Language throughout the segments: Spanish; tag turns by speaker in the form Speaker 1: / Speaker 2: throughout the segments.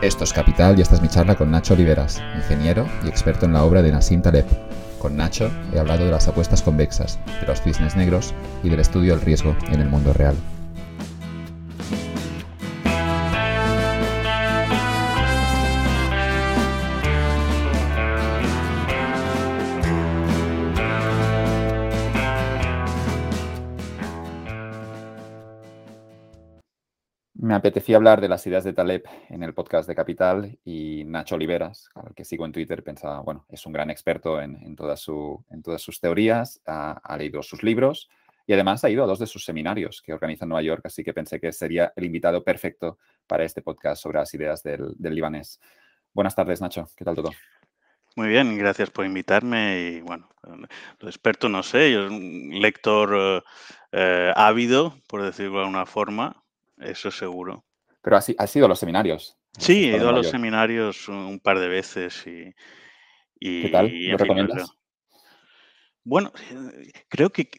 Speaker 1: Esto es Capital y esta es mi charla con Nacho Oliveras, ingeniero y experto en la obra de Nassim Taleb. Con Nacho he hablado de las apuestas convexas, de los cisnes negros y del estudio del riesgo en el mundo real. Apetecía hablar de las ideas de Taleb en el podcast de Capital y Nacho Oliveras, al que sigo en Twitter, pensaba, bueno, es un gran experto en, en, todas sus teorías, ha, ha, leído sus libros y además ha ido a dos de sus seminarios que organiza en Nueva York, así que pensé que sería el invitado perfecto para este podcast sobre las ideas del, del libanés. Buenas tardes, Nacho, ¿qué tal todo?
Speaker 2: Muy bien, gracias por invitarme y bueno, lo experto no sé, yo un lector eh, ávido, por decirlo de alguna forma, eso seguro.
Speaker 1: Pero has, has ido a los seminarios.
Speaker 2: Sí, he ido a los seminarios un par de veces y... y
Speaker 1: ¿Qué tal? ¿Lo recomiendas?
Speaker 2: Bueno, eh, creo que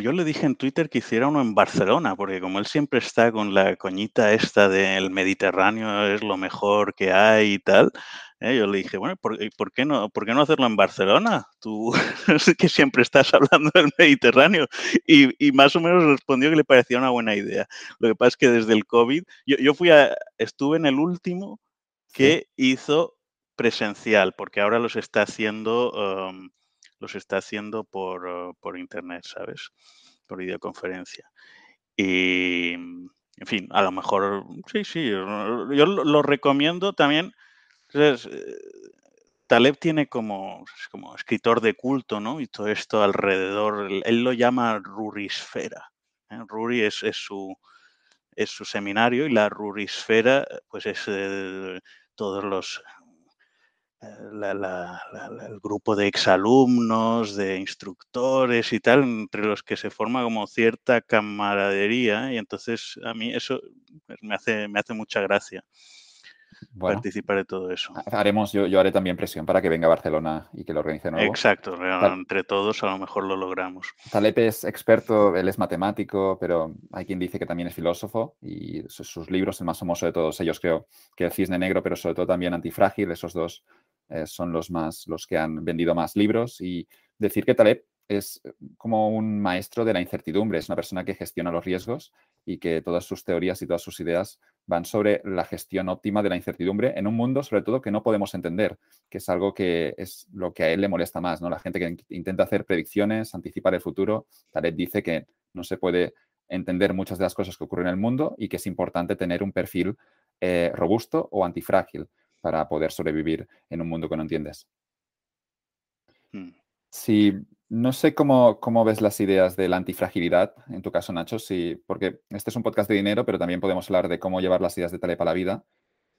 Speaker 2: yo le dije en Twitter que hiciera uno en Barcelona, porque como él siempre está con la coñita esta del Mediterráneo es lo mejor que hay y tal, ¿eh? yo le dije, bueno, ¿por, ¿por, qué no, ¿por qué no hacerlo en Barcelona? Tú que siempre estás hablando del Mediterráneo. Y, y, más o menos respondió que le parecía una buena idea. Lo que pasa es que desde el COVID, yo, yo fui a, estuve en el último que sí. hizo presencial, porque ahora los está haciendo... Um, los está haciendo por, uh, por internet, ¿sabes? Por videoconferencia. Y, en fin, a lo mejor, sí, sí, yo, lo recomiendo también. Entonces, Taleb tiene como, como escritor de culto, ¿no? Y todo esto alrededor, él lo llama Rurisfera. ¿eh? Ruri es, es, su, es su seminario y la Rurisfera, pues es eh, todos los la, la, la, el grupo de exalumnos, de instructores y tal, entre los que se forma como cierta camaradería y entonces a mí eso pues, me hace, me hace mucha gracia. Bueno, participar de todo eso.
Speaker 1: Haremos, yo, yo, haré también presión para que venga a Barcelona y que lo organice nuevo.
Speaker 2: Exacto, entre todos a lo mejor lo logramos.
Speaker 1: Taleb es experto, él es matemático, pero hay quien dice que también es filósofo y sus, sus libros, el más famoso de todos ellos creo que el Cisne Negro, pero sobre todo también Antifrágil, esos dos eh, son los, más, los que han vendido más libros y decir que Taleb es eh, como un maestro de la incertidumbre, es una persona que gestiona los riesgos y que todas sus teorías y todas sus ideas van sobre la gestión óptima de la incertidumbre en un mundo, sobre todo, que no podemos entender, que es algo que es lo que a él le molesta más, ¿no? La gente que intenta hacer predicciones, anticipar el futuro, Taleb dice que no se puede entender muchas de las cosas que ocurren en el mundo y que es importante tener un perfil eh, robusto o antifrágil para poder sobrevivir en un mundo que no entiendes.
Speaker 2: Hmm.
Speaker 1: Sí, no sé cómo, cómo, ves las ideas de la antifragilidad, en tu caso, Nacho, sí, porque este es un podcast de dinero, pero también podemos hablar de cómo llevar las ideas de Taleb a la vida.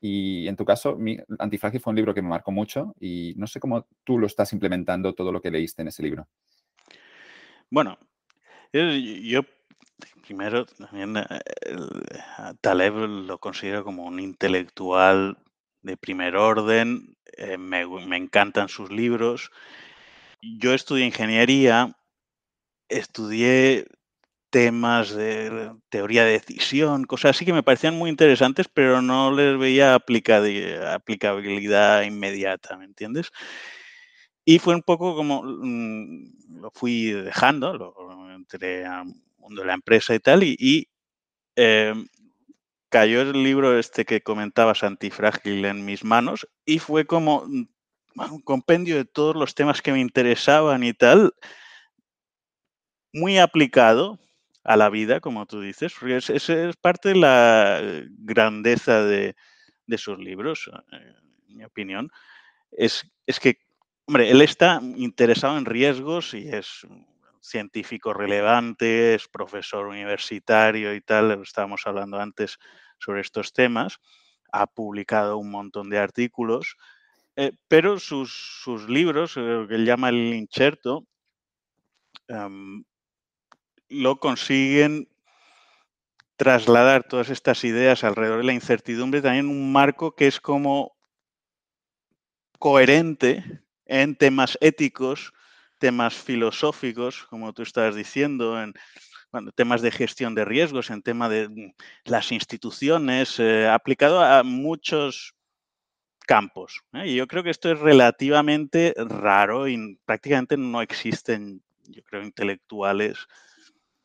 Speaker 1: Y en tu caso, mi, Antifrágil fue un libro que me marcó mucho y no sé cómo tú lo estás implementando todo lo que leíste en ese libro.
Speaker 2: Bueno, yo primero también eh, Taleb lo considero como un intelectual de primer orden, eh, me, me, encantan sus libros. Yo estudié ingeniería, estudié temas de teoría de decisión, cosas así que me parecían muy interesantes, pero no les veía aplicabilidad inmediata, ¿me entiendes? Y fue un poco como mmm, lo fui dejando, lo, entré la empresa y tal, y, eh, cayó el libro este que comentabas, Antifrágil, en mis manos y fue como mm, un compendio de todos los temas que me interesaban y tal, muy aplicado a la vida, como tú dices, porque es, es, parte de la grandeza de, de sus libros, eh, en mi opinión. Es, es que, hombre, él está interesado en riesgos y es científico relevante, es profesor universitario y tal, estábamos hablando antes sobre estos temas, ha publicado un montón de artículos, eh, pero sus, sus libros, lo que él llama el incherto, um, lo consiguen trasladar todas estas ideas alrededor de la incertidumbre también en un marco que es como coherente en temas éticos, temas filosóficos, como tú estabas diciendo, en bueno, temas de gestión de riesgos, en tema de mm, las instituciones, eh, aplicado a muchos campos. ¿eh? Y yo creo que esto es relativamente raro y prácticamente no existen, yo creo, intelectuales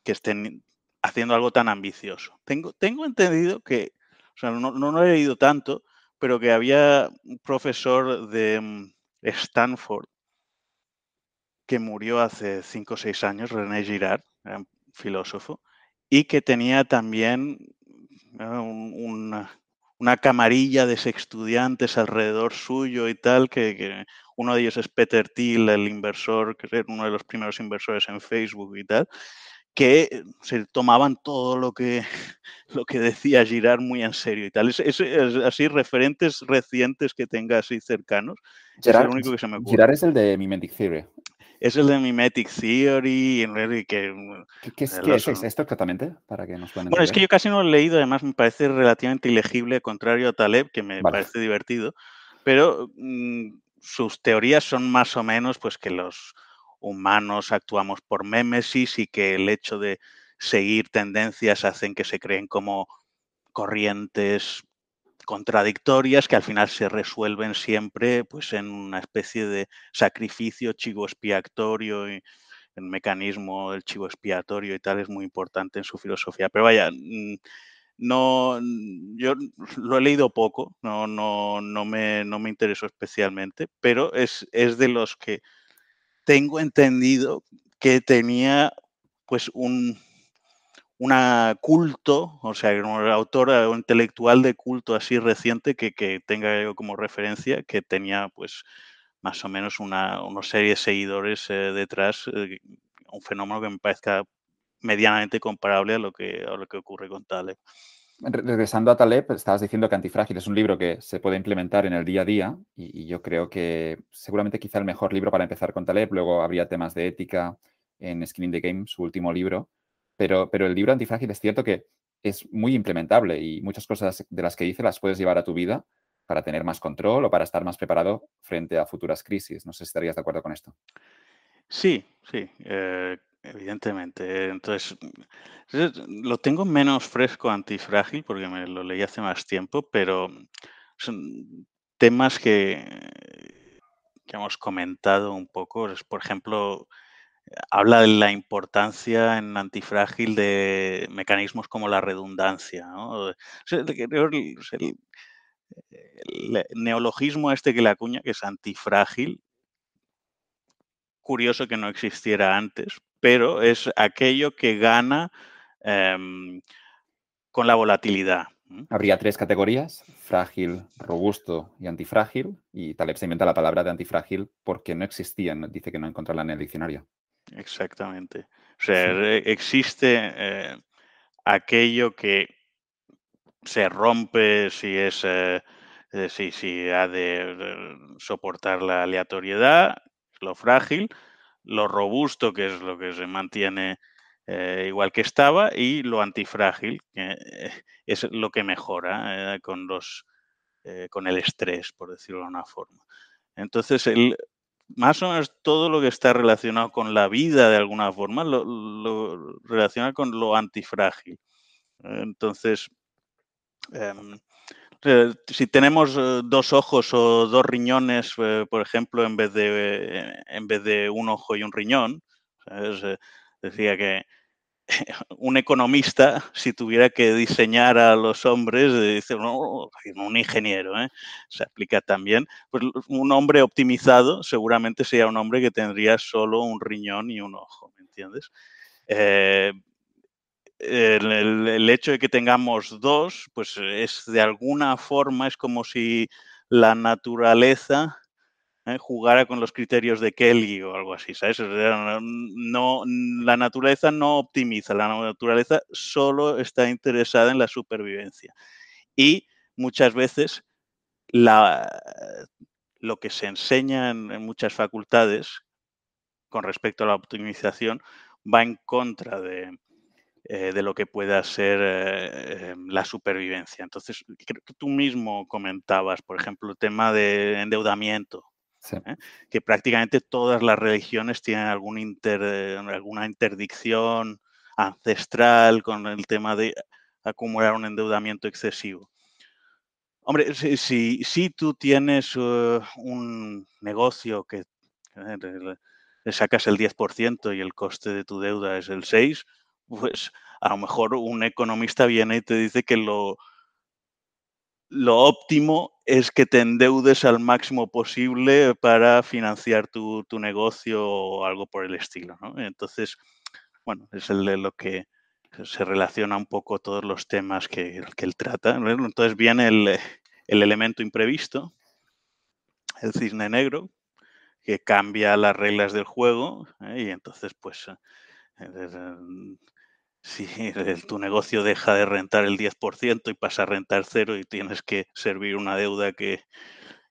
Speaker 2: que estén haciendo algo tan ambicioso. Tengo, tengo entendido que, o sea, no, no, he leído tanto, pero que había un profesor de mm, Stanford que murió hace cinco o seis años, René Girard, filósofo, y que tenía también una, camarilla de estudiantes alrededor suyo y tal, que, uno de ellos es Peter Thiel, el inversor, que es uno de los primeros inversores en Facebook y tal, que se tomaban todo lo que, lo que decía Girard muy en serio y tal. Es, así, referentes recientes que tenga así cercanos.
Speaker 1: es el único que se me ocurre. Girard es el de Mimetic Theory.
Speaker 2: Es el de Mimetic Theory. Que,
Speaker 1: mm, ¿Qué, es, ¿qué es, esto exactamente? Para que nos
Speaker 2: bueno, es que yo casi no lo he leído, además me parece relativamente ilegible, contrario a Taleb, que me parece divertido. Pero mm, sus teorías son más o menos pues que los humanos actuamos por mémesis y que el hecho de seguir tendencias hacen que se creen como corrientes contradictorias que al final se resuelven siempre pues en una especie de sacrificio chivo expiatorio y el mecanismo del chivo expiatorio y tal es muy importante en su filosofía. Pero vaya, mm, no, yo lo he leído poco, no, no, no, me, no me interesó especialmente, pero es, es de los que tengo entendido que tenía pues un una culto, o sea, un autor o intelectual de culto así reciente que, tenga yo como referencia, que tenía pues más o menos una, serie de seguidores eh, detrás, eh, un fenómeno que me parezca medianamente comparable a lo que, a lo que ocurre con Taleb.
Speaker 1: Regresando a Taleb, estabas diciendo que Antifrágil es un libro que se puede implementar en el día a día y, yo creo que seguramente quizá el mejor libro para empezar con Taleb, luego habría temas de ética en Skin the Game, su último libro, pero, pero el libro Antifrágil es cierto que es muy implementable y muchas cosas de las que dice las puedes llevar a tu vida para tener más control o para estar más preparado frente a futuras crisis. No sé si estarías de acuerdo con esto.
Speaker 2: Sí, sí. Eh, Evidentemente. Entonces, lo tengo menos fresco antifrágil porque me lo leí hace más tiempo, pero son temas que, que hemos comentado un poco. por ejemplo, habla de la importancia en antifrágil de mecanismos como la redundancia. el, neologismo este que le acuña, que es antifrágil, curioso que no existiera antes, pero es aquello que gana em, con la volatilidad.
Speaker 1: Habría tres categorías, frágil, robusto y antifrágil, y Taleb se inventa la palabra de antifrágil porque no existían, dice que no encontrarla en el diccionario.
Speaker 2: Exactamente. O sea, existe eh, aquello que se rompe si es eh, eh, si, si, ha de soportar la aleatoriedad, lo frágil, lo robusto, que es lo que se mantiene eh, igual que estaba, y lo antifrágil, que es lo que mejora con, los, con el estrés, por decirlo de una forma. Entonces, el, más o menos todo lo que está relacionado con la vida de alguna forma lo, relaciona con lo antifrágil. Entonces, em, si tenemos eh, dos ojos o dos riñones, eh, por ejemplo, en vez de, en vez de un ojo y un riñón, eh, decía que un economista, si tuviera que diseñar a los hombres, dice, no, un ingeniero, se aplica también, pues un hombre optimizado seguramente sería un hombre que tendría solo un riñón y un ojo, ¿me entiendes? el, hecho de que tengamos dos, pues es de alguna forma, es como si la naturaleza ¿eh? jugara con los criterios de Kelly o algo así, ¿sabes? no, la naturaleza no optimiza, la naturaleza solo está interesada en la supervivencia. Y muchas veces lo que se enseña en muchas facultades con respecto a la optimización va en contra de, eh, de lo que pueda ser eh, em, la supervivencia. Entonces, creo que tú mismo comentabas, por ejemplo, el tema de endeudamiento, ¿eh? que prácticamente todas las religiones tienen algún alguna interdicción ancestral con el tema de acumular un endeudamiento excesivo. Hombre, si, si, tú tienes uh, un negocio que eh, le sacas el 10% y el coste de tu deuda es el 6%, pues a lo mejor un economista viene y te dice que lo, lo óptimo es que te endeudes al máximo posible para financiar tu, negocio o algo por el estilo. Entonces, bueno, es el de lo que se relaciona un poco todos los temas que, él trata. Entonces viene el, elemento imprevisto, el cisne negro, que cambia las reglas del juego ¿eh? y entonces pues eh, si tu negocio deja de rentar el 10% y pasa a rentar cero y tienes que servir una deuda que,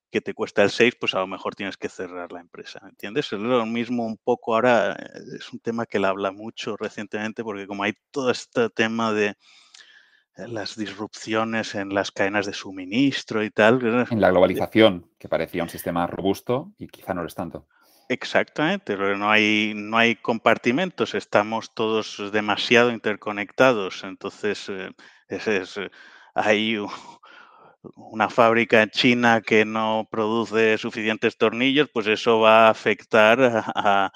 Speaker 2: te cuesta el 6, pues a lo mejor tienes que cerrar la empresa, ¿entiendes? Es lo mismo un poco ahora, eh, es un tema que le habla mucho recientemente porque como hay todo este tema de eh, las disrupciones en las cadenas de suministro y tal.
Speaker 1: En la globalización, que parecía un sistema robusto y quizá no lo es tanto.
Speaker 2: Exactamente, no hay, no hay compartimentos, estamos todos demasiado interconectados, entonces eh, eh, hay una fábrica en China que no produce suficientes tornillos, pues eso va a afectar a,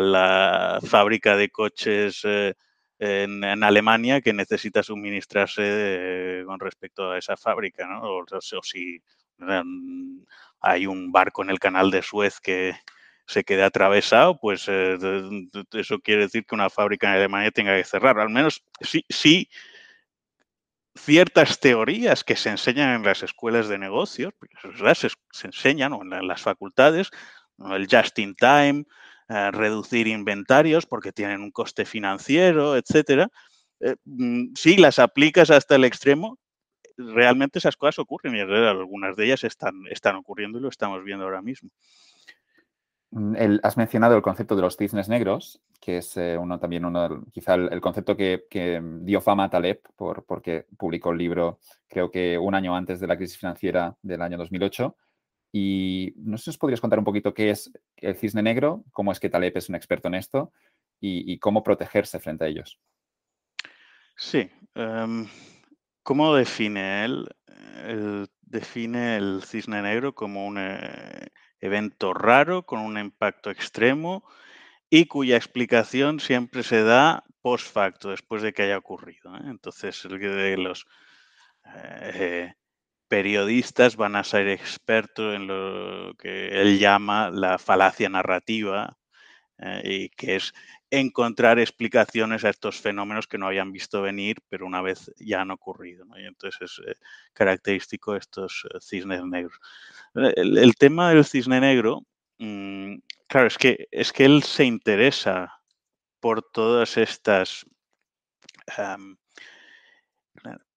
Speaker 2: la fábrica de coches eh, en, Alemania que necesita suministrarse con respecto a esa fábrica, ¿no? o si hay un barco en el canal de Suez que, se quede atravesado, pues eh, eso quiere decir que una fábrica en Alemania tenga que cerrar. Al menos sí, ciertas teorías que se enseñan en las escuelas de negocios, se, se enseñan en, las facultades, el just in time, eh, reducir inventarios porque tienen un coste financiero, etcétera. Eh, mm, si las aplicas hasta el extremo, realmente esas cosas ocurren y algunas de ellas están, están ocurriendo y lo estamos viendo ahora mismo.
Speaker 1: Mm, has mencionado el concepto de los cisnes negros, que es eh, uno también uno, quizá el, concepto que, dio fama a Taleb por, porque publicó el libro, creo que un año antes de la crisis financiera del año 2008. Y no sé si os podrías contar un poquito qué es el cisne negro, cómo es que Taleb es un experto en esto y, cómo protegerse frente a ellos.
Speaker 2: Sí. Em, ¿Cómo define él? él? Define el cisne negro como un eh, evento raro con un impacto extremo y cuya explicación siempre se da post facto, después de que haya ocurrido. ¿eh? Entonces, los eh, periodistas van a ser expertos en lo que él llama la falacia narrativa, ¿eh? y que es encontrar explicaciones a estos fenómenos que no habían visto venir, pero una vez ya han ocurrido. Y entonces es eh, característico estos eh, cisnes negros. El, tema del cisne negro, mm, claro, es que, es que él se interesa por todas estas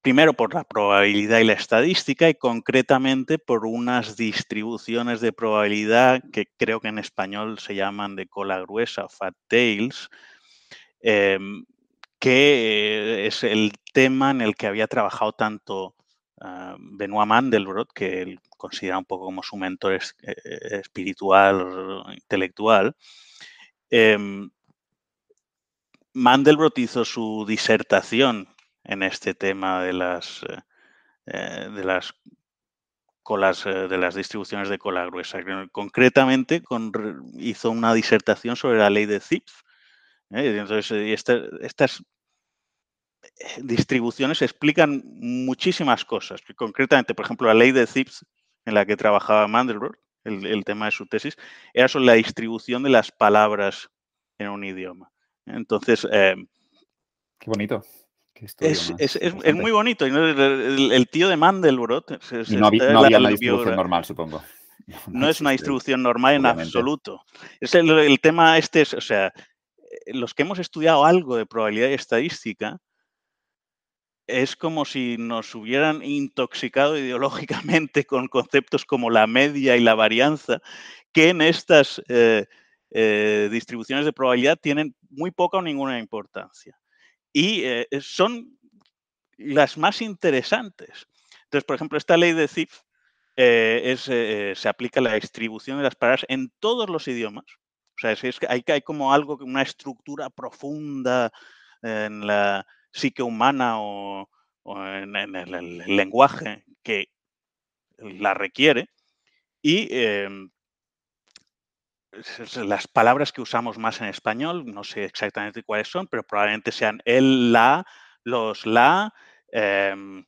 Speaker 2: primero por la probabilidad y la estadística y concretamente por unas distribuciones de probabilidad que creo que en español se llaman de cola gruesa, fat tails, em, que es el tema en el que había trabajado tanto ah, Benoit Mandelbrot, que él considera un poco como su mentor eh, espiritual, intelectual. Em, Mandelbrot hizo su disertación en este tema de las, eh, eh, de las colas, eh, de las distribuciones de cola gruesa. Concretamente con, hizo una disertación sobre la ley de Zipf. Entonces, estas distribuciones explican muchísimas cosas. Concretamente, por ejemplo, la ley de Zipf, en la que trabajaba Mandelbrot, el, tema de su tesis, era sobre la distribución de las palabras en un idioma. Entonces...
Speaker 1: Qué bonito.
Speaker 2: Es, muy bonito. El, tío de Mandelbrot.
Speaker 1: no, había, una distribución normal, supongo.
Speaker 2: No, es una distribución normal en absoluto. Es el, tema este, es, o sea, los que hemos estudiado algo de probabilidad y estadística, es como si nos hubieran intoxicado ideológicamente con conceptos como la media y la varianza, que en estas eh, eh, distribuciones de probabilidad tienen muy poca o ninguna importancia y eh, son las más interesantes. Entonces, por ejemplo, esta ley de Zipf eh, eh, se aplica a la distribución de las palabras en todos los idiomas. O sea, es, que hay, hay como algo, una estructura profunda en la psique humana o, en, el, lenguaje que la requiere y em, las palabras que usamos más en español, no sé exactamente cuáles son, pero probablemente sean el, la, los, la, em,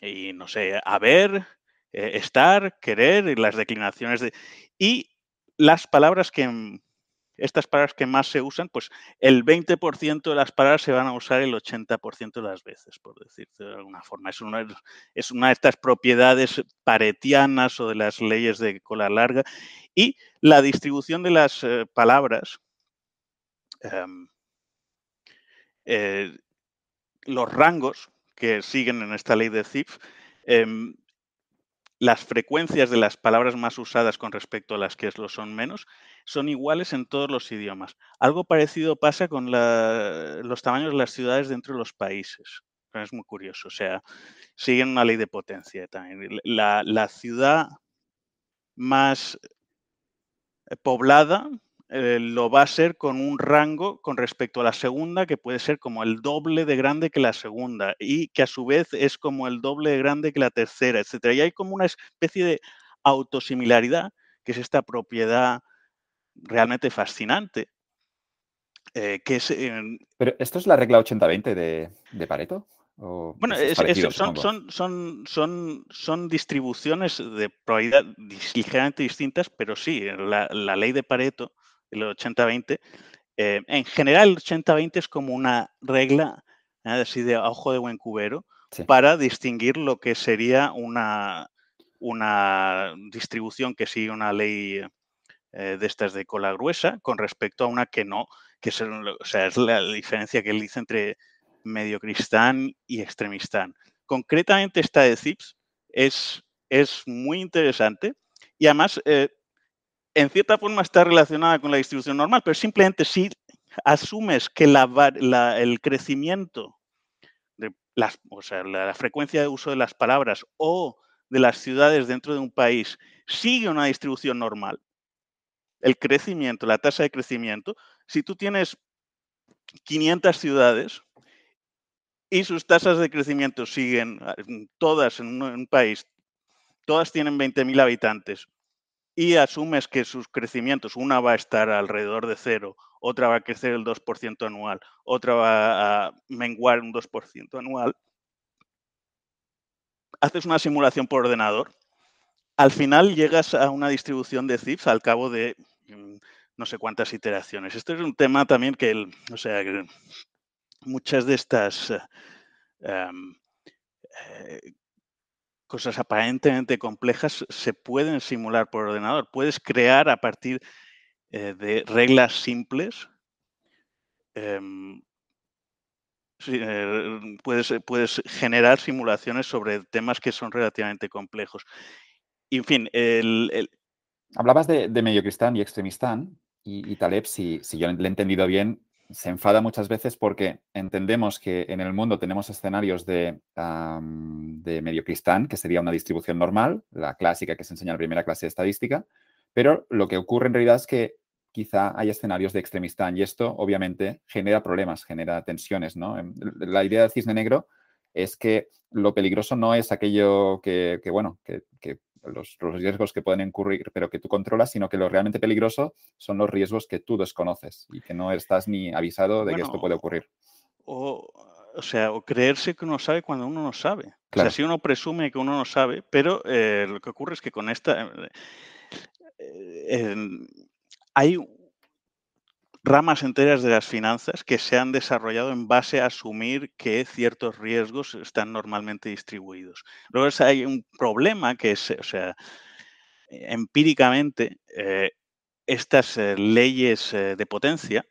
Speaker 2: y no sé, haber, eh, estar, querer, y las declinaciones de... Y las palabras que, estas palabras que más se usan, pues el 20% de las palabras se van a usar el 80% de las veces, por decirte de alguna forma. Es una, de estas propiedades paretianas o de las leyes de cola larga. Y la distribución de las eh, palabras, em, eh, los rangos que siguen en esta ley de Zipf, em, las frecuencias de las palabras más usadas con respecto a las que lo son menos son iguales en todos los idiomas. Algo parecido pasa con los tamaños de las ciudades dentro de los países. Es muy curioso. O sea, siguen una ley de potencia también. La, ciudad más eh, poblada eh, lo va a ser con un rango con respecto a la segunda que puede ser como el doble de grande que la segunda y que a su vez es como el doble de grande que la tercera, etcétera. Y hay como una especie de autosimilaridad, que es esta propiedad realmente fascinante. Eh, que es,
Speaker 1: Pero esto es la regla 80-20 de, de, Pareto.
Speaker 2: bueno, son, son, son, son, son, distribuciones de probabilidad ligeramente distintas, pero sí, la, la ley de Pareto el 80-20. Eh, en general, el 80-20 es como una regla ¿eh? así de ojo de buen cubero para distinguir lo que sería una, una distribución que sigue una ley eh, de estas de cola gruesa con respecto a una que no, que es, o sea, es la diferencia que él dice entre medio cristán y extremistán. Concretamente esta de CIPS es, es muy interesante y además en cierta forma está relacionada con la distribución normal, pero simplemente si asumes que el crecimiento de o sea, la, frecuencia de uso de las palabras o de las ciudades dentro de un país sigue una distribución normal, el crecimiento, la tasa de crecimiento, si tú tienes 500 ciudades y sus tasas de crecimiento siguen todas en un país, todas tienen 20.000 habitantes y asumes que sus crecimientos, una va a estar alrededor de cero, otra va a crecer el 2% anual, otra va a menguar un 2% anual, haces una simulación por ordenador, al final llegas a una distribución de CIFs al cabo de mm, no sé cuántas iteraciones. Este es un tema también que, o sea, muchas de estas eh, cosas aparentemente complejas se pueden simular por ordenador. Puedes crear a partir eh, de reglas simples. Em, eh, puedes, puedes, generar simulaciones sobre temas que son relativamente complejos. en fin, el,
Speaker 1: Hablabas de, de mediocristán y extremistán, y, y Taleb, si, si yo le he entendido bien, se enfada muchas veces porque entendemos que en el mundo tenemos escenarios de, de medio cristán, que sería una distribución normal, la clásica que se enseña en la primera clase de estadística, pero lo que ocurre en realidad es que quizá hay escenarios de extremistán y esto obviamente genera problemas, genera tensiones. ¿no? Em, la idea del cisne negro es que lo peligroso no es aquello que, bueno, que, que los, riesgos que pueden incurrir, pero que tú controlas, sino que lo realmente peligroso son los riesgos que tú desconoces y que no estás ni avisado de que esto puede ocurrir.
Speaker 2: O, o sea, o creerse que uno sabe cuando uno no sabe. O sea, si uno presume que uno no sabe, pero eh, lo que ocurre es que con esta... Eh, hay ramas enteras de las finanzas que se han desarrollado en base a asumir que ciertos riesgos están normalmente distribuidos. Luego hay un problema que es, o sea, empíricamente, eh, estas eh, leyes eh, de potencia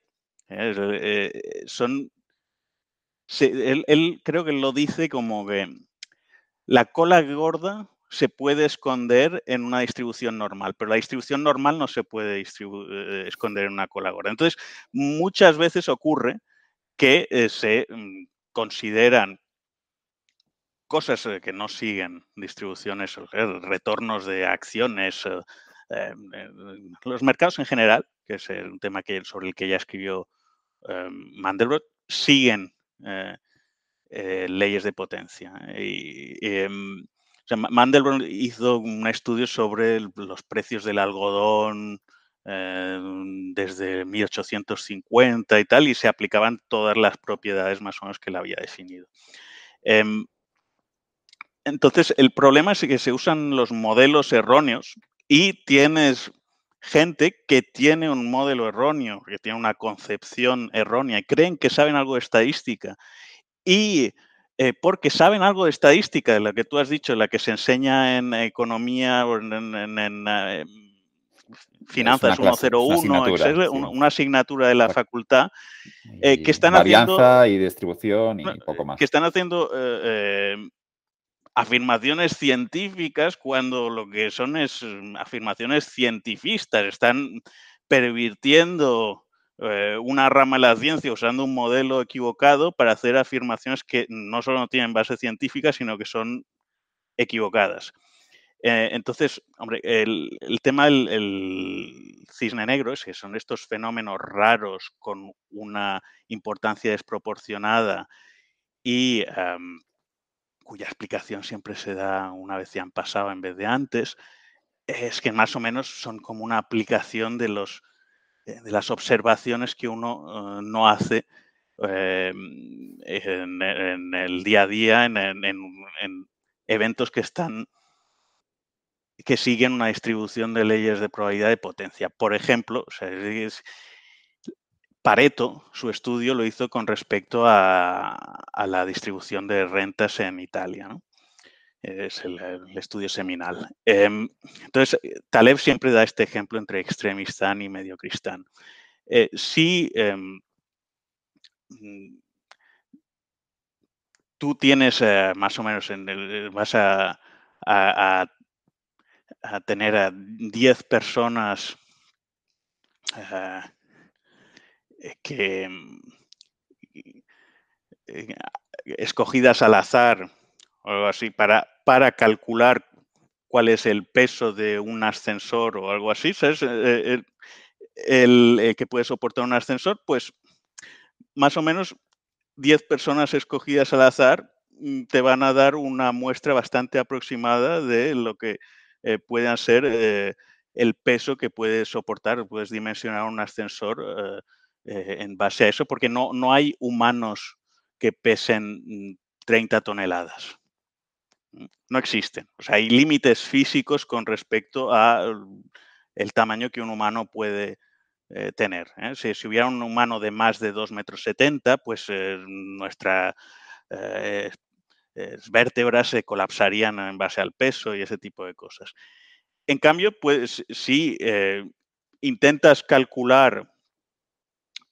Speaker 2: son, él, él creo que lo dice como que la cola gorda se puede esconder en una distribución normal, pero la distribución normal no se puede eh, esconder en una cola gorda. Entonces, muchas veces ocurre que eh, se mm, consideran cosas eh, que no siguen distribuciones, retornos de acciones, los mercados en general, que es un tema que, sobre el que ya escribió Mandelbrot, siguen leyes de potencia. Y, Mandelbrot hizo un estudio sobre los precios del algodón eh, desde 1850 y tal, y se aplicaban todas las propiedades más o menos que él había definido. Em, entonces, el problema es que se usan los modelos erróneos y tienes gente que tiene un modelo erróneo, que tiene una concepción errónea y creen que saben algo de estadística. Y eh, porque saben algo de estadística, de la que tú has dicho, la que se enseña en economía o en, eh, finanzas 101, una, una, asignatura de la facultad,
Speaker 1: eh, que están haciendo... y distribución y poco más.
Speaker 2: Que están haciendo afirmaciones científicas cuando lo que son es mm, afirmaciones cientifistas, están pervirtiendo eh, una rama de la ciencia usando un modelo equivocado para hacer afirmaciones que no solo no tienen base científica, sino que son equivocadas. Eh, entonces, hombre, el, tema del cisne negro es que son estos fenómenos raros con una importancia desproporcionada y cuya explicación siempre se da una vez ya han pasado en vez de antes, es que más o menos son como una aplicación de, los, de las observaciones que uno eh, no hace eh, en, el día a día, en, eventos que están que siguen una distribución de leyes de probabilidad de potencia. Por ejemplo, Pareto, su estudio lo hizo con respecto a, la distribución de rentas en Italia. Es el, estudio seminal. Em, entonces, Taleb siempre da este ejemplo entre extremistán y mediocristán. Eh, si em, tú tienes eh, más o menos, en vas a, a, tener a 10 personas eh, eh, que mm, eh, escogidas al azar o algo así para, para calcular cuál es el peso de un ascensor o algo así, ¿sabes? Eh, el, que puede soportar un ascensor, pues más o menos 10 personas escogidas al azar mm, te van a dar una muestra bastante aproximada de lo que puedan ser el peso que puede soportar, puedes dimensionar un ascensor eh, en base a eso, porque no, no hay humanos que pesen 30 mm, toneladas. Mm, no existen. O sea, hay límites físicos con respecto al el tamaño que un humano puede eh, tener. ¿eh? Si, hubiera un humano de más de 2,70 metros, pues nuestras vértebras se colapsarían en base al peso y ese tipo de cosas. En cambio, pues si intentas calcular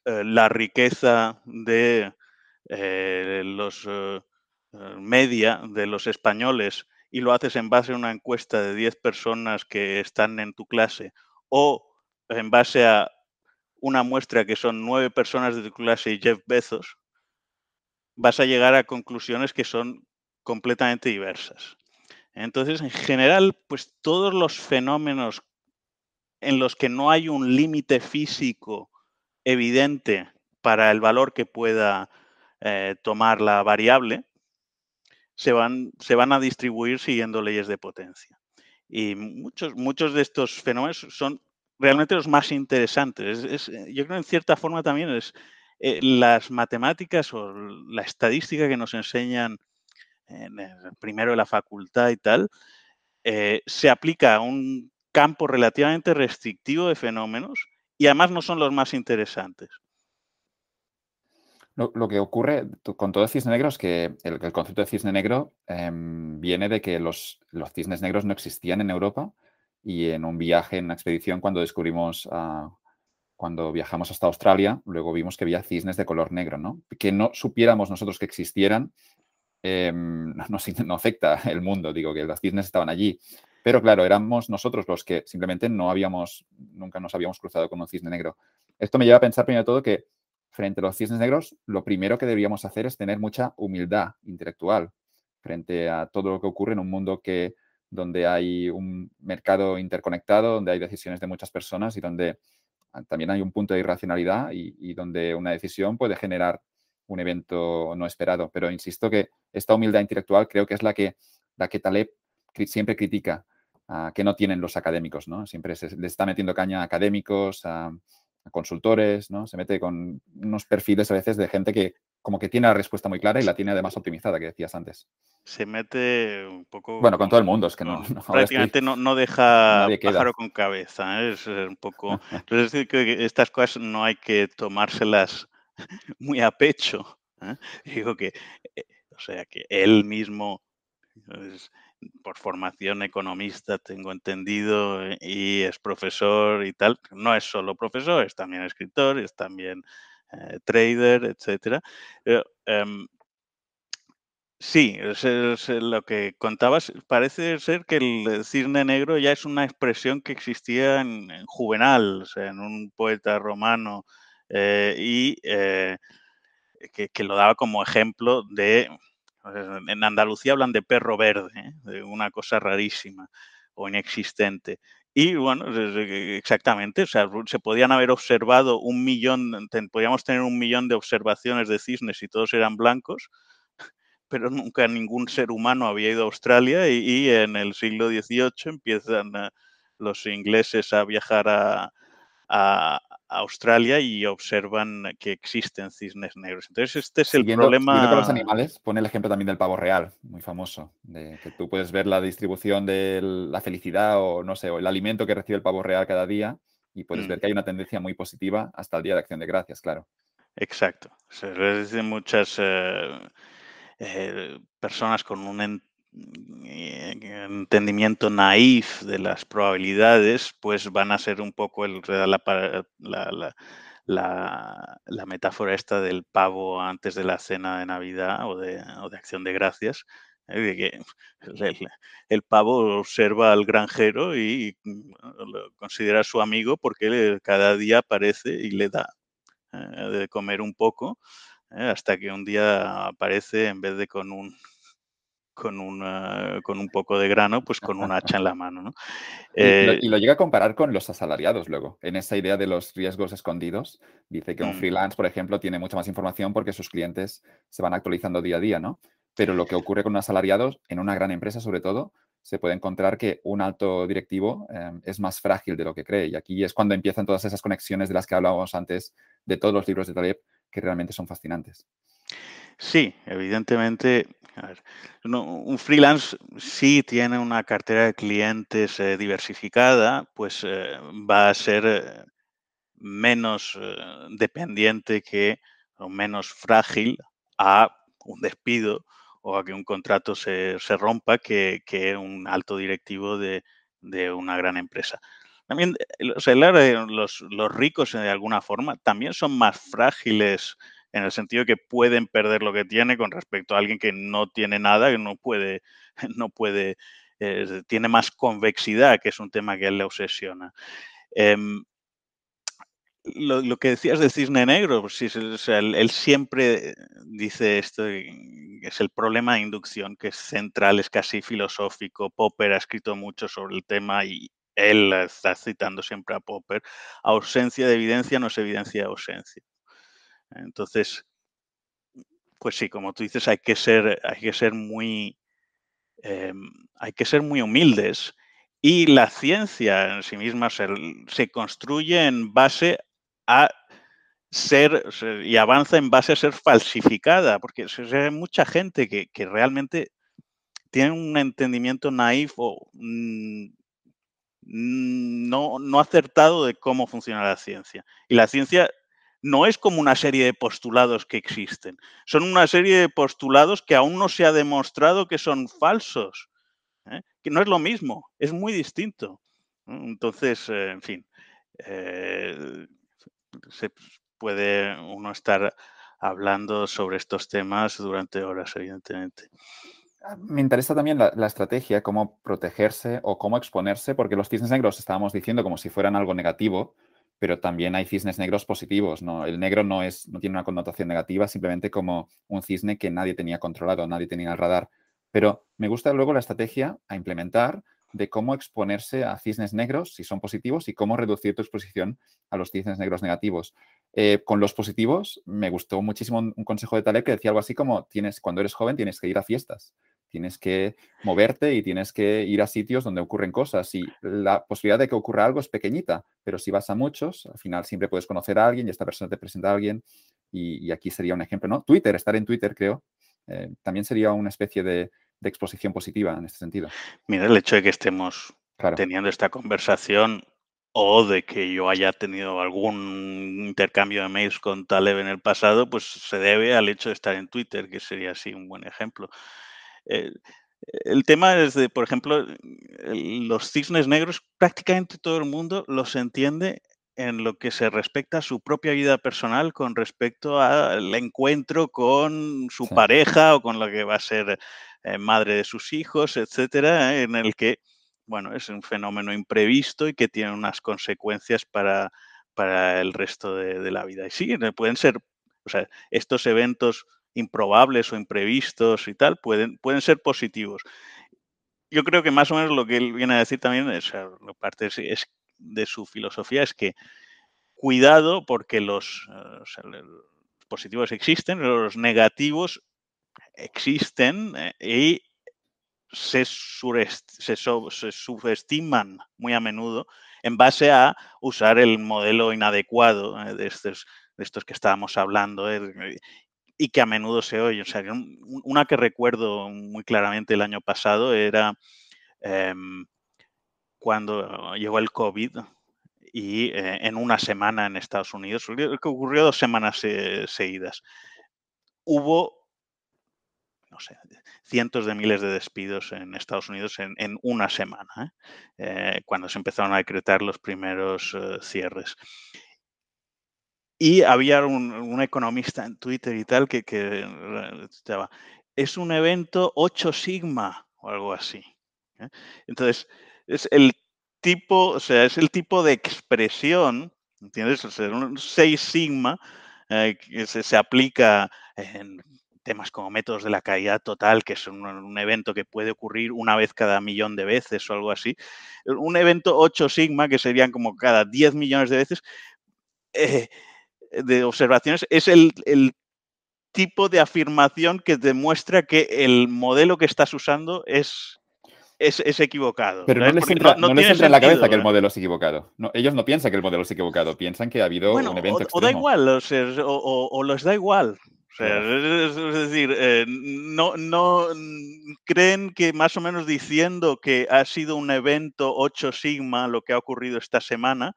Speaker 2: eh, la riqueza de eh, los eh, media de los españoles y lo haces en base a una encuesta de 10 personas que están en tu clase o en base a una muestra que son 9 personas de tu clase y Jeff Bezos, vas a llegar a conclusiones que son completamente diversas. Entonces, en general, pues todos los fenómenos en los que no hay un límite físico evidente para el valor que pueda eh, tomar la variable, se van, se van a distribuir siguiendo leyes de potencia. Y muchos, muchos de estos fenómenos son realmente los más interesantes. Es, yo creo en cierta forma también es eh, las matemáticas o la estadística que nos enseñan en primero de la facultad y tal, eh, se aplica a un campo relativamente restrictivo de fenómenos y además no son los más interesantes.
Speaker 1: Lo, que ocurre con todo el cisne negro es que el, concepto de cisne negro em, viene de que los, los, cisnes negros no existían en Europa y en un viaje, en una expedición, cuando descubrimos, cuando viajamos hasta Australia, luego vimos que había cisnes de color negro, ¿no? Que no supiéramos nosotros que existieran em, no, no, afecta el mundo, digo que los cisnes estaban allí. Pero claro, éramos nosotros los que simplemente no habíamos, nunca nos habíamos cruzado con un cisne negro. Esto me lleva a pensar primero de todo que frente a los cisnes negros, lo primero que deberíamos hacer es tener mucha humildad intelectual frente a todo lo que ocurre en un mundo que, donde hay un mercado interconectado, donde hay decisiones de muchas personas y donde también hay un punto de irracionalidad y, donde una decisión puede generar un evento no esperado. Pero insisto que esta humildad intelectual creo que es la que, la que Taleb siempre critica que no tienen los académicos, ¿no? Siempre se, le está metiendo caña a académicos, a, consultores, ¿no? Se mete con unos perfiles a veces de gente que como que tiene la respuesta muy clara y la tiene además optimizada, que decías antes.
Speaker 2: Se mete un poco...
Speaker 1: Bueno, con todo el mundo, es que no...
Speaker 2: prácticamente no, no, deja pájaro con cabeza, ¿eh? es un poco... es decir, que estas cosas no hay que tomárselas muy a pecho. ¿eh? Digo que, eh, o sea, que él mismo por formación economista, tengo entendido, eh, y es profesor y tal. No es solo profesor, es también escritor, es también eh, trader, etcétera. Em, sí, lo que contabas. Parece ser que el cisne negro ya es una expresión que existía en, Juvenal, o sea, en un poeta romano, eh, y que, lo daba como ejemplo de en Andalucía hablan de perro verde, ¿eh? de una cosa rarísima o inexistente. Y bueno, exactamente, o sea, se podían haber observado un millón, podíamos tener un millón de observaciones de cisnes y todos eran blancos, pero nunca ningún ser humano había ido a Australia y, en el siglo XVIII empiezan eh, los ingleses a viajar a, Australia y observan que existen cisnes negros. Entonces, este es el problema.
Speaker 1: con los animales, pone el ejemplo también del pavo real, muy famoso, de que tú puedes ver la distribución de la felicidad o no sé, o el alimento que recibe el pavo real cada día y puedes ver mm. que hay una tendencia muy positiva hasta el Día de Acción de Gracias, claro.
Speaker 2: Exacto. Se dicen muchas eh, eh, personas con un entendimiento naif de las probabilidades, pues van a ser un poco el, la, la, la, metáfora esta del pavo antes de la cena de Navidad o de, acción de gracias. ¿eh? el, pavo observa al granjero y lo considera su amigo porque cada día aparece y le da eh, de comer un poco, hasta que un día aparece en vez de con un con, una, con un poco de grano, pues con un hacha en la mano. ¿no?
Speaker 1: Eh, y, lo, llega a comparar con los asalariados luego, en esa idea de los riesgos escondidos. Dice que un mm. freelance, por ejemplo, tiene mucha más información porque sus clientes se van actualizando día a día, ¿no? Pero lo que ocurre con un asalariado, en una gran empresa sobre todo, se puede encontrar que un alto directivo em, es más frágil de lo que cree. Y aquí es cuando empiezan todas esas conexiones de las que hablábamos antes de todos los libros de Taleb, que realmente son fascinantes.
Speaker 2: Sí, evidentemente, un freelance sí tiene una cartera de clientes eh, diversificada, pues eh, va a ser eh, menos dependiente que o menos frágil a un despido o a que un contrato se, rompa que, un alto directivo de, una gran empresa. También los, los ricos de alguna forma también son más frágiles en el sentido que pueden perder lo que tiene con respecto a alguien que no tiene nada, que no puede, no puede, eh, tiene más convexidad, que es un tema que él le obsesiona. Em, lo, que decías de cisne negro, pues él, siempre dice esto, es el problema de inducción, que es central, es casi filosófico. Popper ha escrito mucho sobre el tema y él está citando siempre a Popper. Ausencia de evidencia no es evidencia de ausencia. Entonces, pues sí, como tú dices, hay que ser, hay que ser muy, em, hay que ser muy humildes. Y la ciencia en sí misma se, construye en base a ser y avanza en base a ser falsificada, porque hay mucha gente que, realmente tiene un entendimiento naif o mm, no, no acertado de cómo funciona la ciencia. Y la ciencia no es como una serie de postulados que existen. Son una serie de postulados que aún no se ha demostrado que son falsos. ¿eh? Que no es lo mismo, es muy distinto. Entonces, eh, en fin, eh, se puede uno estar hablando sobre estos temas durante horas, evidentemente.
Speaker 1: Ah, me interesa también la, estrategia, cómo protegerse o cómo exponerse, porque los cisnes negros estábamos diciendo como si fueran algo negativo, pero también hay cisnes negros positivos. ¿no? El negro no, es, no tiene una connotación negativa, simplemente como un cisne que nadie tenía controlado, nadie tenía el radar. Pero me gusta luego la estrategia a implementar de cómo exponerse a cisnes negros si son positivos y cómo reducir tu exposición a los cisnes negros negativos. Eh, con los positivos, me gustó muchísimo un, consejo de Taleb que decía algo así como, tienes, cuando eres joven tienes que ir a fiestas, tienes que moverte y tienes que ir a sitios donde ocurren cosas y la posibilidad de que ocurra algo es pequeñita, pero si vas a muchos, al final siempre puedes conocer a alguien y esta persona te presenta a alguien y, aquí sería un ejemplo, ¿no? Twitter, estar en Twitter creo, eh, también sería una especie de, exposición positiva en este sentido.
Speaker 2: Mira, el hecho de que estemos teniendo esta conversación o de que yo haya tenido algún intercambio de mails con Taleb en el pasado, pues se debe al hecho de estar en Twitter, que sería así un buen ejemplo. Eh, el tema es de, por ejemplo, los cisnes negros, prácticamente todo el mundo los entiende en lo que se respecta a su propia vida personal con respecto al encuentro con su pareja o con lo que va a ser eh, madre de sus hijos, etcétera, en el que bueno, es un fenómeno imprevisto y que tiene unas consecuencias para, para el resto de, la vida. Y sí, pueden ser, o sea, estos eventos improbables o imprevistos y tal, pueden, pueden ser positivos. Yo creo que más o menos lo que él viene a decir también, es, parte es, de su filosofía, es que cuidado porque los, eh, positivos existen, los negativos existen eh, y se, subestiman muy a menudo en base a usar el modelo inadecuado eh, de, estos, de estos que estábamos hablando y que a menudo se oye. Una que recuerdo muy claramente el año pasado era em, cuando llegó el COVID y eh, en una semana en Estados Unidos, que ocurrió dos semanas seguidas, hubo no sé, cientos de miles de despidos en Estados Unidos en, una semana, ¿eh? Eh, cuando se empezaron a decretar los primeros cierres. Y había un, economista en Twitter y tal que, que estaba, es un evento 8 sigma o algo así. Entonces, es el tipo, o sea, es el tipo de expresión, ¿entiendes? O sea, un 6 sigma que se, se, aplica en temas como métodos de la caída total, que es un, evento que puede ocurrir una vez cada millón de veces o algo así. Un evento 8 sigma, que serían como cada 10 millones de veces, eh, de observaciones, es el, tipo de afirmación que demuestra que el modelo que estás usando es, es, equivocado.
Speaker 1: Pero no, les entra, en la cabeza que el modelo es equivocado. ellos no piensan que el modelo es equivocado, piensan que ha habido un evento
Speaker 2: o, o da igual, o, o, o, les da igual es, decir, eh, no, no creen que más o menos diciendo que ha sido un evento 8 sigma lo que ha ocurrido esta semana,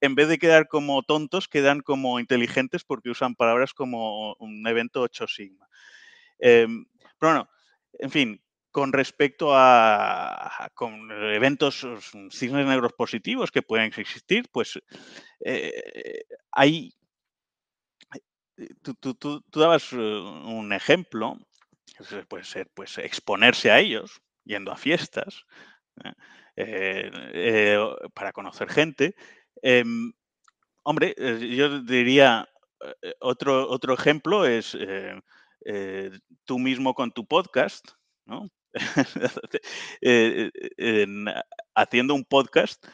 Speaker 2: en vez de quedar como tontos, quedan como inteligentes porque usan palabras como un evento 8 sigma. Em, pero bueno, en fin, con respecto a, con eventos cisnes negros positivos que pueden existir, pues eh, hay tú, dabas eh, un ejemplo, puede ser pues, exponerse a ellos, yendo a fiestas, ¿eh? Eh, para conocer gente. Em, hombre, yo diría, otro, otro ejemplo es tú mismo con tu podcast, ¿no? haciendo un podcast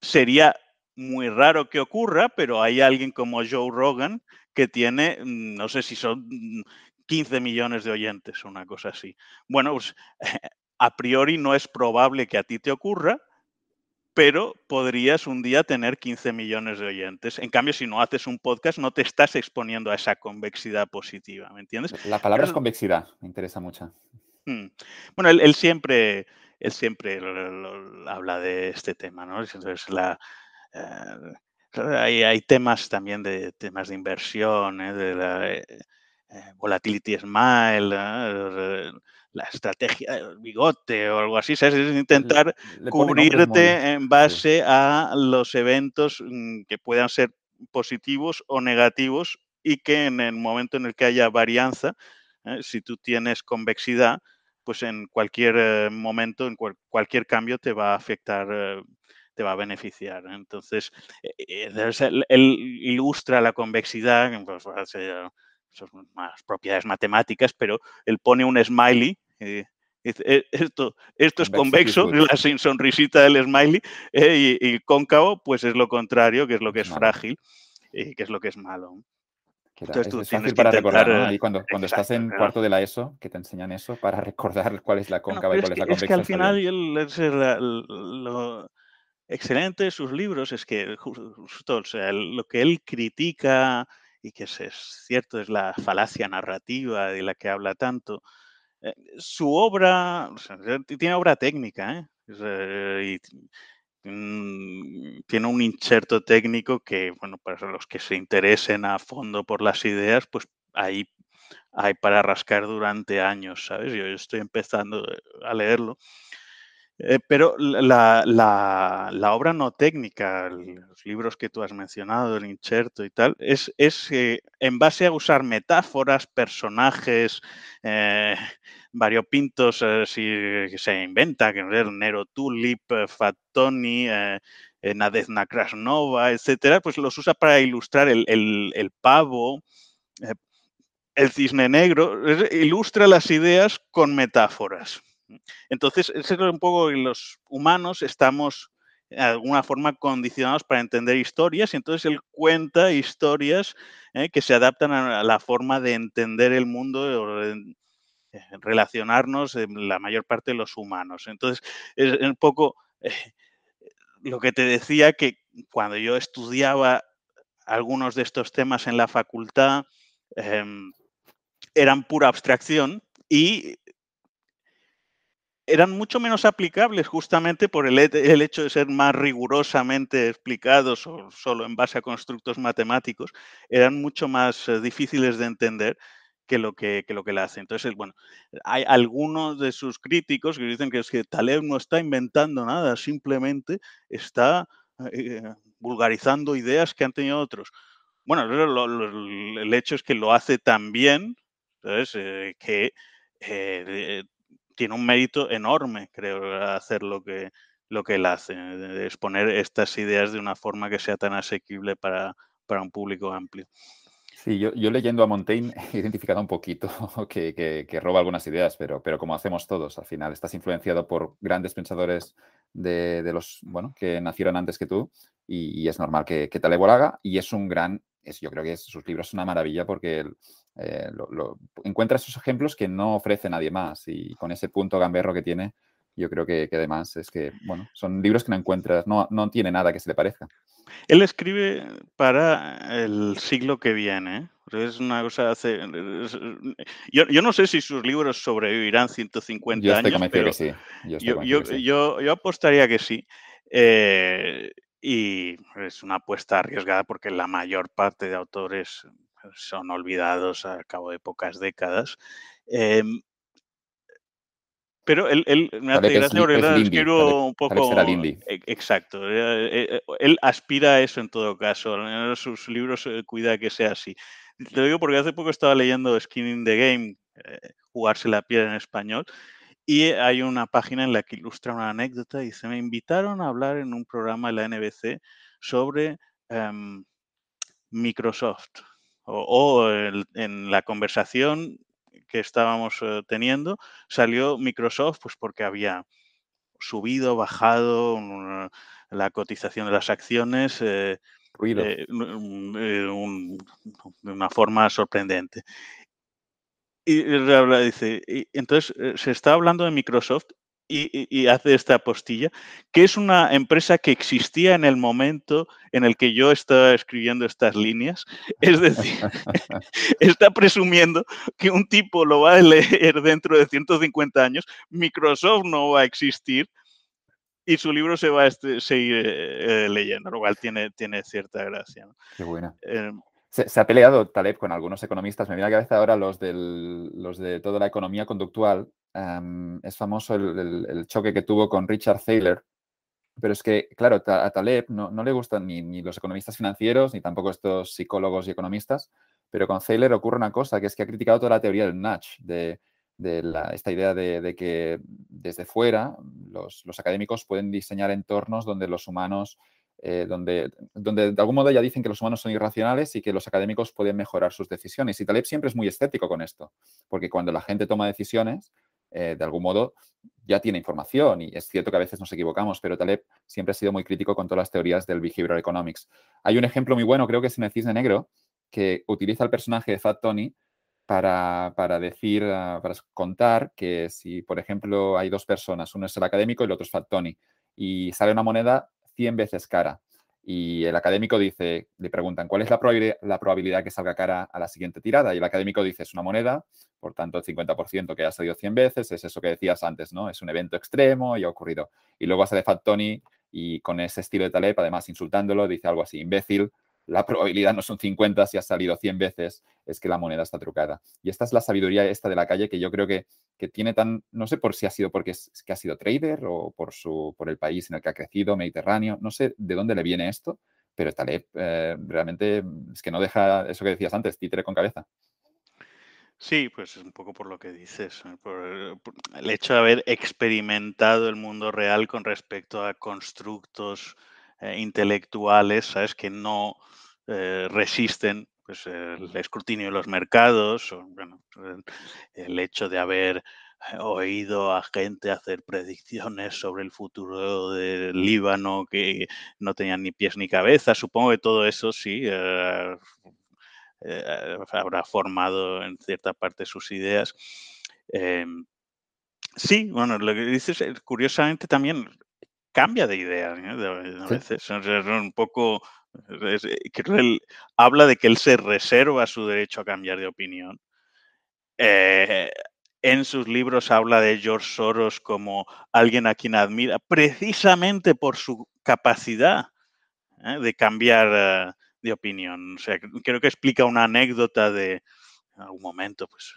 Speaker 2: sería muy raro que ocurra, pero hay alguien como Joe Rogan que tiene, mm, no sé si son 15 millones de oyentes o una cosa así. Bueno, pues a priori no es probable que a ti te ocurra, pero podrías un día tener 15 millones de oyentes. En cambio, si no haces un podcast, no te estás exponiendo a esa convexidad positiva, ¿me entiendes?
Speaker 1: La palabra es convexidad, me interesa mucho.
Speaker 2: Mm. Bueno, él, siempre, él siempre habla de este tema, ¿no? Entonces, la, hay, temas también de temas de inversión, ¿eh? de la eh, eh, volatility smile, la estrategia del bigote o algo así, Es intentar cubrirte en base a los eventos mm, que puedan ser positivos o negativos y que en el momento en el que haya varianza, si tú tienes convexidad, pues en cualquier momento, en cualquier cambio te va a afectar te va a beneficiar. Entonces, eh, eh, él, ilustra la convexidad, pues, son más propiedades matemáticas, pero él pone un smiley. Eh, esto, esto es convexo, la sonrisita del smiley, y, cóncavo, pues es lo contrario, que es lo que es frágil y que es lo que es malo.
Speaker 1: es, fácil para recordar, ¿no? Y cuando, cuando estás en cuarto de la ESO, que te enseñan eso, para recordar cuál es la cóncava y cuál es, la convexa.
Speaker 2: Es que al final lo excelente de sus libros es que justo, o sea, lo que él critica y que es, cierto, es la falacia narrativa de la que habla tanto, eh, su obra, tiene obra técnica, ¿eh? y, mm, tiene un inserto técnico que, bueno, para los que se interesen a fondo por las ideas, pues ahí hay para rascar durante años, ¿sabes? Yo estoy empezando a leerlo. Eh, pero la, obra no técnica, los libros que tú has mencionado, el inserto y tal, es, es eh, en base a usar metáforas, personajes, eh, variopintos si, que se inventa, que el Nero Tulip, Fatoni, Nadezhda Krasnova, etcétera, pues los usa para ilustrar el, el pavo, el cisne negro, ilustra las ideas con metáforas. Entonces, es un poco los humanos estamos de alguna forma condicionados para entender historias y entonces él cuenta historias ¿eh? que se adaptan a la forma de entender el mundo, eh, relacionarnos en la mayor parte de los humanos. Entonces, es un poco eh, lo que te decía que cuando yo estudiaba algunos de estos temas en la facultad, em, eran pura abstracción y eran mucho menos aplicables justamente por el, hecho de ser más rigurosamente explicados o solo en base a constructos matemáticos, eran mucho más eh, difíciles de entender que lo que, lo que hace. Entonces, bueno, hay algunos de sus críticos que dicen que es que Taleb no está inventando nada, simplemente está eh, vulgarizando ideas que han tenido otros. Bueno, el hecho es que lo hace tan bien, eh, que tiene un mérito enorme, creo, hacer lo que, lo que él hace, exponer estas ideas de una forma que sea tan asequible para, un público amplio.
Speaker 1: Sí, yo, leyendo a Montaigne he identificado un poquito que, roba algunas ideas, pero, pero como hacemos todos, al final estás influenciado por grandes pensadores de, los, bueno, que nacieron antes que tú y, es normal que, que Taleb lo haga y es un gran, es, yo creo que sus libros son una maravilla porque eh, lo, encuentra esos ejemplos que no ofrece nadie más y con ese punto gamberro que tiene, yo creo que, además es que, bueno, son libros que no encuentras, no, no tiene nada que se le parezca.
Speaker 2: Él escribe para el siglo que viene. ¿eh? Es una cosa hace. Yo, yo, no sé si sus libros sobrevivirán 150 yo estoy años. Pero que sí. Yo, yo, que sí. yo, apostaría que sí. Eh, y es una apuesta arriesgada porque la mayor parte de autores son olvidados al cabo de pocas décadas. Em, pero él, me hace gracia porque escribo un poco. E, exacto. Eh, eh, eh, él aspira a eso en todo caso. En sus libros cuida que sea así. Te lo digo porque hace poco estaba leyendo Skin in the Game, Jugarse la piel en español, y hay una página en la que ilustra una anécdota y se me invitaron a hablar en un programa de la NBC sobre em, Microsoft o, en la conversación que estábamos eh, teniendo salió Microsoft pues porque había subido, bajado la cotización de las acciones eh, eh, de una forma sorprendente. Y, dice, y entonces se está hablando de Microsoft y, hace esta postilla, que es una empresa que existía en el momento en el que yo estaba escribiendo estas líneas. Es decir, está presumiendo que un tipo lo va a leer dentro de 150 años, Microsoft no va a existir y su libro se va a este, seguir eh, leyendo, lo cual tiene, tiene cierta gracia.
Speaker 1: Qué buena. Em, se, ha peleado Taleb con algunos economistas. Me viene a la cabeza ahora los, del, los de toda la economía conductual, es famoso el, choque que tuvo con Richard Thaler, pero es que, claro, a Taleb no, le gustan ni, los economistas financieros, ni tampoco estos psicólogos y economistas, pero con Thaler ocurre una cosa, que es que ha criticado toda la teoría del nudge, de, esta idea de, que desde fuera los, académicos pueden diseñar entornos donde los humanos, eh, donde, donde de algún modo ya dicen que los humanos son irracionales y que los académicos pueden mejorar sus decisiones. Y Taleb siempre es muy escéptico con esto, porque cuando la gente toma decisiones, eh, de algún modo ya tiene información y es cierto que a veces nos equivocamos, pero Taleb siempre ha sido muy crítico con todas las teorías del behavioral economics. Hay un ejemplo muy bueno, creo que es en el Cisne Negro, que utiliza el personaje de Fat Tony para, decir, ah, para contar que si, por ejemplo, hay dos personas, uno es el académico y el otro es Fat Tony, y sale una moneda 100 veces cara. Y el académico dice, le preguntan, ¿cuál es la probabilidad, la probabilidad que salga cara a la siguiente tirada? Y el académico dice, es una moneda, por tanto el 50% que ha salido 100 veces, es eso que decías antes, ¿no? Es un evento extremo y ha ocurrido. Y luego sale Fat Tony y con ese estilo de Taleb, además insultándolo, dice algo así, imbécil, la probabilidad no son 50 si ha salido 100 veces, es que la moneda está trucada. Y esta es la sabiduría esta de la calle que yo creo que, que tiene tan, no sé por si ha sido porque es, que ha sido trader o por, su, por el país en el que ha crecido, Mediterráneo, no sé de dónde le viene esto, pero Taleb eh, realmente es que no deja eso que decías antes, títere con cabeza.
Speaker 2: Sí, pues es un poco por lo que dices, por, el hecho de haber experimentado el mundo real con respecto a constructos eh, intelectuales, ¿sabes? Que no eh, resisten pues, el escrutinio de los mercados, o, bueno, el, hecho de haber eh, oído a gente hacer predicciones sobre el futuro del Líbano que no tenían ni pies ni cabeza. Supongo que todo eso sí habrá formado en cierta parte sus ideas. Em, sí, bueno, lo que dices, curiosamente también cambia de idea ¿eh? a veces. un poco. Él habla de que él se reserva su derecho a cambiar de opinión. Eh, en sus libros habla de George Soros como alguien a quien admira precisamente por su capacidad ¿eh? de cambiar de opinión. O sea, creo que explica una anécdota de en algún momento, pues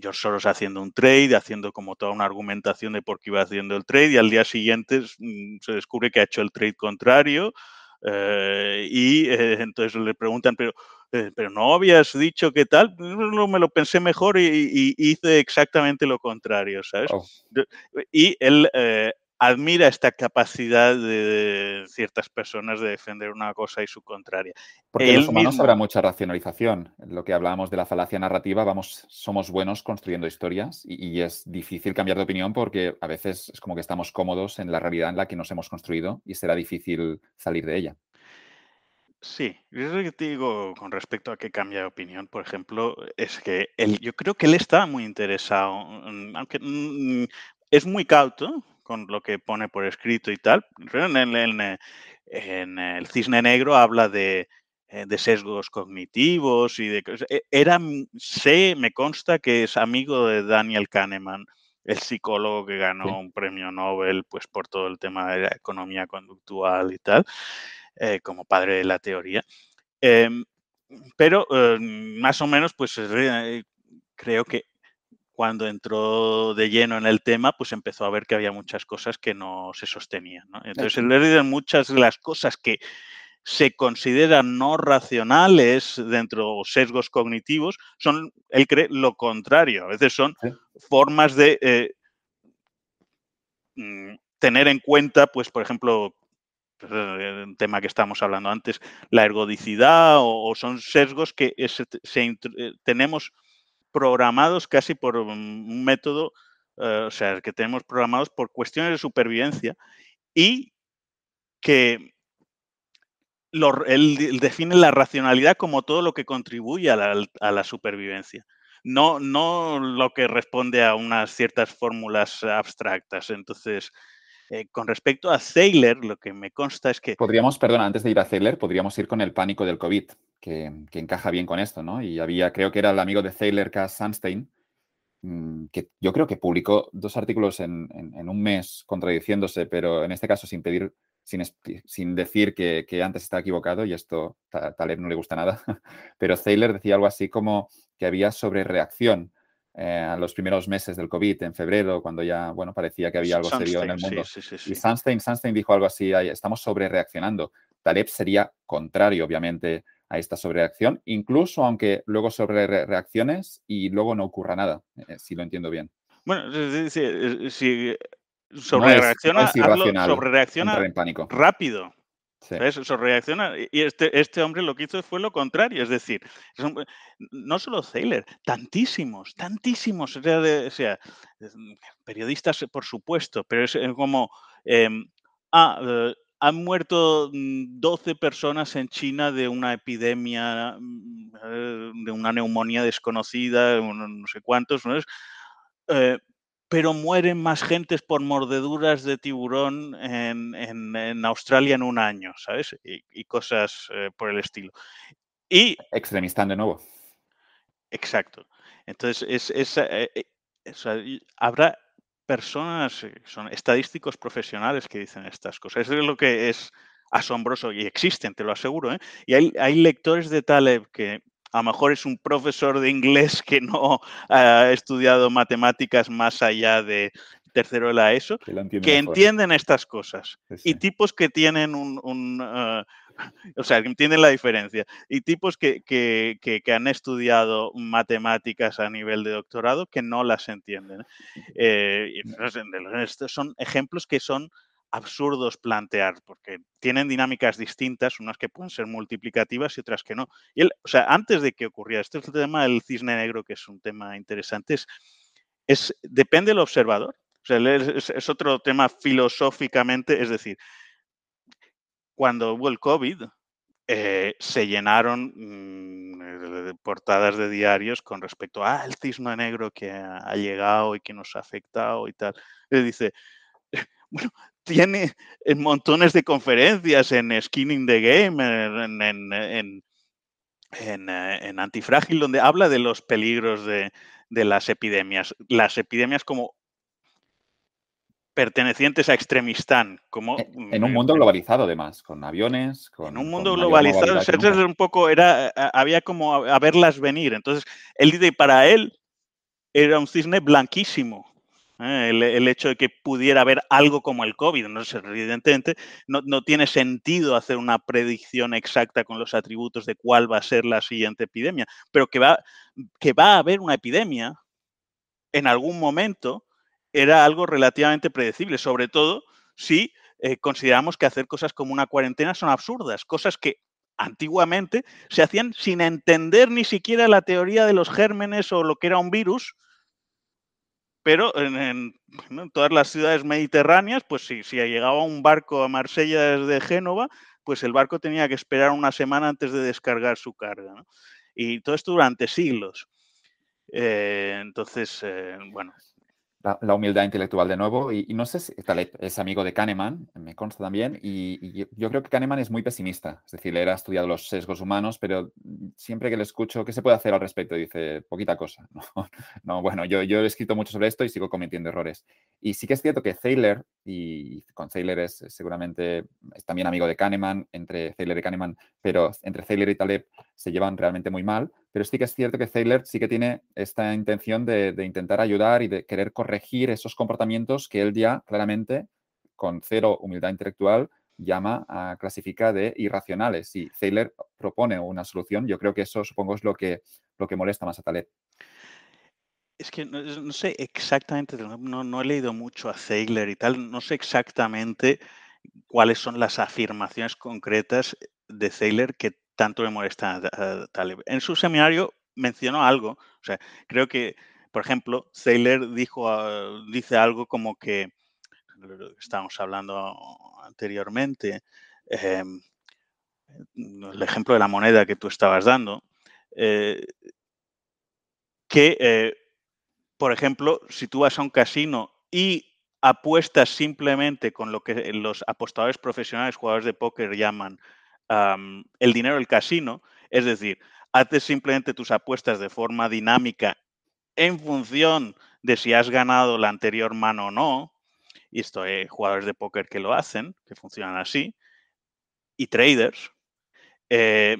Speaker 2: George Soros haciendo un trade, haciendo como toda una argumentación de por qué iba haciendo el trade y al día siguiente mm, se descubre que ha hecho el trade contrario eh, y eh, entonces le preguntan, pero, eh, pero no habías dicho qué tal, no, me lo pensé mejor y, hice exactamente lo contrario, ¿sabes? Y él admira esta capacidad de, ciertas personas de defender una cosa y su contraria.
Speaker 1: Porque en los humanos habrá mucha racionalización. Lo que hablábamos de la falacia narrativa, vamos, somos buenos construyendo historias y, es difícil cambiar de opinión porque a veces es como que estamos cómodos en la realidad en la que nos hemos construido y será difícil salir de ella.
Speaker 2: Sí, yo lo que te digo con respecto a que cambia de opinión, por ejemplo, es que él, yo creo que él está muy interesado, aunque mm, es muy cauto, con lo que pone por escrito y tal. En, el Cisne Negro habla de, eh, sesgos cognitivos y de e, era sé me consta que es amigo de Daniel Kahneman el psicólogo que ganó un premio Nobel pues por todo el tema de la economía conductual y tal eh, como padre de la teoría em, pero eh, más o menos pues creo que cuando entró de lleno en el tema, pues empezó a ver que había muchas cosas que no se sostenían. Entonces, el muchas de las cosas que se consideran no racionales dentro de sesgos cognitivos, son, él cree, lo contrario. A veces son formas de eh, mm, tener en cuenta, pues, por ejemplo, eh, un tema que estábamos hablando antes, la ergodicidad, o, son sesgos que eh, tenemos programados casi por un método, eh, o sea, que tenemos programados por cuestiones de supervivencia y que él, define la racionalidad como todo lo que contribuye a la, supervivencia, no, no lo que responde a unas ciertas fórmulas abstractas. Entonces, eh, con respecto a Thaler, lo que me consta es que...
Speaker 1: Podríamos, perdón, antes de ir a Thaler, podríamos ir con el pánico del COVID que, encaja bien con esto, ¿no? Y había, creo que era el amigo de Thaler, Cass Sunstein, mm, que yo creo que publicó dos artículos en, un mes contradiciéndose, pero en este caso sin pedir, sin, sin decir que, antes estaba equivocado, y esto a Taleb no le gusta nada, pero Thaler decía algo así como que había sobrereacción eh, a los primeros meses del COVID, en febrero, cuando ya, bueno, parecía que había algo serio en el mundo. y Sunstein, Sunstein dijo algo así, estamos sobrereaccionando. Taleb sería contrario, obviamente, a esta sobrereacción, incluso aunque luego sobre reacciones y luego no ocurra nada, eh, si lo entiendo bien.
Speaker 2: Bueno, si, sobre reacciona, sobre reacciona en pánico. rápido. Sí. reacciona. Y este, este hombre lo que hizo fue lo contrario. Es decir, no solo Thaler, tantísimos, tantísimos. O sea, periodistas, por supuesto, pero es como, em, ah, eh, han muerto 12 mm, personas en China de una epidemia, mm, eh, de una neumonía desconocida, no sé cuántos, ¿no? Eh, pero mueren más gentes por mordeduras de tiburón en, Australia en un año, ¿sabes? Y, cosas eh, por el estilo. Y,
Speaker 1: Extremistán de nuevo.
Speaker 2: Exacto. Entonces, es, habrá personas, eh, son estadísticos profesionales que dicen estas cosas. Eso es lo que es asombroso y existen, te lo aseguro. ¿eh? Y hay, lectores de Taleb que a lo mejor es un profesor de inglés que no ha estudiado matemáticas más allá de tercero de la ESO, que, entienden estas cosas. Y tipos que tienen un, ah, o sea, que entienden la diferencia. Y tipos que, han estudiado matemáticas a nivel de doctorado que no las entienden. Eh, estos son ejemplos que son absurdos plantear, porque tienen dinámicas distintas, unas que pueden ser multiplicativas y otras que no. Y o sea, antes de que ocurriera, este es el tema del cisne negro, que es un tema interesante, es, depende del observador. O sea, es otro tema filosóficamente, es decir, cuando hubo el COVID, eh, se llenaron mm, portadas de diarios con respecto a ah, cisne negro que ha llegado y que nos ha afectado y tal. Y dice, bueno, tiene montones de conferencias en Skinning the Game, en, en, en, eh, Antifrágil, donde habla de los peligros de, de las epidemias. Las epidemias como pertenecientes a Extremistán. Como,
Speaker 1: e, en un mundo globalizado, además, con aviones. Con,
Speaker 2: en un mundo globalizado, un poco, era, había como a, verlas venir. Entonces, él dice, para él era un cisne blanquísimo. ¿Eh? El, hecho de que pudiera haber algo como el COVID, ¿no? evidentemente no, no, tiene sentido hacer una predicción exacta con los atributos de cuál va a ser la siguiente epidemia, pero que va, que va a haber una epidemia en algún momento era algo relativamente predecible, sobre todo si eh, consideramos que hacer cosas como una cuarentena son absurdas, cosas que antiguamente se hacían sin entender ni siquiera la teoría de los gérmenes o lo que era un virus, pero en, todas las ciudades mediterráneas, pues si, si, llegaba un barco a Marsella desde Génova, pues el barco tenía que esperar una semana antes de descargar su carga. Y todo esto durante siglos. Eh, entonces, eh, bueno,
Speaker 1: la, humildad intelectual de nuevo. Y, no sé si Taleb es amigo de Kahneman, me consta también, y, yo creo que Kahneman es muy pesimista. Es decir, él ha estudiado los sesgos humanos, pero siempre que le escucho, ¿qué se puede hacer al respecto? Dice, poquita cosa. No, bueno, yo, yo he escrito mucho sobre esto y sigo cometiendo errores. Y sí que es cierto que Thaler, y con Thaler es seguramente, es también amigo de Kahneman, entre Thaler y Kahneman, pero entre Thaler y Taleb se llevan realmente muy mal. Pero sí que es cierto que Thaler sí que tiene esta intención de, intentar ayudar y de querer corregir esos comportamientos que él ya claramente, con cero humildad intelectual, llama a clasificar de irracionales. Si Thaler propone una solución, yo creo que eso supongo es lo que, lo que molesta más a Taleb.
Speaker 2: Es que no, sé exactamente, no, he leído mucho a Thaler y tal, no sé exactamente cuáles son las afirmaciones concretas de Thaler que tanto me molesta a Taleb. En su seminario mencionó algo, o sea, creo que, por ejemplo, Thaler dijo, ah, dice algo como que, estábamos hablando anteriormente, em, el ejemplo de la moneda que tú estabas dando, eh, que, eh, por ejemplo, si tú vas a un casino y apuestas simplemente con lo que los apostadores profesionales, jugadores de póker llaman el dinero del casino, es decir, haces simplemente tus apuestas de forma dinámica en función de si has ganado la anterior mano o no, y esto hay jugadores de póker que lo hacen, que funcionan así, y traders.
Speaker 1: Eh,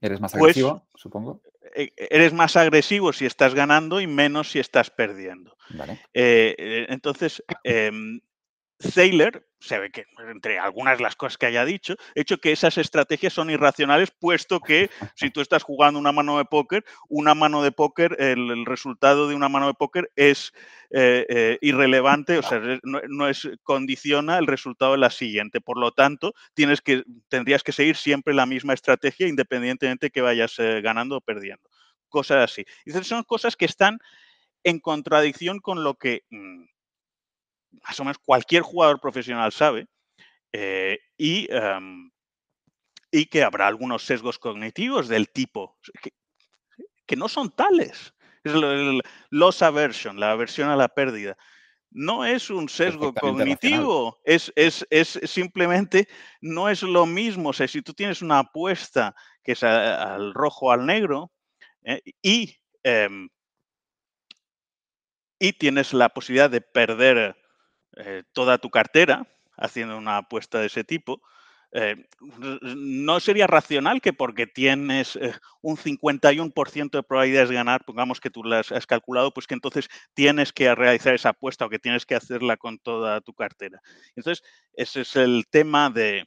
Speaker 1: ¿Eres más pues, agresivo, supongo?
Speaker 2: E, eres más agresivo si estás ganando y menos si estás perdiendo. Eh, eh, entonces, em, Thaler se ve que entre algunas de las cosas que haya dicho, hecho que esas estrategias son irracionales, puesto que si tú estás jugando una mano de póker, una mano de póker, el, resultado de una mano de póker es eh, eh, irrelevante, o sea, no, es condiciona el resultado de la siguiente. Por lo tanto, tienes que, tendrías que seguir siempre la misma estrategia, independientemente que vayas eh, ganando o perdiendo. Cosas así. Y son cosas que están en contradicción con lo que mm, más o menos cualquier jugador profesional sabe, y, em, y que habrá algunos sesgos cognitivos del tipo que, no son tales. Es el, loss aversion, la aversión a la pérdida no es un sesgo cognitivo, es, es, es, simplemente, no es lo mismo. O sea, si tú tienes una apuesta que es al rojo o al negro eh, y, em, y tienes la posibilidad de perder eh, toda tu cartera haciendo una apuesta de ese tipo, eh, no sería racional que porque tienes eh, un 51% de probabilidades de ganar, pongamos que tú las has calculado, pues que entonces tienes que realizar esa apuesta o que tienes que hacerla con toda tu cartera. Entonces, ese es el tema de,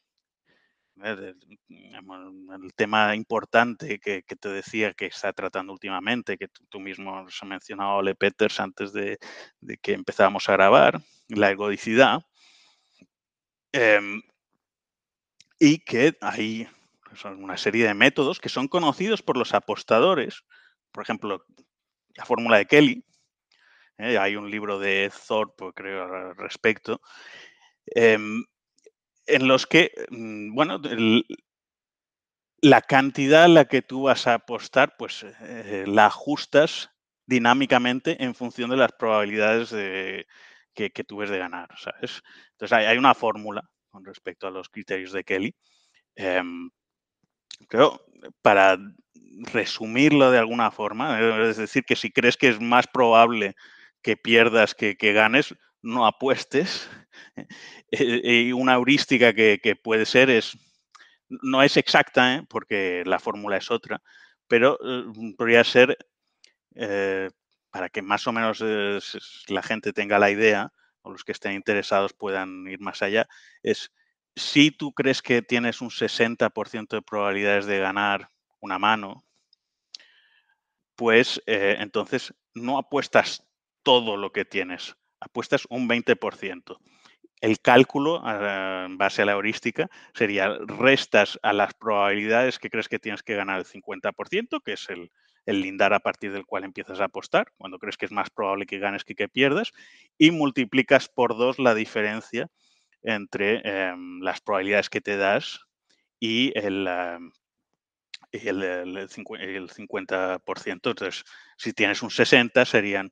Speaker 2: eh, el tema importante que, te decía que está tratando últimamente, que tú, mismo has mencionado, Ole Peters, antes de, que empezáramos a grabar, la ergodicidad. Em, y que hay una serie de métodos que son conocidos por los apostadores. Por ejemplo, la fórmula de Kelly. ¿eh? hay un libro de Thorpe, creo, al respecto. Em, en los que, mm, bueno, la cantidad a la que tú vas a apostar, pues eh, la ajustas dinámicamente en función de las probabilidades que, tú ves de ganar. Entonces hay una fórmula con respecto a los criterios de Kelly. Creo, para resumirlo de alguna forma, es decir, que si crees que es más probable que pierdas que, ganes, no apuestes. Y una heurística que, puede ser es, no es exacta, ¿eh? porque la fórmula es otra, pero eh, podría ser, eh, para que más o menos la gente tenga la idea, o los que estén interesados puedan ir más allá, es si tú crees que tienes un 60% de probabilidades de ganar una mano, pues eh, entonces no apuestas todo lo que tienes, apuestas un 20%. El cálculo, en base a la heurística, sería restas a las probabilidades que crees que tienes que ganar el 50%, que es el, el lindar a partir del cual empiezas a apostar, cuando crees que es más probable que ganes que que pierdas, y multiplicas por dos la diferencia entre em, las probabilidades que te das y el, em, el, el, 50%. Entonces, si tienes un 60, serían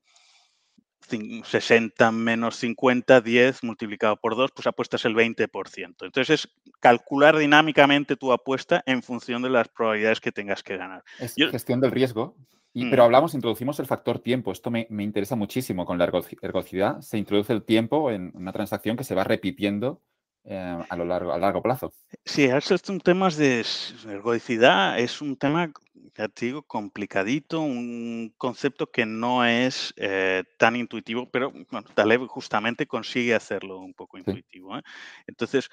Speaker 2: 60 menos 50, 10 multiplicado por 2, pues apuestas el 20%. Entonces es calcular dinámicamente tu apuesta en función de las probabilidades que tengas que ganar.
Speaker 1: Es gestión del riesgo. Mm. pero hablamos, introducimos el factor tiempo. Esto me, me interesa muchísimo. Con la ergodicidad se introduce el tiempo en una transacción que se va repitiendo eh, a lo largo, a largo plazo.
Speaker 2: Sí, estos un temas de ergodicidad, es un tema, ya te digo, complicadito, un concepto que no es eh, tan intuitivo, pero bueno, Taleb justamente consigue hacerlo un poco intuitivo. ¿eh? Entonces,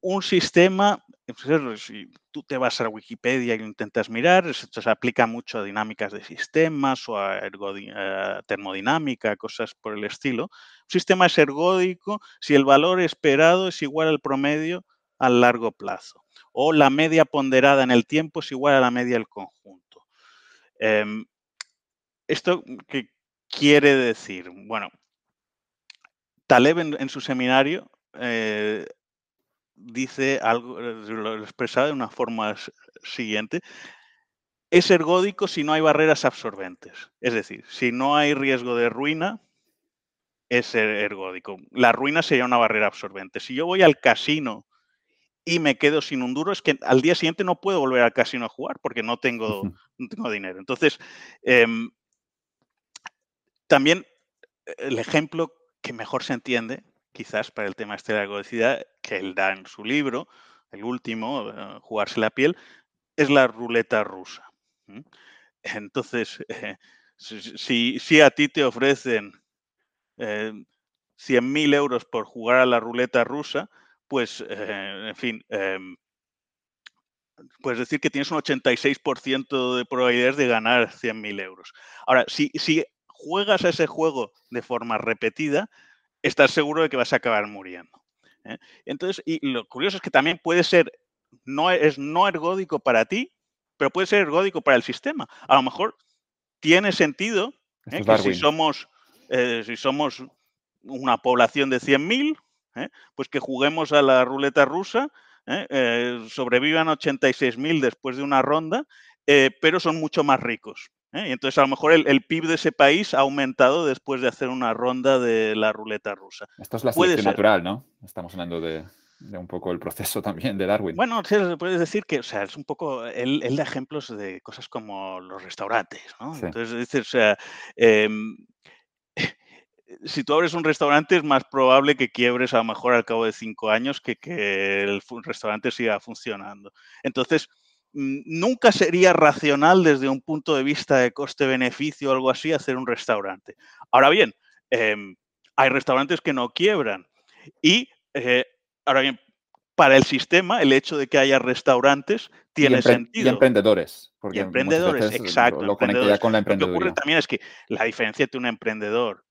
Speaker 2: un sistema, si tú te vas a Wikipedia y lo intentas mirar, esto se aplica mucho a dinámicas de sistemas o a, a termodinámica, cosas por el estilo un sistema es ergódico si el valor esperado es igual al promedio a largo plazo o la media ponderada en el tiempo es igual a la media del conjunto. Em, ¿Esto qué quiere decir? Bueno, Taleb en, su seminario eh, dice algo, lo expresado de una forma siguiente, es ergódico si no hay barreras absorbentes. Es decir, si no hay riesgo de ruina, es ergódico. La ruina sería una barrera absorbente. Si yo voy al casino y me quedo sin un duro, es que al día siguiente no puedo volver al casino a jugar porque no tengo, no tengo dinero. Entonces, em, también eh, el ejemplo que mejor se entiende, quizás para el tema este de la que él da en su libro, el último, eh, Jugarse la piel, es la ruleta rusa. Entonces, eh, si, si, a ti te ofrecen eh, 100.000 euros por jugar a la ruleta rusa, pues, eh, en fin, em, puedes decir que tienes un 86% de probabilidades de ganar 100.000 euros. Ahora, si, si juegas a ese juego de forma repetida, estás seguro de que vas a acabar muriendo. ¿eh? Entonces, y lo curioso es que también puede ser, no es no ergódico para ti, pero puede ser ergódico para el sistema. A lo mejor tiene sentido ¿eh? que si somos eh, si somos una población de 100.000, ¿eh? pues que juguemos a la ruleta rusa, ¿eh? Eh, sobrevivan 86.000 después de una ronda, pero son mucho más ricos. Y entonces a lo mejor el, PIB de ese país ha aumentado después de hacer una ronda de la ruleta rusa.
Speaker 1: Esto es la selección natural, ¿no? Estamos hablando de, un poco el proceso también de Darwin.
Speaker 2: Bueno, puedes decir que, o sea, es un poco, él, da ejemplos de cosas como los restaurantes, ¿no? Entonces, dices, o sea, em, si tú abres un restaurante es más probable que quiebres a lo mejor al cabo de cinco años que que el restaurante siga funcionando. Entonces, mm, nunca sería racional desde un punto de vista de coste-beneficio o algo así hacer un restaurante. Ahora bien, em, hay restaurantes que no quiebran y, eh, ahora bien, para el sistema, el hecho de que haya restaurantes tiene sentido.
Speaker 1: Y emprendedores.
Speaker 2: Porque y emprendedores, exacto. Lo, con la Lo que ocurre también es que la diferencia entre un emprendedor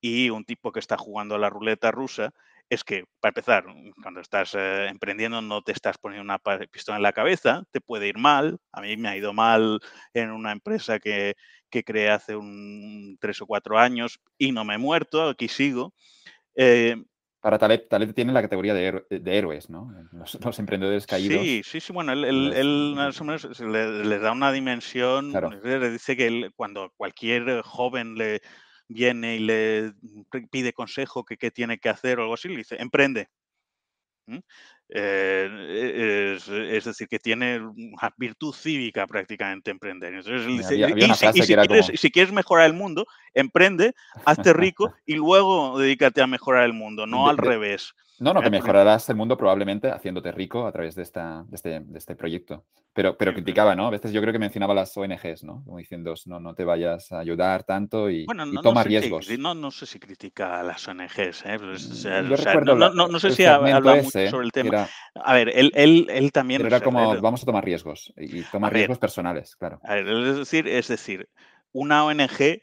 Speaker 2: y un tipo que está jugando a la ruleta rusa es que, para empezar, cuando estás eh, emprendiendo no te estás poniendo una pistola en la cabeza, te puede ir mal. A mí me ha ido mal en una empresa que, que creé hace un tres o cuatro años y no me he muerto, aquí sigo.
Speaker 1: Eh, para Taleb, Taleb tiene la categoría de, héroes, ¿no? Los, emprendedores caídos.
Speaker 2: Sí, sí, sí. Bueno, él, más o menos les da una dimensión. Le dice que cuando cualquier joven le, viene y le pide consejo que qué tiene que hacer o algo así, le dice, emprende. Eh, es, decir, que tiene una virtud cívica prácticamente emprender. y, si, quieres, mejorar el mundo, emprende, hazte rico y luego dedícate a mejorar el mundo, no al revés.
Speaker 1: No, no, que mejorarás el mundo probablemente haciéndote rico a través de, esta, de, este, de este proyecto. Pero, pero criticaba, ¿no? A veces yo creo que mencionaba las ONGs, ¿no? Como diciendo, no, no te vayas a ayudar tanto y, toma riesgos.
Speaker 2: no, no sé si critica a las ONGs, ¿eh? no, sé si habla mucho sobre el tema. a ver, él, él, él también...
Speaker 1: era como, vamos a tomar riesgos y tomar riesgos personales, claro.
Speaker 2: A ver, es decir, es decir, una ONG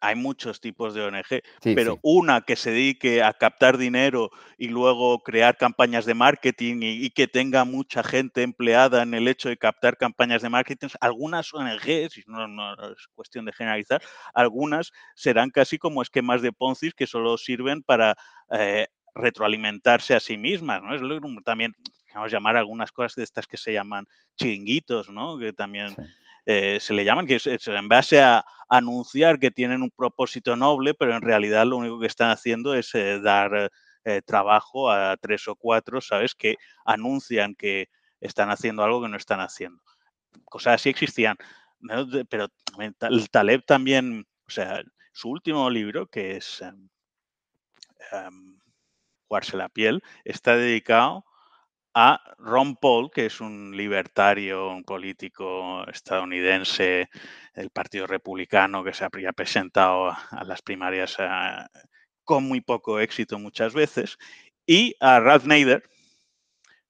Speaker 2: hay muchos tipos de ONG, pero una que se dedique a captar dinero y luego crear campañas de marketing y, que tenga mucha gente empleada en el hecho de captar campañas de marketing, algunas ONGs, y no, es cuestión de generalizar, algunas serán casi como esquemas de Ponzi que solo sirven para eh, retroalimentarse a sí mismas, ¿no? Es también, vamos a llamar algunas cosas de estas que se llaman chiringuitos, ¿no? Que también... Eh, se le llaman, que es, en base a anunciar que tienen un propósito noble, pero en realidad lo único que están haciendo es eh, dar eh, trabajo a tres o cuatro, ¿sabes? Que anuncian que están haciendo algo que no están haciendo. Cosas así existían. Pero el Taleb también, o sea, su último libro, que es um, Jugarse la piel, está dedicado a Ron Paul, que es un libertario, un político estadounidense del Partido Republicano que se habría presentado a las primarias eh, con muy poco éxito muchas veces, y a Ralph Nader,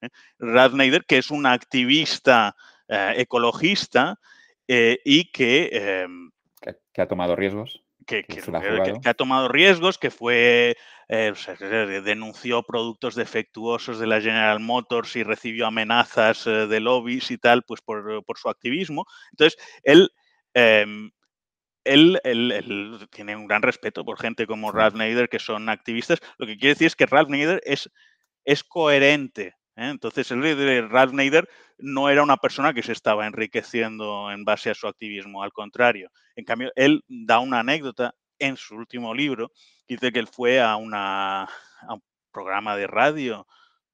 Speaker 2: ¿eh? Que es un activista eh, ecologista y
Speaker 1: em, que, que ha tomado riesgos
Speaker 2: que, ha tomado riesgos, que fue eh, denunció productos defectuosos de la General Motors y recibió amenazas eh, de lobbies y tal, pues por, su activismo. Entonces, em, él, él, tiene un gran respeto por gente como Ralph Nader, que son activistas. Lo que quiere decir es que Ralph Nader es, es coherente ¿eh? Entonces, el de Ralph Nader no era una persona que se estaba enriqueciendo en base a su activismo, al contrario. En cambio, él da una anécdota en su último libro, dice que él fue a, una, un programa de radio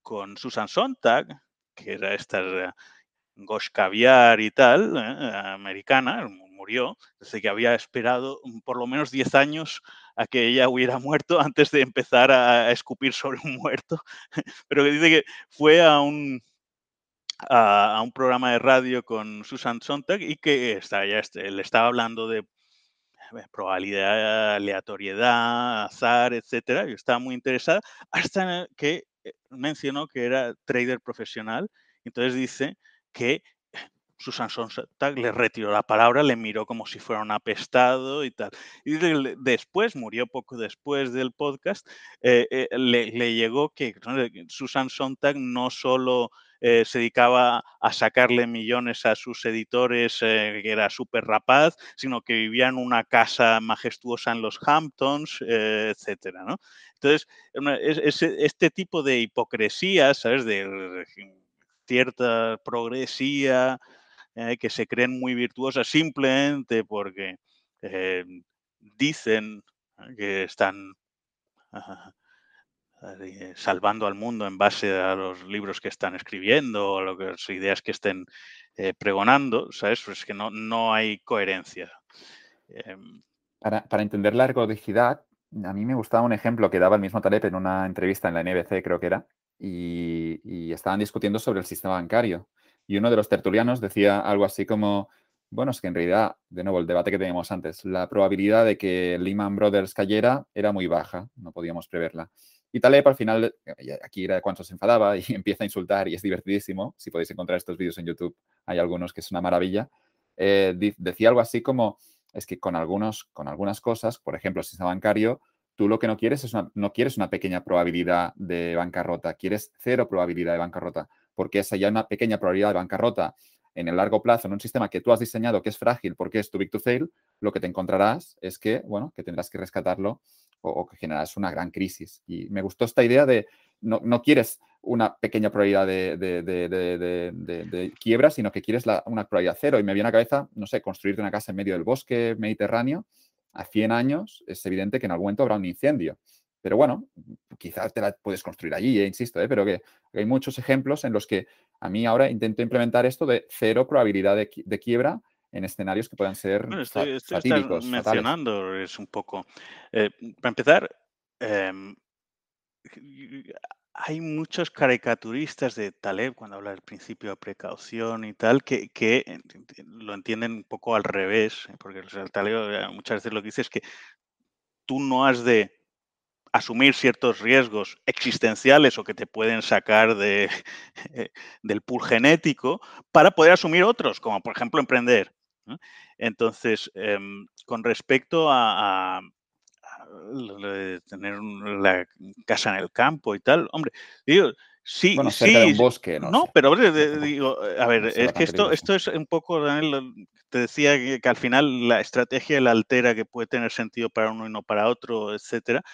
Speaker 2: con Susan Sontag, que era esta Gosh Caviar y tal, ¿eh? americana, murió, desde que había esperado por lo menos 10 años a que ella hubiera muerto antes de empezar a, escupir sobre un muerto. Pero que dice que fue a un, a, un programa de radio con Susan Sontag y que está, ya le estaba hablando de eh, probabilidad, aleatoriedad, azar, etcétera. Yo estaba muy interesada hasta que eh, mencionó que era trader profesional. Entonces dice que Susan Sontag le retiró la palabra, le miró como si fuera un apestado y tal. Y después, murió poco después del podcast, eh, eh, le, llegó que Susan Sontag no solo eh, se dedicaba a sacarle millones a sus editores, que era súper rapaz, sino que vivía en una casa majestuosa en los Hamptons, etcétera. Entonces, este tipo de hipocresía, ¿sabes? De cierta progresía, que se creen muy virtuosas simplemente porque dicen que están eh, salvando al mundo en base a los libros que están escribiendo o a las ideas que estén eh, pregonando, ¿sabes? Pues que no, no hay coherencia.
Speaker 1: Em, para, entender la ergodicidad, a mí me gustaba un ejemplo que daba el mismo Taleb en una entrevista en la NBC, creo que era, y, y estaban discutiendo sobre el sistema bancario. Y uno de los tertulianos decía algo así como, bueno, es que en realidad, de nuevo, el debate que teníamos antes, la probabilidad de que Lehman Brothers cayera era muy baja, no podíamos preverla. Y Taleb al final, eh, aquí era cuando se enfadaba y empieza a insultar y es divertidísimo. Si podéis encontrar estos vídeos en YouTube, hay algunos que es una maravilla. Eh, decía algo así como, es que con, algunos, con algunas cosas, por ejemplo, el sistema bancario, tú lo que no quieres es no quieres una pequeña probabilidad de bancarrota, quieres cero probabilidad de bancarrota, porque esa ya una pequeña probabilidad de bancarrota en el largo plazo en un sistema que tú has diseñado que es frágil porque es too big to fail, lo que te encontrarás es que, bueno, que tendrás que rescatarlo o, que generarás una gran crisis. Y me gustó esta idea de no, no quieres una pequeña probabilidad de, de, quiebra, sino que quieres una probabilidad cero. Y me viene a la cabeza, no sé, construirte una casa en medio del bosque mediterráneo a 100 años, es evidente que en algún momento habrá un incendio. Pero bueno, quizás te la puedes construir allí, eh, insisto, eh, pero que hay muchos ejemplos en los que a mí ahora intento implementar esto de cero probabilidad de, quiebra en escenarios que puedan ser
Speaker 2: bueno, estoy, mencionando es un poco. Eh, para empezar, em, hay muchos caricaturistas de Taleb cuando habla del principio de precaución y tal, que, que lo entienden un poco al revés, porque el Taleb muchas veces lo que dice es que tú no has de asumir ciertos riesgos existenciales o que te pueden sacar de, del pool genético para poder asumir otros, como por ejemplo emprender. Entonces, em, con respecto a, tener la casa en el campo y tal, hombre, digo, sí, sí,
Speaker 1: un bosque,
Speaker 2: no, pero digo, a ver, es que esto, esto es un poco, Daniel, te decía que, que, al final la estrategia la altera que puede tener sentido para uno y no para otro, etcétera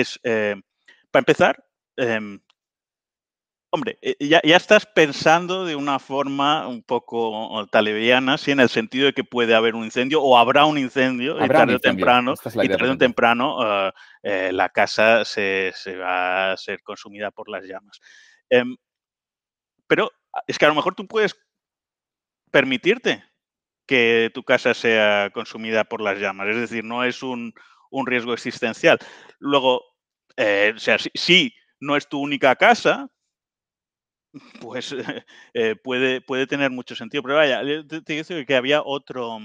Speaker 2: es, eh, para empezar, em, hombre, eh, ya, estás pensando de una forma un poco talebiana, sí, en el sentido de que puede haber un incendio o habrá un incendio y tarde o temprano, y tarde o temprano ah, eh, la casa se, va a ser consumida por las llamas. Em, pero ah, es que a lo mejor tú puedes permitirte que tu casa sea consumida por las llamas. Es decir, no es un, un riesgo existencial. Luego, eh, o sea, si, no es tu única casa, pues eh, puede, puede tener mucho sentido. Pero vaya, te, te que había otro,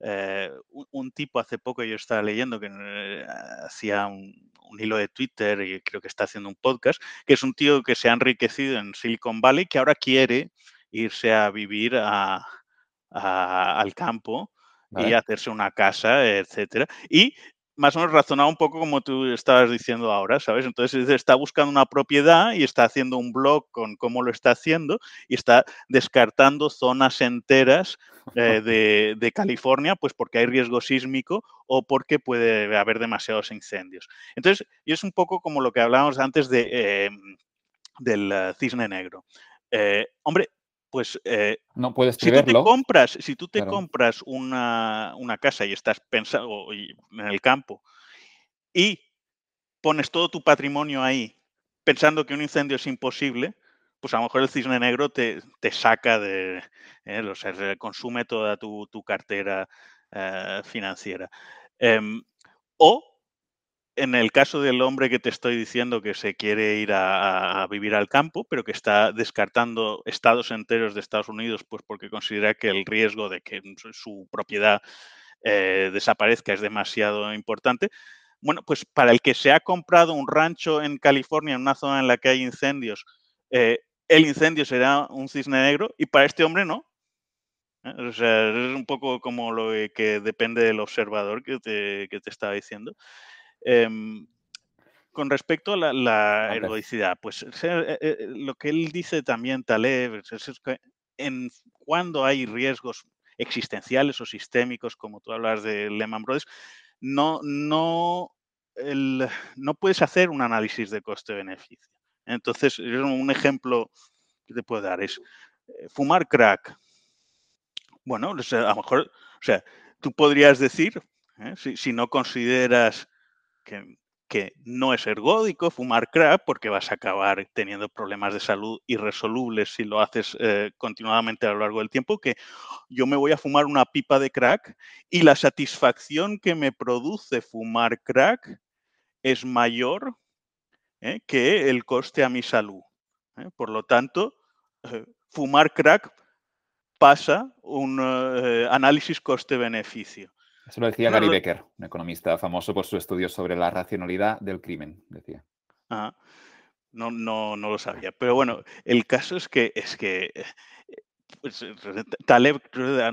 Speaker 2: eh, un, tipo hace poco yo estaba leyendo que hacía un, hilo de Twitter y creo que está haciendo un podcast, que es un tío que se ha enriquecido en Silicon Valley, que ahora quiere irse a vivir a, al campo y hacerse una casa, etcétera. Y más o menos razonado un poco como tú estabas diciendo ahora, ¿sabes? Entonces está buscando una propiedad y está haciendo un blog con cómo lo está haciendo y está descartando zonas enteras eh, de, California, pues porque hay riesgo sísmico o porque puede haber demasiados incendios. Entonces, y es un poco como lo que hablábamos antes de, em, del eh, cisne negro. Eh, hombre, pues
Speaker 1: no puedes
Speaker 2: si tú te compras, si tú te compras una, casa y estás pensando en el campo y pones todo tu patrimonio ahí pensando que un incendio es imposible, pues a lo mejor el cisne negro te, saca de, eh, o sea, consume toda tu, cartera eh, financiera. Em, o en el caso del hombre que te estoy diciendo que se quiere ir a, vivir al campo, pero que está descartando estados enteros de Estados Unidos, pues porque considera que el riesgo de que su propiedad eh, desaparezca es demasiado importante. Bueno, pues para el que se ha comprado un rancho en California, en una zona en la que hay incendios, eh, el incendio será un cisne negro y para este hombre no. ¿eh? O sea, es un poco como lo que depende del observador que te, que te estaba diciendo. Em, con respecto a la, ergodicidad, pues lo que él dice también, Taleb, es, que en, cuando hay riesgos existenciales o sistémicos, como tú hablas de Lehman Brothers, no, no, no puedes hacer un análisis de coste-beneficio. Entonces, un ejemplo que te puedo dar es eh, fumar crack. Bueno, a lo mejor, o sea, tú podrías decir, ¿eh? si, no consideras que, no es ergódico fumar crack porque vas a acabar teniendo problemas de salud irresolubles si lo haces eh, continuadamente a lo largo del tiempo, que yo me voy a fumar una pipa de crack y la satisfacción que me produce fumar crack es mayor ¿eh? que el coste a mi salud. ¿eh? Por lo tanto, fumar crack pasa un análisis coste-beneficio.
Speaker 1: Eso lo decía Gary Becker, un economista famoso por su estudio sobre la racionalidad del crimen, decía.
Speaker 2: No, no, no lo sabía. Pero bueno, el caso es que es que eh, pues, eh, Taleb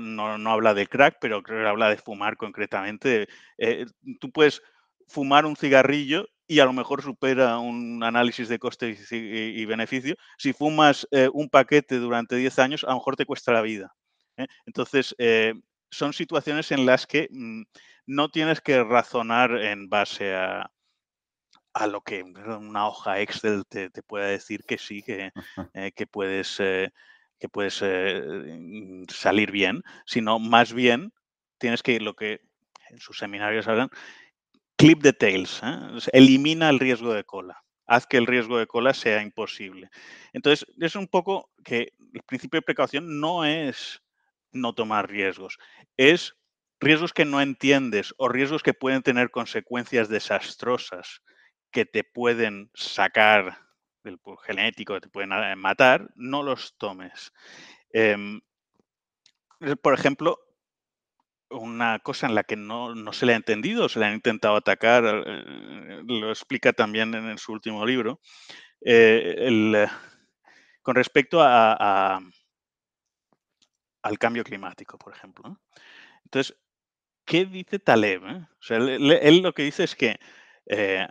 Speaker 2: no, no, habla de crack, pero creo que habla de fumar concretamente. Eh, tú puedes fumar un cigarrillo y a lo mejor supera un análisis de coste y, beneficio. Si fumas un paquete durante 10 años, a lo mejor te cuesta la vida. Entonces, son situaciones en las que mm, no tienes que razonar en base a, a lo que una hoja Excel te, te pueda decir que sí, que, eh, que puedes, eh, que puedes eh, salir bien, sino más bien tienes que, lo que en sus seminarios hablan, clip the tails, elimina el riesgo de cola, haz que el riesgo de cola sea imposible. Entonces, es un poco que el principio de precaución no es no tomar riesgos. Es riesgos que no entiendes o riesgos que pueden tener consecuencias desastrosas que te pueden sacar del genético, que te pueden eh, matar, no los tomes. Em, eh, por ejemplo, una cosa en la que no, se le ha entendido, se le han intentado atacar, eh, lo explica también en, su último libro, con respecto a al cambio climático, por ejemplo. Entonces, ¿qué dice Taleb? Eh? él, lo que dice es que eh,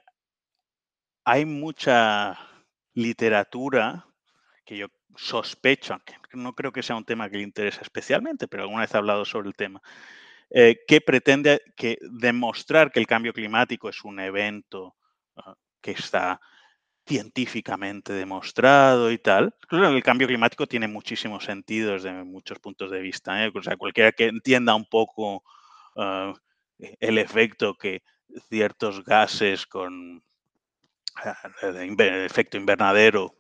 Speaker 2: hay mucha literatura que yo sospecho, que no creo que sea un tema que le interese especialmente, pero alguna vez ha hablado sobre el tema, eh, que pretende que demostrar que el cambio climático es un evento ah, que está científicamente demostrado y tal. el cambio climático tiene muchísimos sentidos desde muchos puntos de vista. ¿eh? O sea, cualquiera que entienda un poco ah, el efecto que ciertos gases con ah, efecto invernadero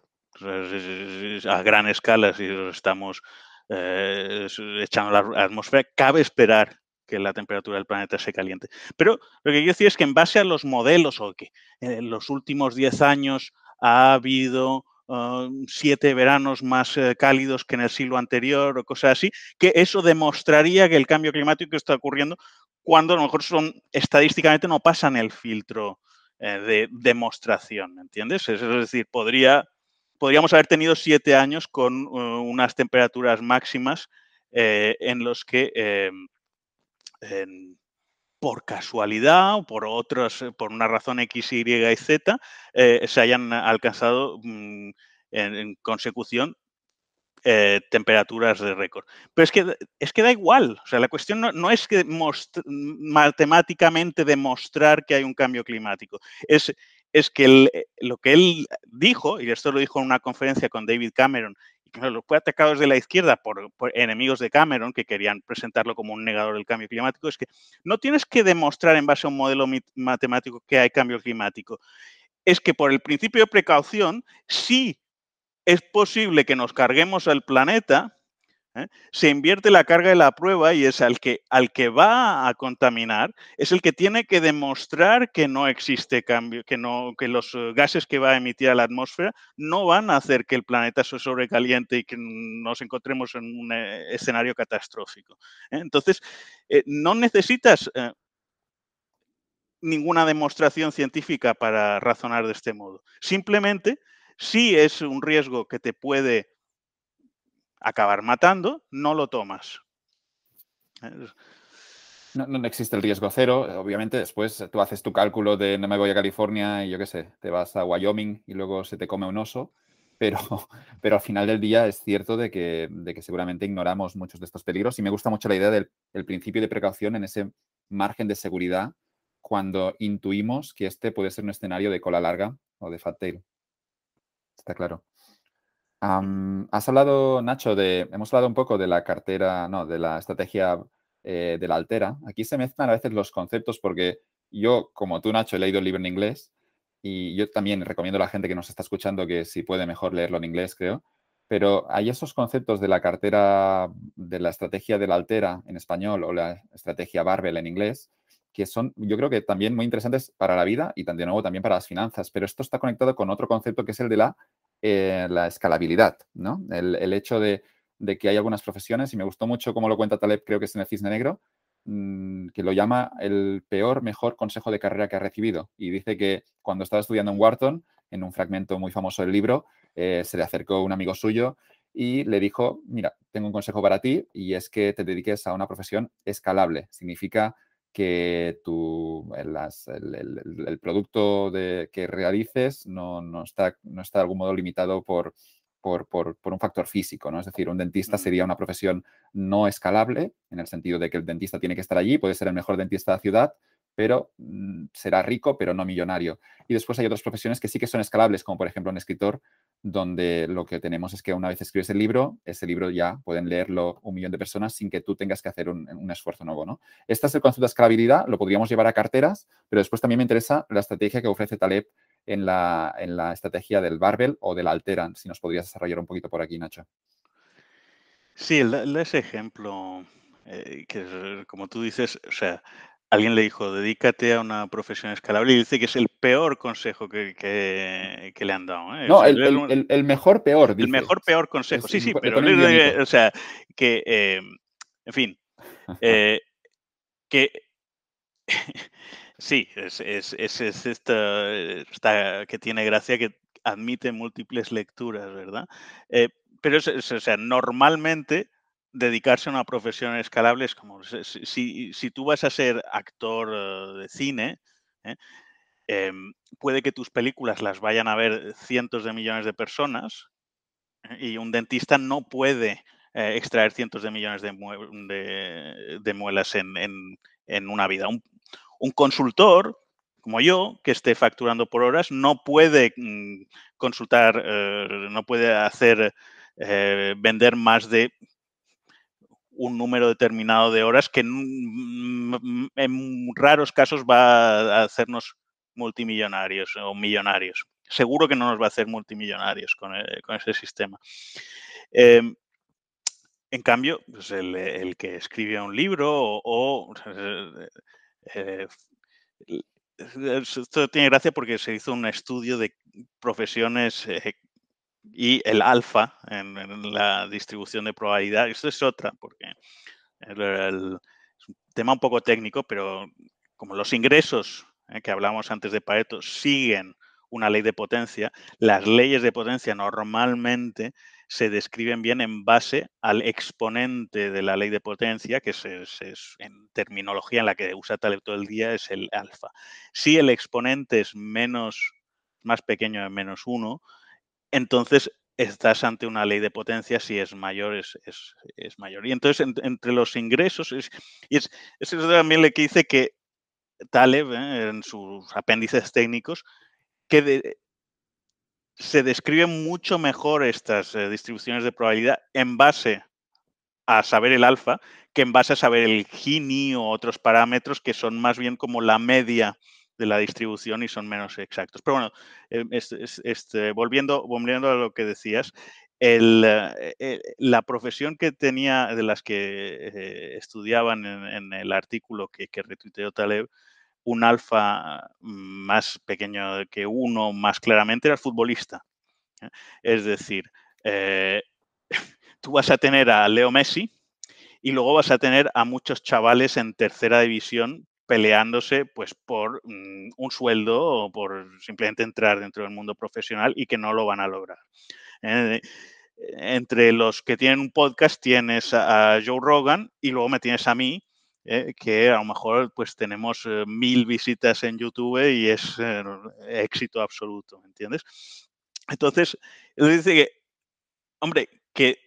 Speaker 2: a gran escala, si estamos eh, echando la atmósfera, cabe esperar que la temperatura del planeta se caliente. Pero lo que quiero decir es que en base a los modelos o que en los últimos 10 años ha habido ah, siete veranos más eh, cálidos que en el siglo anterior o cosas así, que eso demostraría que el cambio climático está ocurriendo cuando a lo mejor son estadísticamente no pasan el filtro eh, de demostración, ¿entiendes? Es, decir, podría, podríamos haber tenido siete años con uh, unas temperaturas máximas eh, en los que por casualidad o por otras, eh, por una razón X, Y y Z, eh, se hayan alcanzado mm, en, consecución eh, temperaturas de récord. Pero es que, es que da igual, o sea, la cuestión no, es que matemáticamente demostrar que hay un cambio climático, es, es que lo que él dijo, y esto lo dijo en una conferencia con David Cameron lo fue atacado desde la izquierda por, enemigos de Cameron que querían presentarlo como un negador del cambio climático, es que no tienes que demostrar en base a un modelo matemático que hay cambio climático. Es que por el principio de precaución, sí es posible que nos carguemos al planeta, ¿eh? se invierte la carga de la prueba y es al que, al que va a contaminar, es el que tiene que demostrar que no existe cambio, que, no, que los eh, gases que va a emitir a la atmósfera no van a hacer que el planeta se sobrecaliente y que nos encontremos en un eh, escenario catastrófico. Entonces, no necesitas ninguna demostración científica para razonar de este modo. Simplemente, si es un riesgo que te puede acabar matando, no lo tomas.
Speaker 1: No, existe el riesgo cero. Obviamente, después tú haces tu cálculo de no me voy a California y yo qué sé, te vas a Wyoming y luego se te come un oso. Pero, pero al final del día es cierto de que, de que seguramente ignoramos muchos de estos peligros y me gusta mucho la idea del principio de precaución en ese margen de seguridad cuando intuimos que este puede ser un escenario de cola larga o de fat tail. Está claro. Has hablado, Nacho, de. Hemos hablado un poco de la cartera, no, de la estrategia eh, de la altera. Aquí se mezclan a veces los conceptos porque yo, como tú, Nacho, he leído el libro en inglés y yo también recomiendo a la gente que nos está escuchando que si puede mejor leerlo en inglés, creo. Pero hay esos conceptos de la cartera, de la estrategia de la altera en español o la estrategia Barbell en inglés, que son, yo creo que también muy interesantes para la vida y de nuevo también para las finanzas. Pero esto está conectado con otro concepto que es el de la, eh, la escalabilidad, ¿no? El, hecho de, que hay algunas profesiones, y me gustó mucho cómo lo cuenta Taleb, creo que es en el Cisne Negro, mm, que lo llama el peor, mejor consejo de carrera que ha recibido. Y dice que cuando estaba estudiando en Wharton, en un fragmento muy famoso del libro, eh, se le acercó un amigo suyo y le dijo, mira, tengo un consejo para ti y es que te dediques a una profesión escalable. Significa que tu, el, producto de, que realices no, no, está, no está de algún modo limitado por, por, por, un factor físico, ¿no? Es decir, un dentista sería una profesión no escalable, en el sentido de que el dentista tiene que estar allí, puede ser el mejor dentista de la ciudad, pero mm, será rico, pero no millonario. Y después hay otras profesiones que sí que son escalables, como por ejemplo un escritor donde lo que tenemos es que una vez escribes el libro, ese libro ya pueden leerlo un millón de personas sin que tú tengas que hacer un, esfuerzo nuevo. ¿no? Este es el concepto de escalabilidad, lo podríamos llevar a carteras, pero después también me interesa la estrategia que ofrece Taleb en la, en la estrategia del barbell o del alteran, si nos podrías desarrollar un poquito por aquí, Nacho.
Speaker 2: Sí, ese ejemplo, eh, que como tú dices, o sea, alguien le dijo, dedícate a una profesión escalable y dice que es el peor consejo que, que, le han dado.
Speaker 1: ¿eh? No, el, el, mejor peor.
Speaker 2: El mejor peor consejo, sí, sí, pero o sea, que, eh, en fin, eh, que sí, es, es, es, esta, esta, que tiene gracia que admite múltiples lecturas, ¿verdad? pero, o sea, normalmente dedicarse a una profesión escalable es como, si, si tú vas a ser actor eh, de cine, ¿eh? Em, puede que tus películas las vayan a ver cientos de millones de personas ¿eh? y un dentista no puede extraer cientos de millones de, muelas en, en, una vida. Un, un, consultor, como yo, que esté facturando por horas, no puede mm, consultar, no puede hacer, vender más de un número determinado de horas que en, raros casos va a hacernos multimillonarios o millonarios. Seguro que no nos va a hacer multimillonarios con, eh, ese sistema. Em, en cambio, pues el, que escribe un libro o, eh, esto tiene gracia porque se hizo un estudio de profesiones eh, y el alfa en, la distribución de probabilidad. Esto es otra, porque es un tema un poco técnico, pero como los ingresos eh, que hablamos antes de Pareto siguen una ley de potencia, las leyes de potencia normalmente se describen bien en base al exponente de la ley de potencia, que es, en terminología en la que usa Taleb todo el día, es el alfa. Si el exponente es menos, más pequeño de menos uno, entonces estás ante una ley de potencia, si es mayor, es, mayor. Y entonces, entre los ingresos, es, es, eso también le que dice que Taleb, ¿eh? en sus apéndices técnicos, que se describen mucho mejor estas eh, distribuciones de probabilidad en base a saber el alfa que en base a saber el Gini o otros parámetros que son más bien como la media de la distribución y son menos exactos. Pero bueno, em, este, volviendo, a lo que decías, eh, eh, la profesión que tenía, de las que eh, estudiaban en, el artículo que, que retuiteó Taleb, un alfa más pequeño que uno, más claramente, era el futbolista. Es decir, tú vas a tener a Leo Messi y luego vas a tener a muchos chavales en tercera división peleándose pues por mm, un sueldo o por simplemente entrar dentro del mundo profesional y que no lo van a lograr. Eh, entre los que tienen un podcast tienes a, Joe Rogan y luego me tienes a mí eh, que a lo mejor pues tenemos eh, mil visitas en YouTube y es éxito absoluto, ¿me entiendes? Entonces, él dice que, hombre, que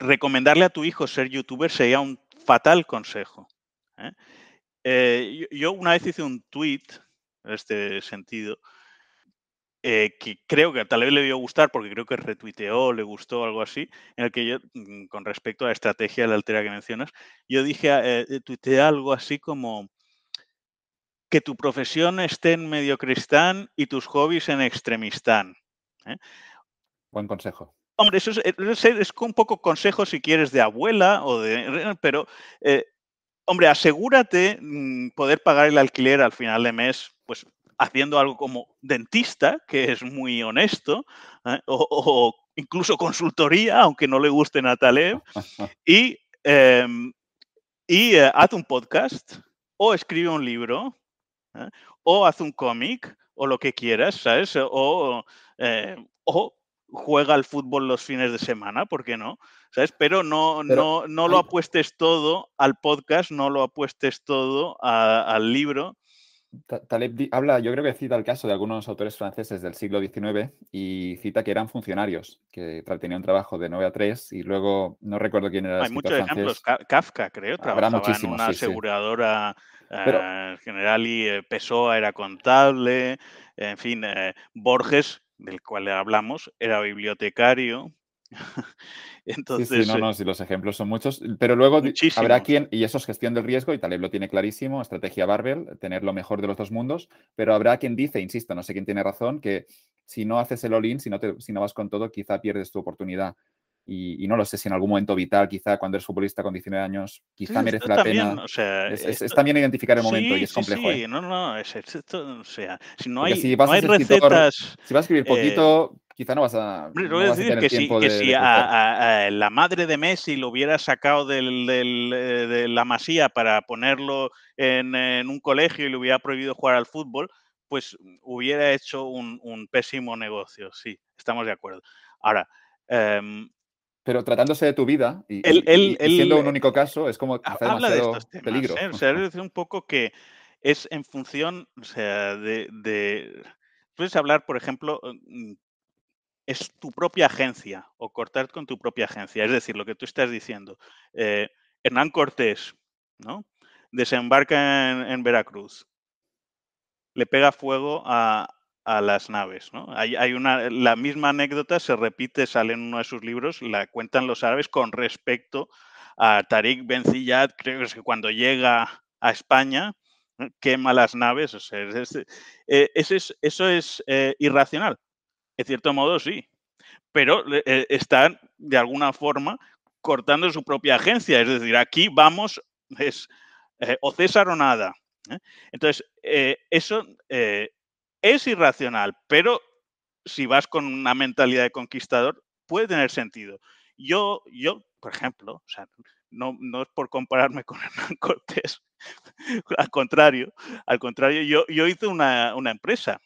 Speaker 2: recomendarle a tu hijo ser youtuber sería un fatal consejo. Yo una vez hice un tweet en este sentido, eh, que creo que tal vez le dio gustar porque creo que retuiteó, le gustó algo así, en el que yo, mm, con respecto a la estrategia de la altera que mencionas, yo dije, eh, eh, tuiteé algo así como que tu profesión esté en medio cristán y tus hobbies en extremistán.
Speaker 1: Buen consejo.
Speaker 2: Hombre, eso es, un poco consejo si quieres de abuela o de... Pero, hombre, asegúrate mm, poder pagar el alquiler al final de mes, pues haciendo algo como dentista, que es muy honesto, ¿eh? o, incluso consultoría, aunque no le guste a Taleb, y, em, y eh, haz un podcast, o escribe un libro, ¿eh? o haz un cómic, o lo que quieras, ¿sabes? O, o juega al fútbol los fines de semana, ¿por qué no? ¿Sabes? Pero no, no, no lo apuestes todo al podcast, no lo apuestes todo al libro,
Speaker 1: Taleb habla, yo creo que cita el caso de algunos autores franceses del siglo XIX y cita que eran funcionarios, que tenían un trabajo de 9 a 3 y luego no recuerdo quién era el
Speaker 2: Hay muchos ejemplos. Kafka, creo, trabajaba en una aseguradora eh, general y eh, Pessoa era contable, en fin, eh, Borges, del cual hablamos, era bibliotecario.
Speaker 1: Entonces, sí, no, no, si los ejemplos son muchos, pero luego habrá quien, y eso es gestión del riesgo, y Taleb lo tiene clarísimo, estrategia Barbell, tener lo mejor de los dos mundos, pero habrá quien dice, insisto, no sé quién tiene razón, que si no haces el all-in, si, no si no vas con todo, quizá pierdes tu oportunidad. Y, no lo sé si en algún momento vital, quizá cuando eres futbolista con 19 años, quizá merece la pena. es, también identificar el momento y es complejo.
Speaker 2: Sí, ¿eh? no, no, es, o sea, si no hay, si no hay recetas.
Speaker 1: Si vas a escribir eh, poquito, quizá no vas a.
Speaker 2: No decir que si, que si a, la madre de Messi lo hubiera sacado del, eh, de la masía para ponerlo en, un colegio y le hubiera prohibido jugar al fútbol, pues hubiera hecho un, pésimo negocio. Sí, estamos de acuerdo. Ahora. Em,
Speaker 1: pero tratándose de tu vida y, siendo un único caso, es como
Speaker 2: quizá habla de estos peligro. ¿eh? O sea, es decir un poco que es en función, o sea, de, de puedes hablar, por ejemplo, mm, es tu propia agencia o cortar con tu propia agencia. Es decir, lo que tú estás diciendo. Eh, Hernán Cortés, ¿no? Desembarca en, Veracruz. Le pega fuego a, las naves. ¿no? Hay, una, la misma anécdota se repite, sale en uno de sus libros, la cuentan los árabes con respecto a Tariq Ben Ziyad, creo que es cuando llega a España, quema las naves. O sea, eh, eso es eh, irracional. En cierto modo, sí. Pero eh, están, de alguna forma, cortando su propia agencia. Es decir, aquí vamos, es eh, o César o nada. ¿eh? Entonces, eso es irracional, pero si vas con una mentalidad de conquistador, puede tener sentido. Yo, yo por ejemplo, no, no, es por compararme con Hernán Cortés, al contrario, al contrario, yo, yo hice una, una empresa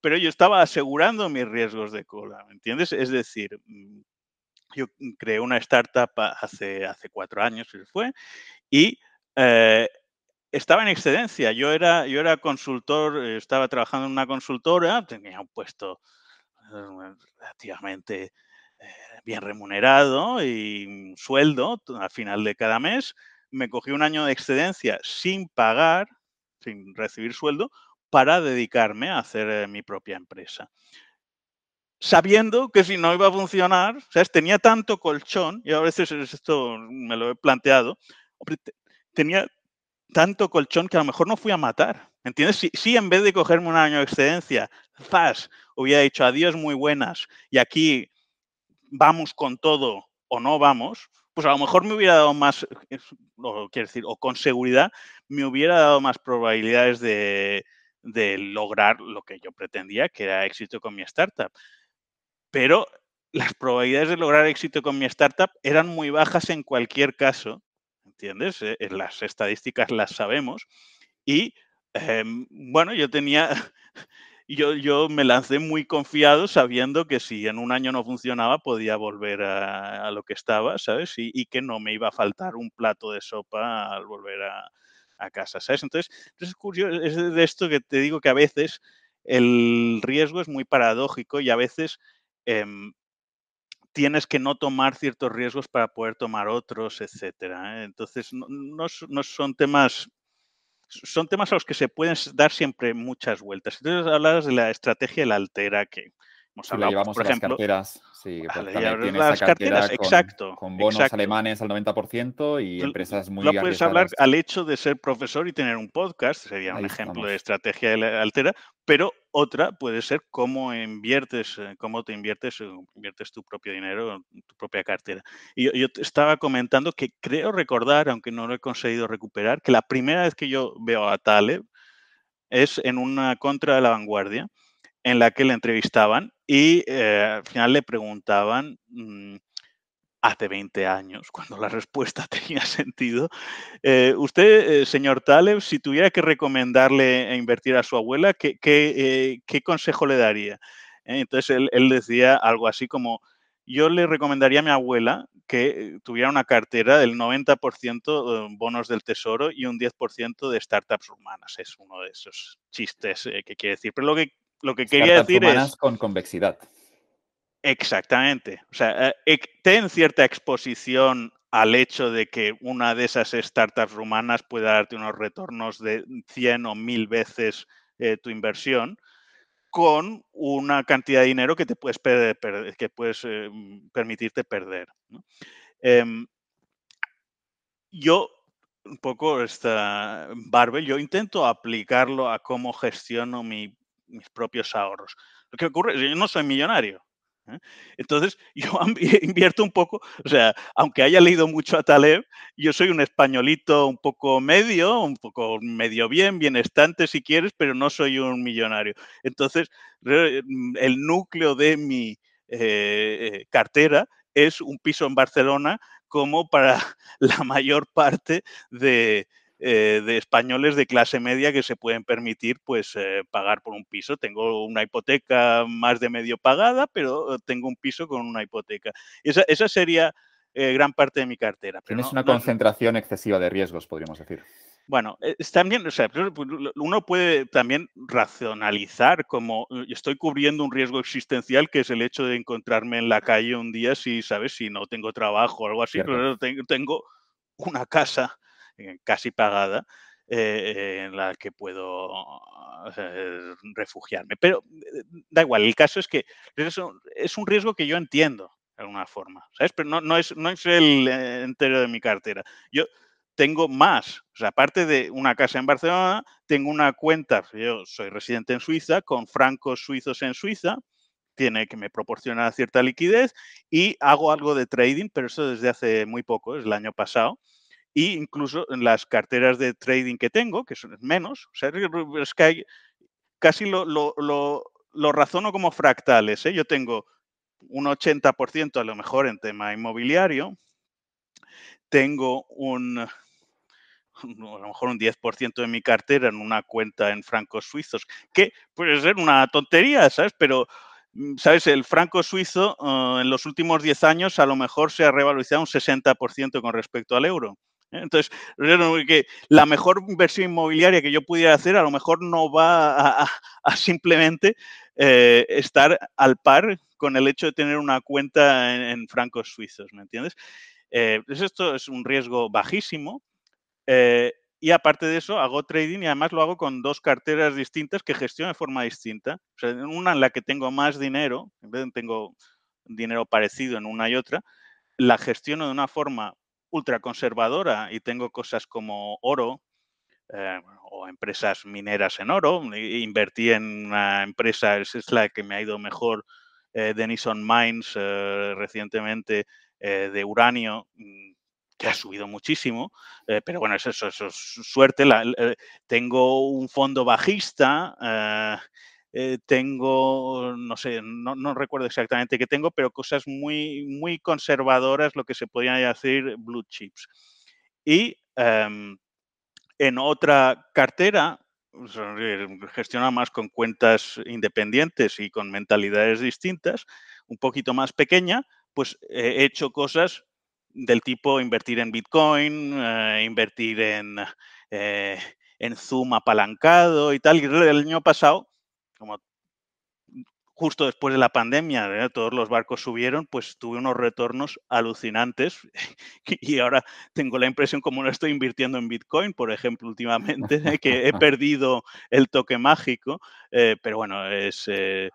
Speaker 2: pero yo estaba asegurando mis riesgos de cola, ¿me entiendes? Es decir, mm, yo creé una startup hace, hace cuatro años, fue, y eh, estaba en excedencia. Yo era, yo era consultor, estaba trabajando en una consultora, tenía un puesto eh, relativamente eh, bien remunerado y un sueldo al final de cada mes. Me cogí un año de excedencia sin pagar, sin recibir sueldo, para dedicarme a hacer eh, mi propia empresa. Sabiendo que si no iba a funcionar, ¿sabes? tenía tanto colchón, y a veces esto me lo he planteado, tenía tanto colchón que a lo mejor no fui a matar. ¿Entiendes? Si, en vez de cogerme un año de excedencia, ¡zas! hubiera dicho adiós muy buenas y aquí vamos con todo o no vamos, pues a lo mejor me hubiera dado más, o, quiero decir, o con seguridad, me hubiera dado más probabilidades de, de lograr lo que yo pretendía, que era éxito con mi startup. Pero las probabilidades de lograr éxito con mi startup eran muy bajas en cualquier caso, ¿entiendes? Eh, las estadísticas las sabemos. Y em, bueno, yo tenía, yo, yo me lancé muy confiado sabiendo que si en un año no funcionaba podía volver a, lo que estaba, ¿sabes? Y, que no me iba a faltar un plato de sopa al volver a, casa, ¿sabes? Entonces, es curioso, es de esto que te digo que a veces el riesgo es muy paradójico y a veces em, tienes que no tomar ciertos riesgos para poder tomar otros, etcétera. ¿eh? Entonces, no, no, son temas son temas a los que se pueden dar siempre muchas vueltas. Entonces hablabas de la estrategia de la altera que hemos hablado,
Speaker 1: pues, por ejemplo. Las carteras, sí,
Speaker 2: las carteras,
Speaker 1: con,
Speaker 2: exacto.
Speaker 1: Con bonos alemanes al 90% y empresas muy
Speaker 2: Lo puedes hablar al hecho de ser profesor y tener un podcast, sería un ejemplo de estrategia altera, pero otra puede ser cómo inviertes, eh, cómo te inviertes, eh, inviertes tu propio dinero, tu propia cartera. Y yo, estaba comentando que creo recordar, aunque no lo he conseguido recuperar, que la primera vez que yo veo a Taleb es en una contra de la vanguardia, en la que le entrevistaban y eh, al final le preguntaban mm, hace 20 años, cuando la respuesta tenía sentido. Eh, usted, eh, señor Taleb, si tuviera que recomendarle invertir a su abuela, ¿qué, qué, consejo le daría? entonces él, él, decía algo así como, yo le recomendaría a mi abuela que tuviera una cartera del 90% bonos del tesoro y un 10% de startups humanas. Es uno de esos chistes que quiere decir. Pero lo que lo que quería decir es...
Speaker 1: con convexidad.
Speaker 2: Exactamente. O sea, eh, ten cierta exposición al hecho de que una de esas startups rumanas pueda darte unos retornos de 100 o 1000 veces eh, tu inversión con una cantidad de dinero que te puedes, que puedes eh, permitirte perder. Em, yo, un poco esta Barbel, yo intento aplicarlo a cómo gestiono mi mis propios ahorros. Lo que ocurre es que yo no soy millonario. ¿eh? Entonces, yo invierto un poco, o sea, aunque haya leído mucho a Taleb, yo soy un españolito un poco medio, un poco medio bien, bienestante si quieres, pero no soy un millonario. Entonces, mm, el núcleo de mi eh, cartera es un piso en Barcelona como para la mayor parte de, eh, de españoles de clase media que se pueden permitir pues eh, pagar por un piso. Tengo una hipoteca más de medio pagada, pero tengo un piso con una hipoteca. Esa, esa sería eh, gran parte de mi cartera.
Speaker 1: Tienes una concentración excesiva de riesgos, podríamos decir.
Speaker 2: Bueno, también, o sea, uno puede también racionalizar como estoy cubriendo un riesgo existencial que es el hecho de encontrarme en la calle un día si, ¿sabes? Si no tengo trabajo o algo así, pero tengo una casa casi pagada, eh, en la que puedo eh, refugiarme. Pero da igual, el caso es que es un, riesgo que yo entiendo de alguna forma, ¿sabes? Pero no, es, no es el entero de mi cartera. Yo tengo más, aparte de una casa en Barcelona, tengo una cuenta, yo soy residente en Suiza, con francos suizos en Suiza, tiene que me proporciona cierta liquidez y hago algo de trading, pero eso desde hace muy poco, es el año pasado y incluso en las carteras de trading que tengo, que son menos, o sea, es que hay, casi lo, razono como fractales. ¿eh? Yo tengo un 80% a lo mejor en tema inmobiliario, tengo un, a lo mejor un 10% de mi cartera en una cuenta en francos suizos, que puede ser una tontería, ¿sabes? Pero, mm, ¿sabes? El franco suizo ah, en los últimos 10 años a lo mejor se ha revalorizado un 60% con respecto al euro. Entonces, que la mejor inversión inmobiliaria que yo pudiera hacer a lo mejor no va a, simplemente eh, estar al par con el hecho de tener una cuenta en, francos suizos, ¿me entiendes? Eh, pues esto es un riesgo bajísimo. Eh, y aparte de eso, hago trading y además lo hago con dos carteras distintas que gestiono de forma distinta. O sea, una en la que tengo más dinero, en vez de tengo dinero parecido en una y otra, la gestiono de una forma ultraconservadora y tengo cosas como oro eh, o empresas mineras en oro. Invertí en una empresa, es la que me ha ido mejor, eh, Denison Mines, eh, recientemente, de uranio mm, que ha subido muchísimo, pero bueno, eso, eso, es suerte. tengo un fondo bajista, eh, tengo, no sé, no, recuerdo exactamente qué tengo, pero cosas muy, muy conservadoras, lo que se podría decir blue chips. Y em, en otra cartera gestiona más con cuentas independientes y con mentalidades distintas, un poquito más pequeña, pues he hecho cosas del tipo invertir en Bitcoin, eh, invertir en, eh, en Zoom apalancado y tal. Y el año pasado, como justo después de la pandemia, ¿eh? todos los barcos subieron, pues tuve unos retornos alucinantes y ahora tengo la impresión, como no estoy invirtiendo en Bitcoin, por ejemplo, últimamente, que he perdido el toque mágico, pero bueno, es... Eh,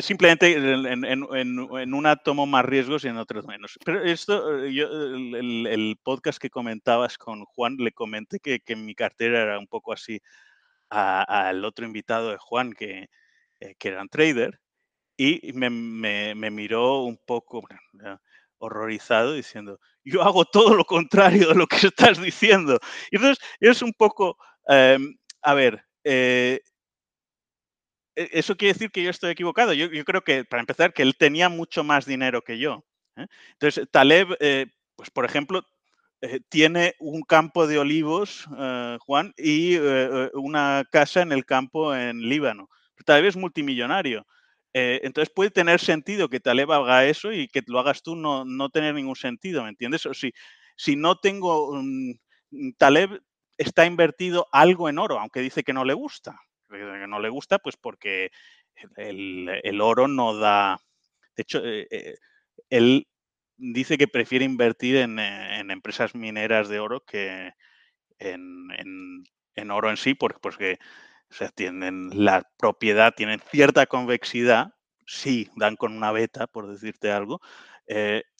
Speaker 2: simplemente en, en, una tomo más riesgos y en otros menos. Pero esto, yo, el, podcast que comentabas con Juan, le comenté que, que mi cartera era un poco así al otro invitado de Juan, que, eh, que era un trader, y me, miró un poco horrorizado diciendo, yo hago todo lo contrario de lo que estás diciendo. Y entonces es un poco, em, a ver, eh, e, eso quiere decir que yo estoy equivocado. Yo, creo que, para empezar, que él tenía mucho más dinero que yo. ¿eh? Entonces, Taleb, eh, pues por ejemplo, eh, tiene un campo de olivos, Juan, y una casa en el campo en Líbano. Taleb es multimillonario. entonces puede tener sentido que Taleb haga eso y que lo hagas tú no, no tener ningún sentido, ¿me entiendes? O si, si no tengo... Taleb está invertido algo en oro, aunque dice que no le gusta no le gusta, pues porque el, oro no da. De hecho, eh, eh, él dice que prefiere invertir en, eh, empresas mineras de oro que en, oro en sí, porque, porque tienen la propiedad, tienen cierta convexidad, sí, dan con una beta, por decirte algo.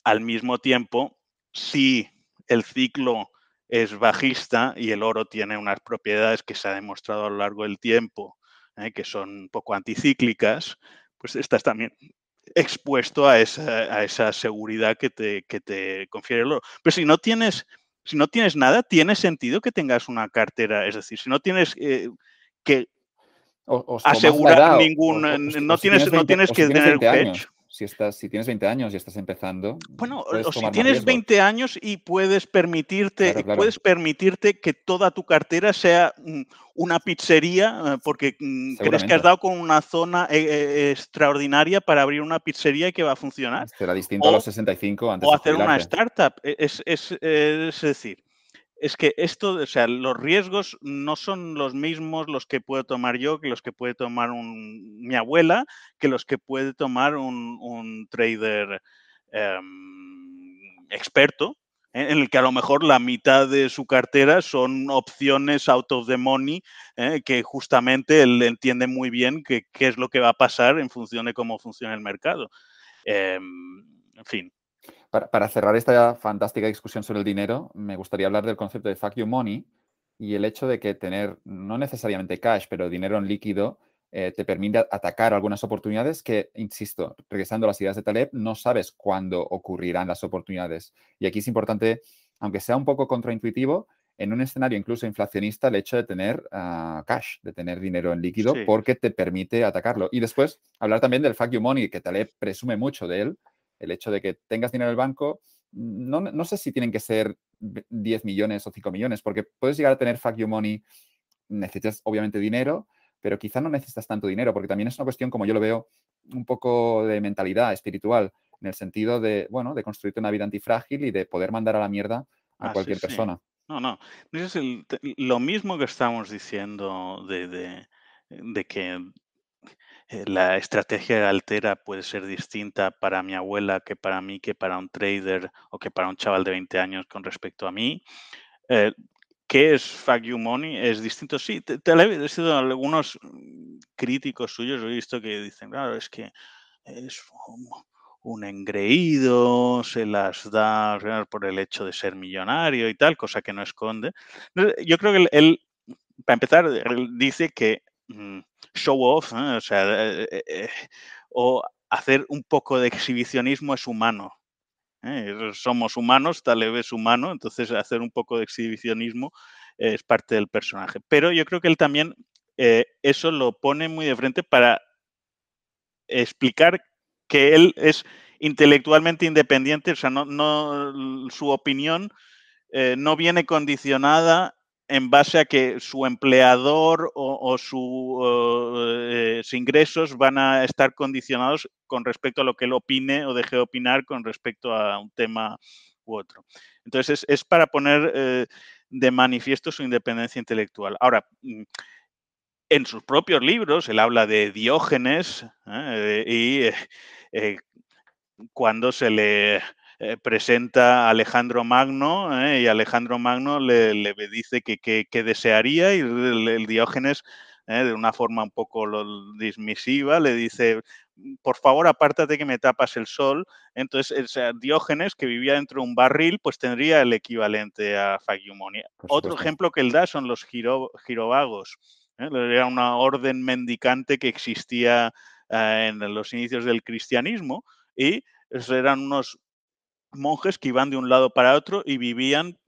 Speaker 2: al mismo tiempo, si el ciclo es bajista y el oro tiene unas propiedades que se ha demostrado a lo largo del tiempo, ¿eh? que son un poco anticíclicas, pues estás también expuesto a esa, seguridad que te, te, confiere el oro. Pero si no tienes, si no tienes nada, tiene sentido que tengas una cartera, es decir, si no tienes eh, que asegurar ningún, no, tienes, no tienes que tener hedge
Speaker 1: si, estás, si tienes 20 años y estás empezando.
Speaker 2: Bueno, o si tienes 20 años y puedes permitirte, puedes permitirte que toda tu cartera sea mm, una pizzería, eh, porque mm, crees que has dado con una zona eh, eh, extraordinaria para abrir una pizzería y que va a funcionar.
Speaker 1: Será distinto a los 65 antes
Speaker 2: O hacer una startup. E, es, es, es decir, es que esto, o sea, los riesgos no son los mismos los que puedo tomar yo que los que puede tomar mi abuela, que los que puede tomar un, trader em, experto, ¿eh? en el que a lo mejor la mitad de su cartera son opciones out of the money, ¿eh? que justamente él entiende muy bien qué es lo que va a pasar en función de cómo funciona el mercado. Em, en fin,
Speaker 1: para, cerrar esta fantástica discusión sobre el dinero, me gustaría hablar del concepto de fuck you money y el hecho de que tener no necesariamente cash, pero dinero en líquido eh, te permite atacar algunas oportunidades que, insisto, regresando a las ideas de Taleb, no sabes cuándo ocurrirán las oportunidades. Y aquí es importante, aunque sea un poco contraintuitivo, en un escenario incluso inflacionista, el hecho de tener ah, cash, de tener dinero en líquido, porque te permite atacarlo. Y después, hablar también del fuck you money, que Taleb presume mucho de él, el hecho de que tengas dinero en el banco, no, no, sé si tienen que ser 10 millones o 5 millones, porque puedes llegar a tener fuck you money, necesitas obviamente dinero, pero quizá no necesitas tanto dinero, porque también es una cuestión, como yo lo veo, un poco de mentalidad espiritual, en el sentido de, bueno, de construirte una vida antifrágil y de poder mandar a la mierda a ah, cualquier persona.
Speaker 2: No, no. Es lo mismo que estamos diciendo de, de, de que la estrategia de altera puede ser distinta para mi abuela que para mí, que para un trader o que para un chaval de 20 años con respecto a mí. Eh, ¿Qué es Fuck You Money? Es distinto. Sí, te, he sido algunos mm, críticos suyos, he visto que dicen, claro, es que es un engreído, se las da por el hecho de ser millonario y tal, cosa que no esconde. Yo creo que él para empezar, dice que show off, o sea, eh, eh, eh, o hacer un poco de exhibicionismo es humano. Somos humanos, tal vez humano, entonces hacer un poco de exhibicionismo es parte del personaje. Pero yo creo que él también eso lo pone muy de frente para explicar que él es intelectualmente independiente, o sea, no, no su opinión no viene condicionada en base a que su empleador o, eh, sus ingresos van a estar condicionados con respecto a lo que él opine o deje de opinar con respecto a un tema u otro. Entonces, es, para poner eh, de manifiesto su independencia intelectual. Ahora, mm, en sus propios libros, él habla de Diógenes ¿eh? y cuando se le eh, presenta a Alejandro Magno eh, y Alejandro Magno le, dice que, desearía y el, Diógenes eh, de una forma un poco dismisiva le dice por favor apártate que me tapas el sol entonces Diógenes que vivía dentro de un barril pues tendría el equivalente a Fagiumonia. Otro ejemplo que él da son los giro, girovagos era una orden mendicante que existía en los inicios del cristianismo y eran unos monjes que iban de un lado para otro y vivían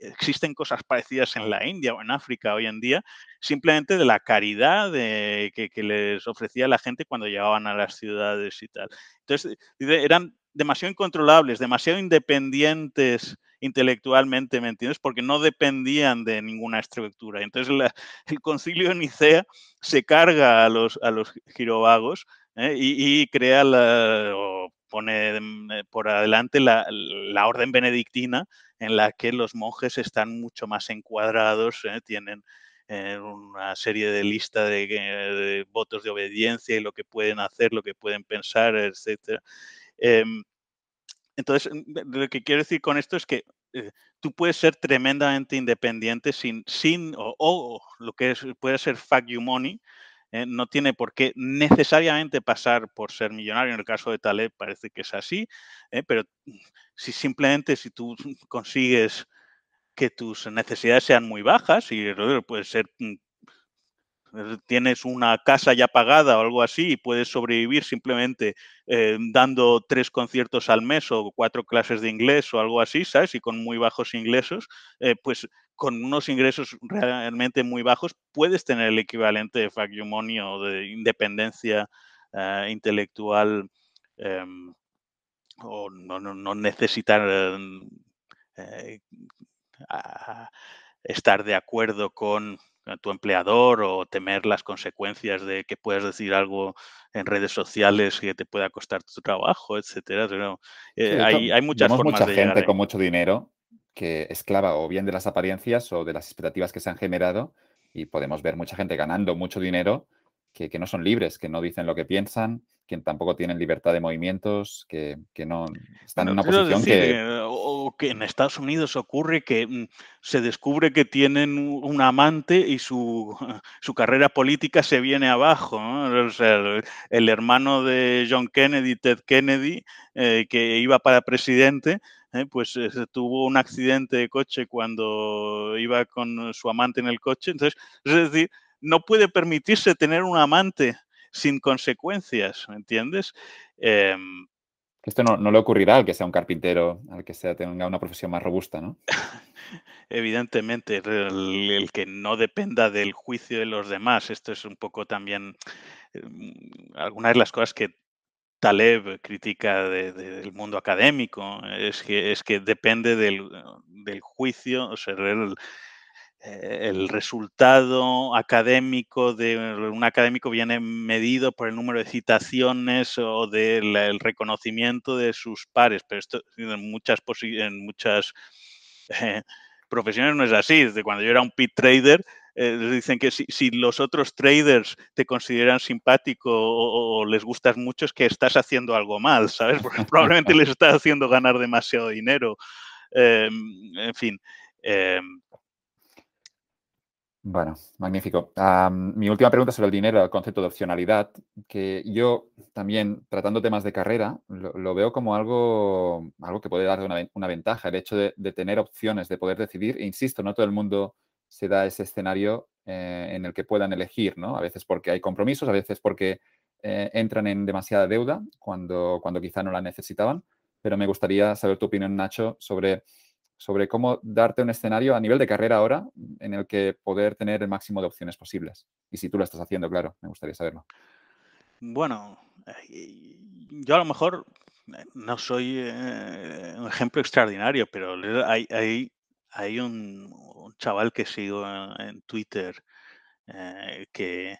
Speaker 2: existen cosas parecidas en la India o en África hoy en día, simplemente de la caridad que, les ofrecía la gente cuando llegaban a las ciudades y tal. Entonces, eran demasiado incontrolables, demasiado independientes intelectualmente, ¿me entiendes? Porque no dependían de ninguna estructura. Entonces, el concilio de Nicea se carga a los, a los girovagos ¿eh? y, crea la, pone mm, eh, por adelante la, orden benedictina en la que los monjes están mucho más encuadrados, ¿eh? tienen eh, una serie de lista de, votos de obediencia y lo que pueden hacer, lo que pueden pensar, etc. Em, entonces, lo que quiero decir con esto es que tú puedes ser tremendamente independiente sin, sin o, lo que puede ser fuck you money, ¿eh? no tiene por qué necesariamente pasar por ser millonario. En el caso de Taleb parece que es así, ¿eh? pero si simplemente si tú consigues que tus necesidades sean muy bajas y puede ser mm, eh, tienes una casa ya pagada o algo así y puedes sobrevivir simplemente dando tres conciertos al mes o cuatro clases de inglés o algo así, ¿sabes? Y con muy bajos ingresos, pues con unos ingresos realmente muy bajos, puedes tener el equivalente de Fagiumoni o de independencia eh, intelectual em, o no, necesitar eh, estar de acuerdo con tu empleador o temer las consecuencias de que puedas decir algo en redes sociales que te pueda costar tu trabajo, etcétera. Eh, hay, hay, muchas formas
Speaker 1: mucha gente con mucho dinero que esclava o bien de las apariencias o de las expectativas que se han generado y podemos ver mucha gente ganando mucho dinero que, no son libres, que no dicen lo que piensan, que tampoco tienen libertad de movimientos, que, no están en una posición que...
Speaker 2: Eh, o que en Estados Unidos ocurre que mm, se descubre que tienen un amante y su, su carrera política se viene abajo. el, hermano de John Kennedy, Ted Kennedy, eh, que iba para presidente, ¿eh? pues eh, tuvo un accidente de coche cuando iba con su amante en el coche. Entonces, es decir, no puede permitirse tener un amante sin consecuencias, ¿me entiendes? Em,
Speaker 1: esto no, le ocurrirá al que sea un carpintero, al que sea tenga una profesión más robusta, ¿no?
Speaker 2: Evidentemente, el, que no dependa del juicio de los demás. Esto es un poco también em, algunas de las cosas que Taleb critica del mundo académico, es que, es que depende del, juicio, o sea, el, resultado académico de un académico viene medido por el número de citaciones o del reconocimiento de sus pares, pero esto en muchas, en muchas eh, profesiones no es así. Desde cuando yo era un pit trader, eh, dicen que si, los otros traders te consideran simpático o, les gustas mucho es que estás haciendo algo mal, ¿sabes? Porque probablemente les estás haciendo ganar demasiado dinero. Em, en fin. Em.
Speaker 1: bueno, magnífico. mi última pregunta sobre el dinero, el concepto de opcionalidad, que yo también, tratando temas de carrera, lo, veo como algo, algo que puede dar una, ventaja, el hecho de, de, tener opciones, de poder decidir. E insisto, no todo el mundo se da ese escenario eh, en el que puedan elegir, ¿no? A veces porque hay compromisos, a veces porque eh, entran en demasiada deuda cuando, cuando quizá no la necesitaban. Pero me gustaría saber tu opinión, Nacho, sobre, sobre cómo darte un escenario a nivel de carrera ahora en el que poder tener el máximo de opciones posibles. Y si tú lo estás haciendo, claro, me gustaría saberlo.
Speaker 2: Bueno, eh, yo a lo mejor no soy un ejemplo extraordinario, pero hay, hay hay un, chaval que sigo en, Twitter eh, que,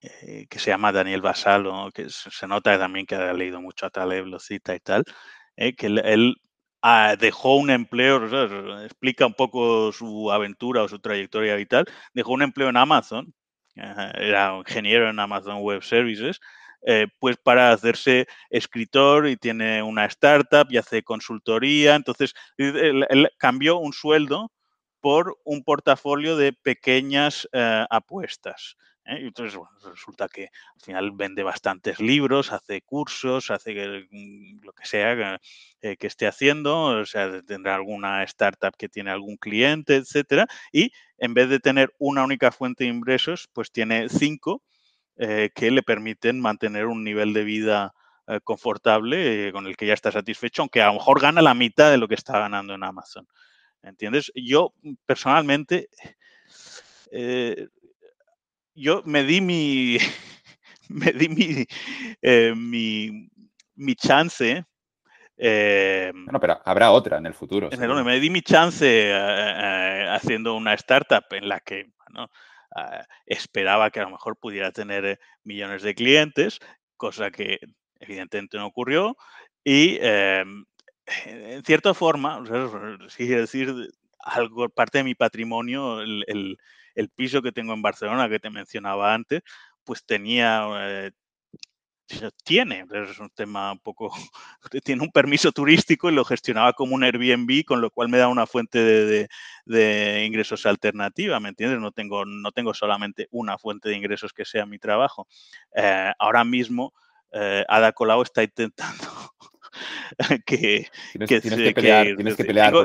Speaker 2: eh, que se llama Daniel Basalo, que se nota también que ha leído mucho a Taleb, lo cita y tal, eh, que él, ah, dejó un empleo, explica un poco su aventura o su trayectoria y tal, dejó un empleo en Amazon, era ingeniero en Amazon Web Services, eh, pues para hacerse escritor y tiene una startup y hace consultoría. Entonces, él cambió un sueldo por un portafolio de pequeñas apuestas. ¿eh? Entonces, resulta que al final vende bastantes libros, hace cursos, hace mm, lo que sea eh, que, esté haciendo, o sea, tendrá alguna startup que tiene algún cliente, etcétera, y en vez de tener una única fuente de ingresos, pues tiene cinco eh, que le permiten mantener un nivel de vida confortable con el que ya está satisfecho, aunque a lo mejor gana la mitad de lo que está ganando en Amazon. ¿Entiendes? Yo personalmente yo me di mi, me di mi, eh, mi, chance.
Speaker 1: Eh, bueno, pero habrá otra en el futuro.
Speaker 2: me di mi chance eh, haciendo una startup en la que ah, esperaba que a lo mejor pudiera tener millones de clientes, cosa que evidentemente no ocurrió. Y em, en cierta forma, sí, decir, algo, parte de mi patrimonio, el el piso que tengo en Barcelona, que te mencionaba antes, pues tenía, eh, tiene, es un tema un poco, tiene un permiso turístico y lo gestionaba como un Airbnb, con lo cual me da una fuente de, ingresos alternativa, ¿me entiendes? No tengo, no tengo solamente una fuente de ingresos que sea mi trabajo. Eh, ahora mismo, eh, Ada Colau está intentando que,
Speaker 1: tienes, que, pelear,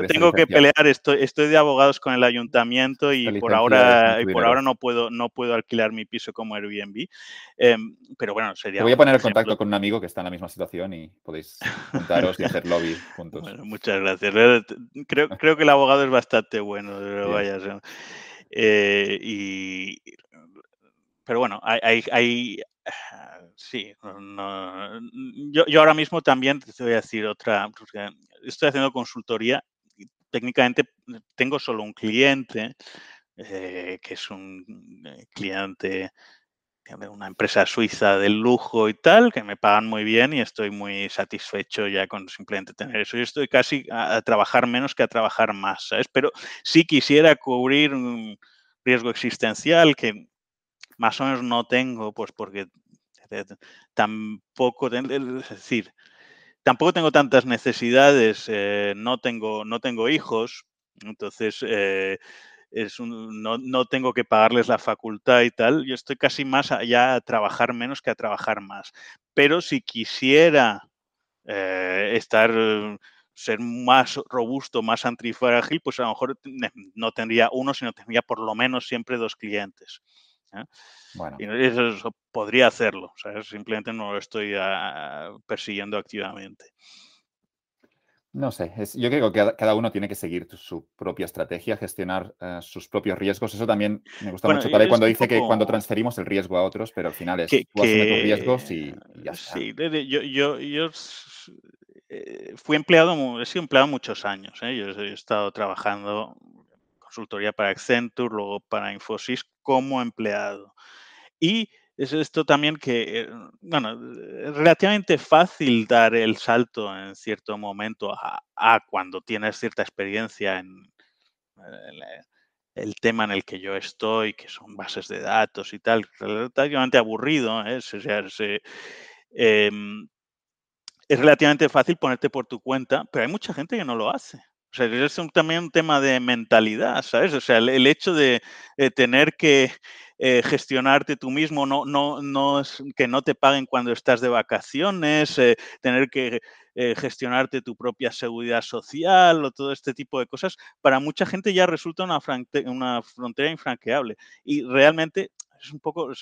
Speaker 2: tengo, que pelear, estoy, estoy de abogados con el ayuntamiento y por ahora, y por ahora no puedo, no puedo alquilar mi piso como Airbnb. Em, pero bueno, sería.
Speaker 1: Te voy a poner en contacto con un amigo que está en la misma situación y podéis juntaros y hacer lobby juntos.
Speaker 2: muchas gracias. Creo, creo que el abogado es bastante bueno, vaya, eh, y, pero bueno, hay, hay, sí, yo, yo, ahora mismo también te voy a decir otra, estoy haciendo consultoría y técnicamente tengo solo un cliente, eh, que es un eh, cliente de una empresa suiza del lujo y tal, que me pagan muy bien y estoy muy satisfecho ya con simplemente tener eso. Yo estoy casi a, trabajar menos que a trabajar más, ¿sabes? Pero sí quisiera cubrir un riesgo existencial que más o menos no tengo, pues porque tampoco, es decir, tampoco tengo tantas necesidades, eh, no, tengo, no tengo hijos, entonces eh, es no, tengo que pagarles la facultad y tal, yo estoy casi más allá a trabajar menos que a trabajar más. Pero si quisiera eh, estar ser más robusto, más antifrágil, pues a lo mejor no tendría uno, sino tendría por lo menos siempre dos clientes. Bueno. Y eso, podría hacerlo, simplemente no lo estoy ah, persiguiendo activamente.
Speaker 1: No sé, yo creo que cada, uno tiene que seguir su propia estrategia, gestionar eh, sus propios riesgos. Eso también me gusta mucho cuando dice que cuando transferimos el riesgo a otros, pero al final es que, tú asumes tus riesgos y, ya está.
Speaker 2: Sí, yo, yo, yo eh, fui empleado, he sido empleado muchos años. ¿eh? Yo he estado trabajando consultoría para Accenture, luego para Infosys como empleado. Y es esto también que, eh, bueno, es relativamente fácil dar el salto en cierto momento a, cuando tienes cierta experiencia en el, tema en el que yo estoy, que son bases de datos y tal, relativamente aburrido. ¿eh? Em, es relativamente fácil ponerte por tu cuenta, pero hay mucha gente que no lo hace. O sea, es también un tema de mentalidad, ¿sabes? O sea, el, hecho de tener que eh, gestionarte tú mismo, no, no, no es que no te paguen cuando estás de vacaciones, eh, tener que eh, gestionarte tu propia seguridad social o todo este tipo de cosas, para mucha gente ya resulta una, una frontera infranqueable. Y realmente es un poco,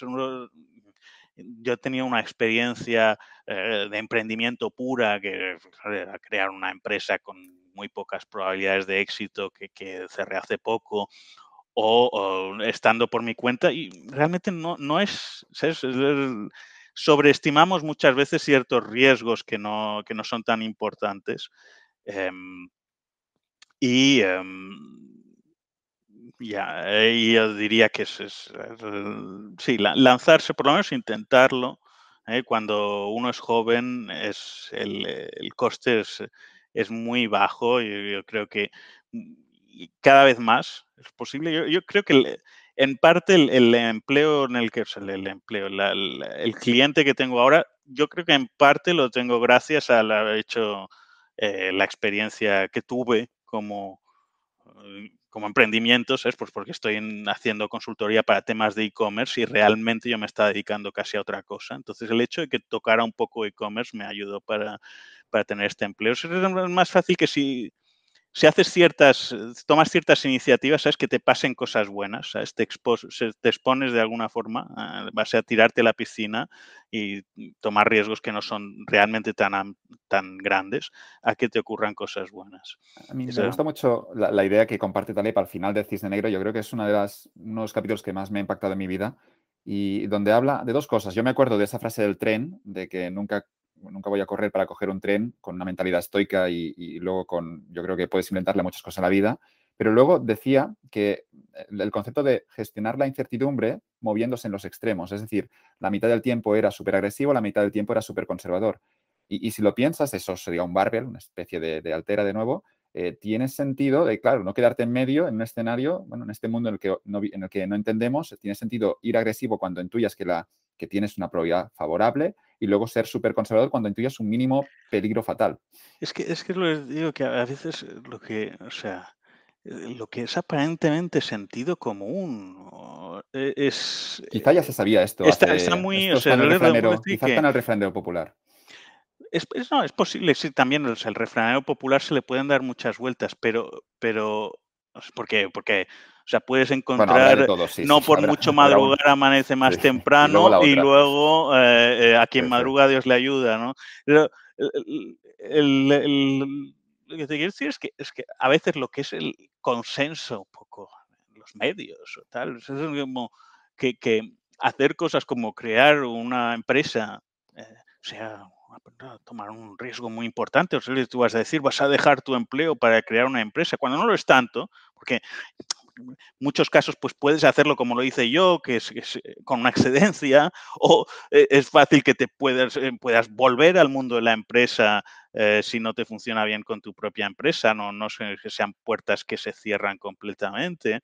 Speaker 2: yo tenía una experiencia de emprendimiento pura, que era crear una empresa con muy pocas probabilidades de éxito que, que cerré hace poco, o, estando por mi cuenta y realmente no, no es, sobreestimamos muchas veces ciertos riesgos que no, que no son tan importantes. Em, Y em, ya, yo diría que es, es, sí, lanzarse, por lo menos intentarlo. ¿eh? Cuando uno es joven, es el, el coste es, es, muy bajo. y yo creo que mm, cada vez más es posible. Yo, yo creo que en parte el, empleo en el que, el, empleo, el cliente que tengo ahora, yo creo que en parte lo tengo gracias al haber hecho eh, la experiencia que tuve como, eh, como emprendimientos, es pues porque estoy haciendo consultoría para temas de e-commerce y realmente yo me estaba dedicando casi a otra cosa. Entonces el hecho de que tocara un poco e-commerce me ayudó para, para tener este empleo. Es más fácil que si si haces ciertas, tomas ciertas iniciativas, sabes que te pasen cosas buenas, ¿sabes? Te, te expones de alguna forma, vas a tirarte a la piscina y tomar riesgos que no son realmente tan, tan grandes a que te ocurran cosas buenas.
Speaker 1: A mí me gusta mucho la, idea que comparte Taleb al final de Cisne Negro. Yo creo que es una de las, uno de los capítulos que más me ha impactado en mi vida y donde habla de dos cosas. Yo me acuerdo de esa frase del tren, de que nunca nunca voy a correr para coger un tren con una mentalidad estoica y, luego con, yo creo que puedes inventarle muchas cosas a la vida, pero luego decía que el concepto de gestionar la incertidumbre moviéndose en los extremos, es decir, la mitad del tiempo era súper agresivo, la mitad del tiempo era súper conservador. Y, si lo piensas, eso sería un barbell, una especie de, altera de nuevo, eh, tiene sentido de, claro, no quedarte en medio en un escenario, bueno, en este mundo en el que no, en el que no entendemos, tiene sentido ir agresivo cuando intuyas que, la, que tienes una probabilidad favorable y luego ser súper conservador cuando intuyas un mínimo peligro fatal.
Speaker 2: Es que es que lo digo que a veces lo que, o sea, eh, lo que es aparentemente sentido común e, es...
Speaker 1: Quizá ya se sabía esto.
Speaker 2: Está, muy... O sea,
Speaker 1: el refranero, quizá está en el refranero popular.
Speaker 2: Es, no, es posible, sí, también el, el refranero popular se le pueden dar muchas vueltas, pero, pero ¿por qué? Porque o sea, puedes encontrar, no por mucho madrugar amanece más temprano y luego, eh, eh, a quien madruga Dios le ayuda, ¿no? Pero el, lo que te quiero decir es que, es que a veces lo que es el consenso un poco en los medios o tal, es como que, que hacer cosas como crear una empresa, eh, o sea, tomar un riesgo muy importante. O sea, tú vas a decir, vas a dejar tu empleo para crear una empresa, cuando no lo es tanto, porque muchos casos pues puedes hacerlo como lo hice yo, que es, eh, con una excedencia, o eh, es fácil que te puedas, eh, puedas volver al mundo de la empresa si no te funciona bien con tu propia empresa, no, no sean puertas que se cierran completamente.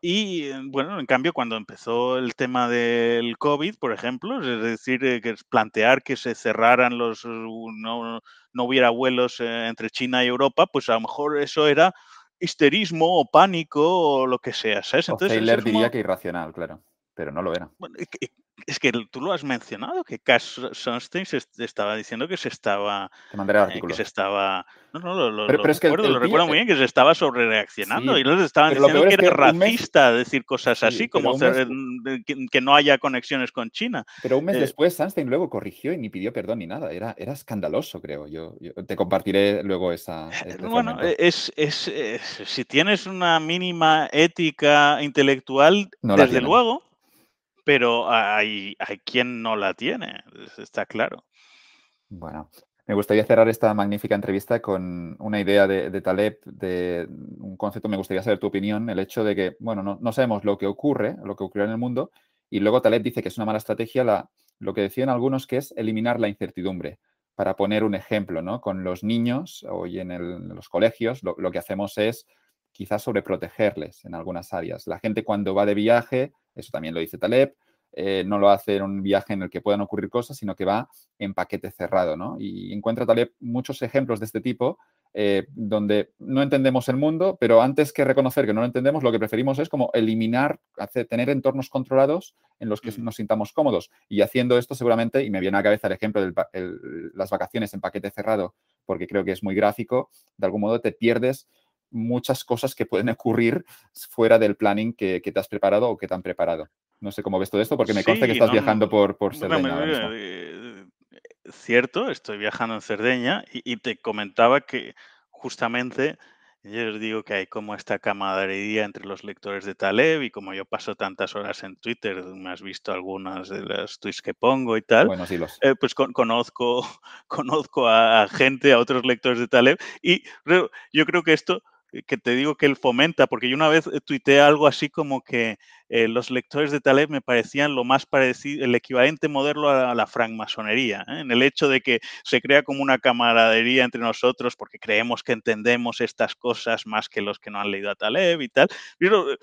Speaker 2: Y bueno, en cambio, cuando empezó el tema del COVID, por ejemplo, es decir, que plantear que se cerraran los, no, no hubiera vuelos entre China y Europa, pues a lo mejor eso era histerismo o pánico o lo que sea, ¿sabes?
Speaker 1: Entonces, o diría que irracional, claro, pero no lo era.
Speaker 2: Bueno, es que tú lo has mencionado, que Cass Sunstein se estaba diciendo que se estaba...
Speaker 1: Te mandaré el eh,
Speaker 2: que se estaba... No, no, lo, pero, recuerdo, lo recuerdo muy bien, que se estaba sobre reaccionando y los estaban diciendo que era racista decir cosas así, como que, no haya conexiones con China.
Speaker 1: Pero un mes eh, después Sunstein luego corrigió y ni pidió perdón ni nada. Era, era escandaloso, creo. Yo, te compartiré luego esa...
Speaker 2: bueno, es, es, si tienes una mínima ética intelectual, desde luego pero hay, hay quien no la tiene, está claro.
Speaker 1: Bueno, me gustaría cerrar esta magnífica entrevista con una idea de, Taleb, de un concepto, me gustaría saber tu opinión, el hecho de que, bueno, no, sabemos lo que ocurre, lo que ocurre en el mundo, y luego Taleb dice que es una mala estrategia la, lo que decían algunos que es eliminar la incertidumbre. Para poner un ejemplo, ¿no? Con los niños hoy en, en los colegios, lo, que hacemos es quizás sobreprotegerles en algunas áreas. La gente cuando va de viaje, eso también lo dice Taleb, eh, no lo hace en un viaje en el que puedan ocurrir cosas, sino que va en paquete cerrado, ¿no? Y encuentra Taleb muchos ejemplos de este tipo eh, donde no entendemos el mundo, pero antes que reconocer que no lo entendemos, lo que preferimos es como eliminar, hacer, tener entornos controlados en los que mm. nos sintamos cómodos. Y haciendo esto seguramente, y me viene a la cabeza el ejemplo de las vacaciones en paquete cerrado, porque creo que es muy gráfico, de algún modo te pierdes muchas cosas que pueden ocurrir fuera del planning que, te has preparado o que te han preparado. No sé cómo ves todo esto, porque me consta que estás viajando por, por Cerdeña.
Speaker 2: Eh, cierto, estoy viajando en Cerdeña y, te comentaba que justamente Yo os digo que hay como esta camaradería entre los lectores de Taleb y como yo paso tantas horas en Twitter, me has visto algunas de las tweets que pongo y tal,
Speaker 1: Buenos hilos.
Speaker 2: eh, pues con- conozco, conozco a, a gente, a otros lectores de Taleb y yo creo que esto eh, que te digo que él fomenta, porque yo una vez eh, tuiteé algo así como que eh, los lectores de Taleb me parecían lo más parecido, el equivalente moderno a la francmasonería, ¿eh? en el hecho de que se crea como una camaradería entre nosotros porque creemos que entendemos estas cosas más que los que no han leído a Taleb y tal. Pero eh,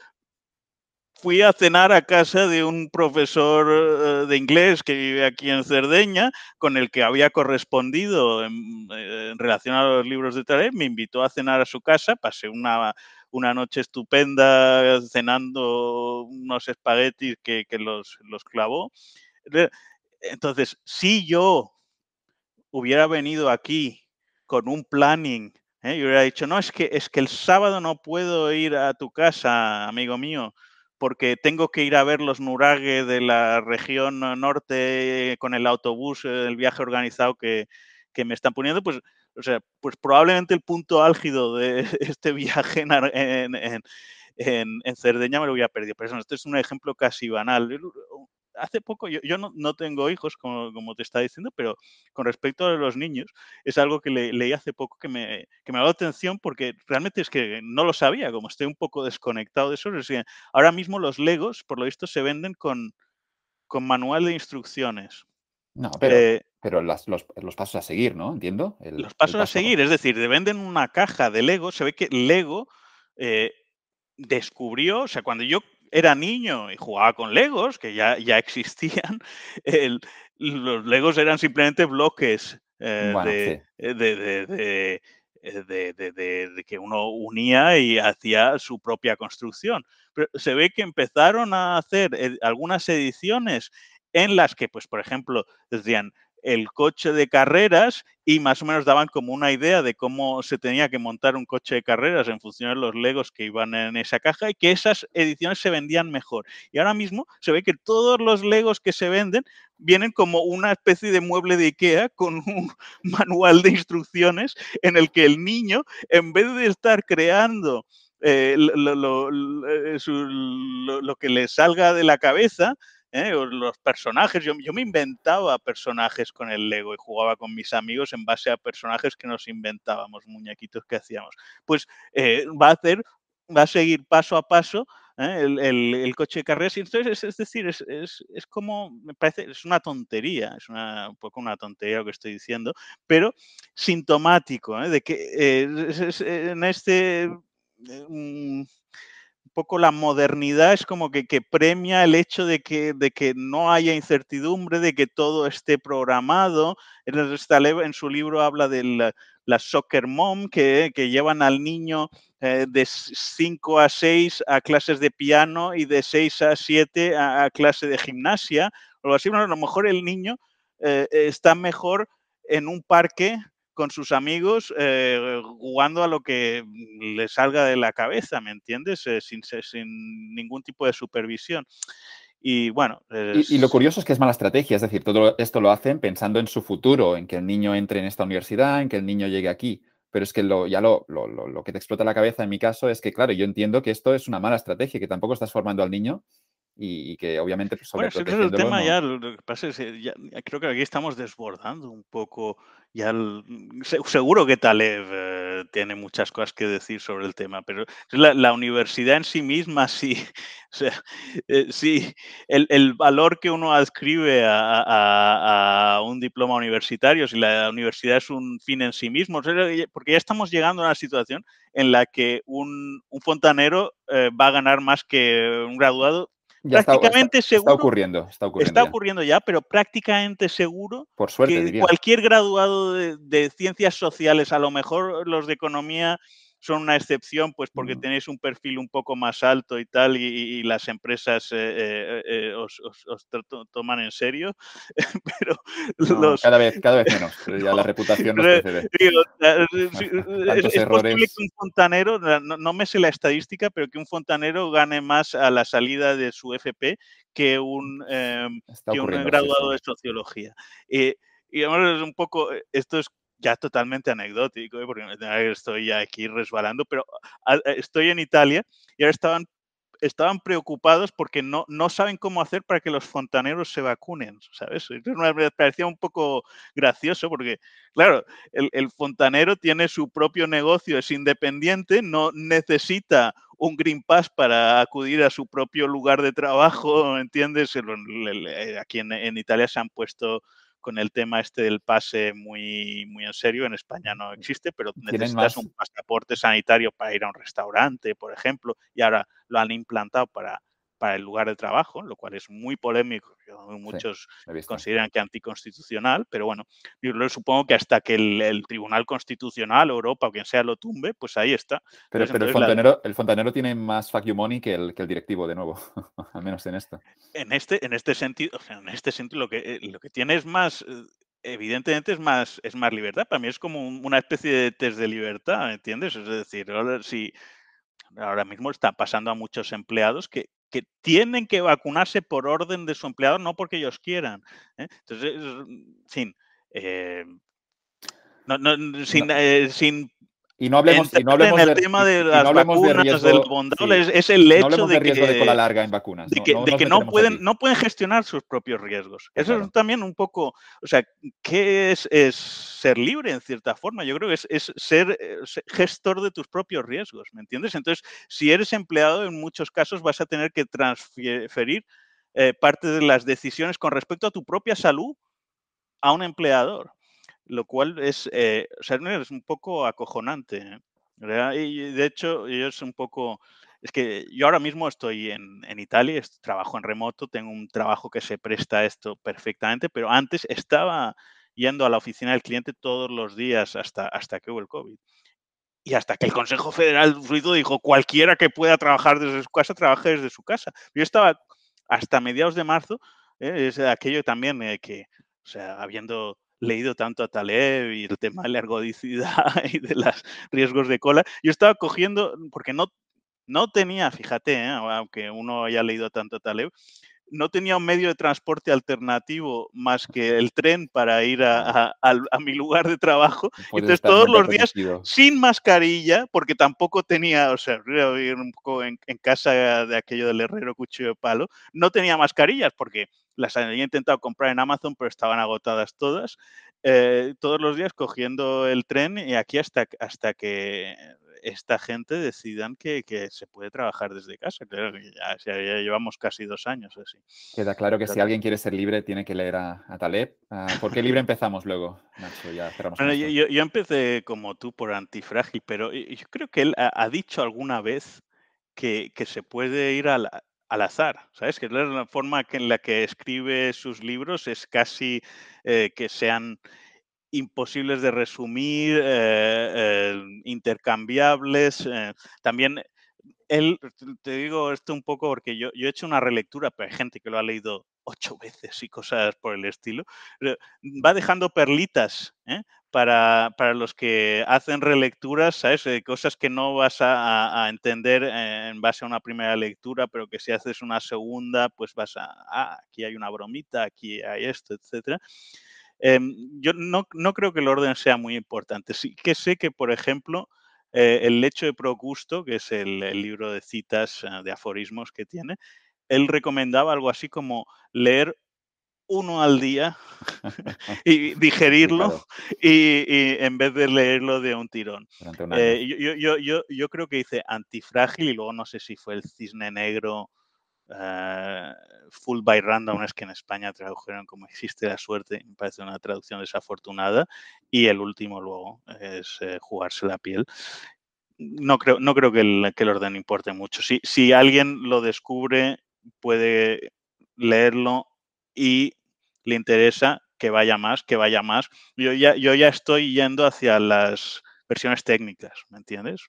Speaker 2: fui a cenar a casa de un profesor eh, de inglés que vive aquí en Cerdeña, con el que había correspondido en, eh, relación a los libros de Taleb, me invitó a cenar a su casa, pasé una, una noche estupenda cenando unos espaguetis que, que los, los clavó. Entonces, si yo hubiera venido aquí con un planning, ¿eh? y hubiera dicho, no, es que, es que el sábado no puedo ir a tu casa, amigo mío, porque tengo que ir a ver los nurague de la región norte con el autobús, eh, el viaje organizado que, me están poniendo, pues, o sea, pues probablemente el punto álgido de este viaje en, Cerdeña me lo hubiera perdido. Pero eso, este es un ejemplo casi banal. Hace poco, yo, yo no, no tengo hijos, como, como te está diciendo, pero con respecto a los niños, es algo que le- leí hace poco que me, que me ha dado atención porque realmente es que no lo sabía, como estoy un poco desconectado de eso. es ahora mismo los Legos, por lo visto, se venden con, con manual de instrucciones.
Speaker 1: No, pero,
Speaker 2: Eh,
Speaker 1: pero las- los, los pasos a seguir, ¿no? Entiendo. El,
Speaker 2: los pasos a seguir, es decir, te venden una caja de Lego, se ve que Lego eh, descubrió, o sea, cuando yo era niño y jugaba con Legos, que ya, ya existían, el- los Legos eran simplemente bloques eh,
Speaker 1: Bueno,
Speaker 2: de,
Speaker 1: sí.
Speaker 2: de- de- de- de- de- de- de que uno unía y hacía su propia construcción. Pero se ve que empezaron a hacer eh, algunas ediciones en las que, pues, por ejemplo, decían el coche de carreras y más o menos daban como una idea de cómo se tenía que montar un coche de carreras en función de los legos que iban en esa caja y que esas ediciones se vendían mejor. Y ahora mismo se ve que todos los legos que se venden vienen como una especie de mueble de Ikea con un manual de instrucciones en el que el niño, en vez de estar creando eh, eh, lo que le salga de la cabeza, ¿eh? los personajes. Yo, yo me inventaba personajes con el Lego y jugaba con mis amigos en base a personajes que nos inventábamos, muñequitos que hacíamos. Pues eh, va a hacer, va a seguir paso a paso ¿eh? el, el- el coche de carreras. Entonces, es, es decir, es, es- es como, me parece, es una tontería, es una, un poco una tontería lo que estoy diciendo, pero sintomático ¿eh? de que eh, en este eh, mm, poco la modernidad es como que, que premia el hecho de que, de que no haya incertidumbre, de que todo esté programado. En su libro habla de la, la soccer mom, que, que llevan al niño eh, de 5 a 6 a clases de piano y de 6 a 7 a, a clase de gimnasia. O así, bueno, a lo mejor el niño eh, está mejor en un parque con sus amigos eh, jugando a lo que le salga de la cabeza, ¿me entiendes? Eh, sin, ningún tipo de supervisión. Y bueno,
Speaker 1: Y, y lo curioso es que es mala estrategia, es decir, todo esto lo hacen pensando en su futuro, en que el niño entre en esta universidad, en que el niño llegue aquí. Pero es que lo, ya lo, lo- lo- lo que te explota la cabeza en mi caso es que, claro, yo entiendo que esto es una mala estrategia, que tampoco estás formando al niño y, y que obviamente pues,
Speaker 2: Bueno, ese es el tema
Speaker 1: no-
Speaker 2: ya, lo que pasa es que ya- creo que aquí estamos desbordando un poco, ya el- se- seguro que Taleb eh, tiene muchas cosas que decir sobre el tema, pero la, la universidad en sí misma sí, o sea, eh, sí, el, el valor que uno adscribe a, a- a un diploma universitario, si la universidad es un fin en sí mismo, o sea, ya- porque ya estamos llegando a una situación en la que un, un fontanero eh, va a ganar más que un graduado
Speaker 1: Ya está- está-
Speaker 2: prácticamente
Speaker 1: está,
Speaker 2: seguro
Speaker 1: ocurriendo, está ocurriendo.
Speaker 2: Está
Speaker 1: ya.
Speaker 2: ocurriendo ya, pero prácticamente seguro
Speaker 1: Por suerte,
Speaker 2: que
Speaker 1: diría.
Speaker 2: cualquier graduado de, de ciencias sociales, a lo mejor los de economía son una excepción, pues porque tenéis un perfil un poco más alto y tal, y, las empresas eh, eh, eh, os, os- os to- to- toman en serio, pero
Speaker 1: No,
Speaker 2: los,
Speaker 1: cada, vez, cada vez menos, pero ya la reputación precede.
Speaker 2: digo, es, es posible que un fontanero, no, no me sé la estadística, pero que un fontanero gane más a la salida de su FP que un, em, que un
Speaker 1: sí,
Speaker 2: graduado
Speaker 1: sí.
Speaker 2: de sociología. Eh, y además es un poco, esto es ya totalmente anecdótico, ¿eh? porque estoy aquí resbalando, pero estoy en Italia y ahora estaban estaban preocupados porque no, no saben cómo hacer para que los fontaneros se vacunen, ¿sabes? Me parecía un poco gracioso porque, claro, el, el, fontanero tiene su propio negocio, es independiente, no necesita un Green Pass para acudir a su propio lugar de trabajo, ¿entiendes? Aquí en, en Italia se han puesto con el tema este del pase muy, muy en serio. En España no existe, pero necesitas un pasaporte sanitario para ir a un restaurante, por ejemplo, y ahora lo han implantado para para el lugar de trabajo, lo cual es muy polémico. Muchos consideran que anticonstitucional, pero bueno, yo supongo que hasta que el, Tribunal Constitucional, Europa o quien sea lo tumbe, pues ahí está.
Speaker 1: Pero, el, fontanero, el, fontanero, tiene más fuck money que el, que el directivo, de nuevo, al menos en esto.
Speaker 2: En este, en este sentido, en este sentido lo que, lo que tiene es más eh, evidentemente es más, es más libertad. Para mí es como una especie de test de libertad, ¿entiendes? Es decir, si ahora mismo está pasando a muchos empleados que, que tienen que vacunarse por orden de su empleador, no porque ellos quieran. ¿eh? Entonces, sin, eh, no, no, sin, eh, sin
Speaker 1: y no hablemos, y no hablemos
Speaker 2: en el tema de las vacunas, es, el hecho de,
Speaker 1: riesgo de cola larga en vacunas.
Speaker 2: De que no, que pueden, no pueden gestionar sus propios riesgos. Eso es también un poco, o sea, ¿qué es, es, ser libre en cierta forma? Yo creo que es, es ser, eh, gestor de tus propios riesgos, ¿me entiendes? Entonces, si eres empleado, en muchos casos vas a tener que transferir eh, parte de las decisiones con respecto a tu propia salud a un empleador lo cual es, eh, o sea, es un poco acojonante. ¿eh? Y de hecho, yo es un poco, es que yo ahora mismo estoy en, en Italia, trabajo en remoto, tengo un trabajo que se presta a esto perfectamente, pero antes estaba yendo a la oficina del cliente todos los días hasta, hasta que hubo el COVID. Y hasta que el Consejo Federal Ruido dijo, cualquiera que pueda trabajar desde su casa, trabaje desde su casa. Yo estaba hasta mediados de marzo, ¿eh? es aquello también que, o sea, habiendo leído tanto a Taleb y el tema de la ergodicidad y de los riesgos de cola, yo estaba cogiendo, porque no, no tenía, fíjate, ¿eh? aunque uno haya leído tanto a Taleb, no tenía un medio de transporte alternativo más que el tren para ir a, mi lugar de trabajo. Entonces, todos los días sin mascarilla, porque tampoco tenía, o sea, un poco en, en, casa de aquello del herrero cuchillo de palo, no tenía mascarillas porque las había intentado comprar en Amazon, pero estaban agotadas todas. Eh, todos los días cogiendo el tren y aquí hasta, hasta que esta gente decidan que, se puede trabajar desde casa. ya, llevamos casi dos años así.
Speaker 1: Queda claro que si alguien quiere ser libre tiene que leer a, Taleb. Ah, ¿Por qué libre empezamos luego, Nacho? Ya
Speaker 2: yo, empecé como tú por antifrágil, pero yo creo que él ha, dicho alguna vez que, que, se puede ir a la, al azar, ¿sabes? Que la forma en la que escribe sus libros es casi eh, que sean imposibles de resumir, eh, eh, intercambiables. también él, te digo esto un poco porque yo, yo, he hecho una relectura, pero hay gente que lo ha leído ocho veces y cosas por el estilo. Va dejando perlitas ¿eh? Para, para, los que hacen relecturas, ¿sabes? cosas que no vas a, entender en base a una primera lectura, pero que si haces una segunda, pues vas a, ah, aquí hay una bromita, aquí hay esto, etc. Em, yo no, no, creo que el orden sea muy importante. Sí que sé que, por ejemplo, eh, el lecho de Procusto, que es el, libro de citas, eh, de aforismos que tiene, él recomendaba algo así como leer uno al día y digerirlo y, en vez de leerlo de un tirón. Eh, yo, yo, yo, yo, creo que hice antifrágil y luego no sé si fue el cisne negro uh, full by random, es que en España tradujeron como existe la suerte, me parece una traducción desafortunada, y el último luego es eh, jugarse la piel. No creo, no creo que, el, que el orden importe mucho. Si, si alguien lo descubre, puede leerlo y le interesa que vaya más, que vaya más. Yo ya, yo ya estoy yendo hacia las versiones técnicas, ¿me entiendes?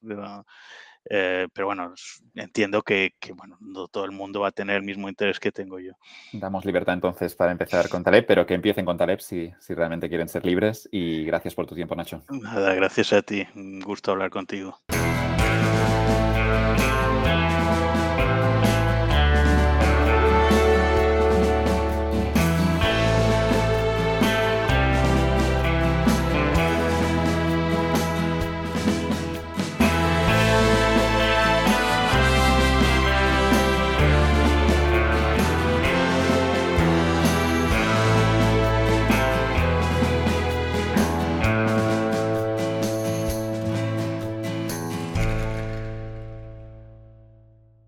Speaker 2: Eh, pero bueno, entiendo que, bueno, no todo el mundo va a tener el mismo interés que tengo yo.
Speaker 1: Damos libertad entonces para empezar con Taleb, pero que empiecen con Taleb si, si realmente quieren ser libres. Y gracias por tu tiempo, Nacho.
Speaker 2: Nada, gracias a ti. Un gusto hablar contigo.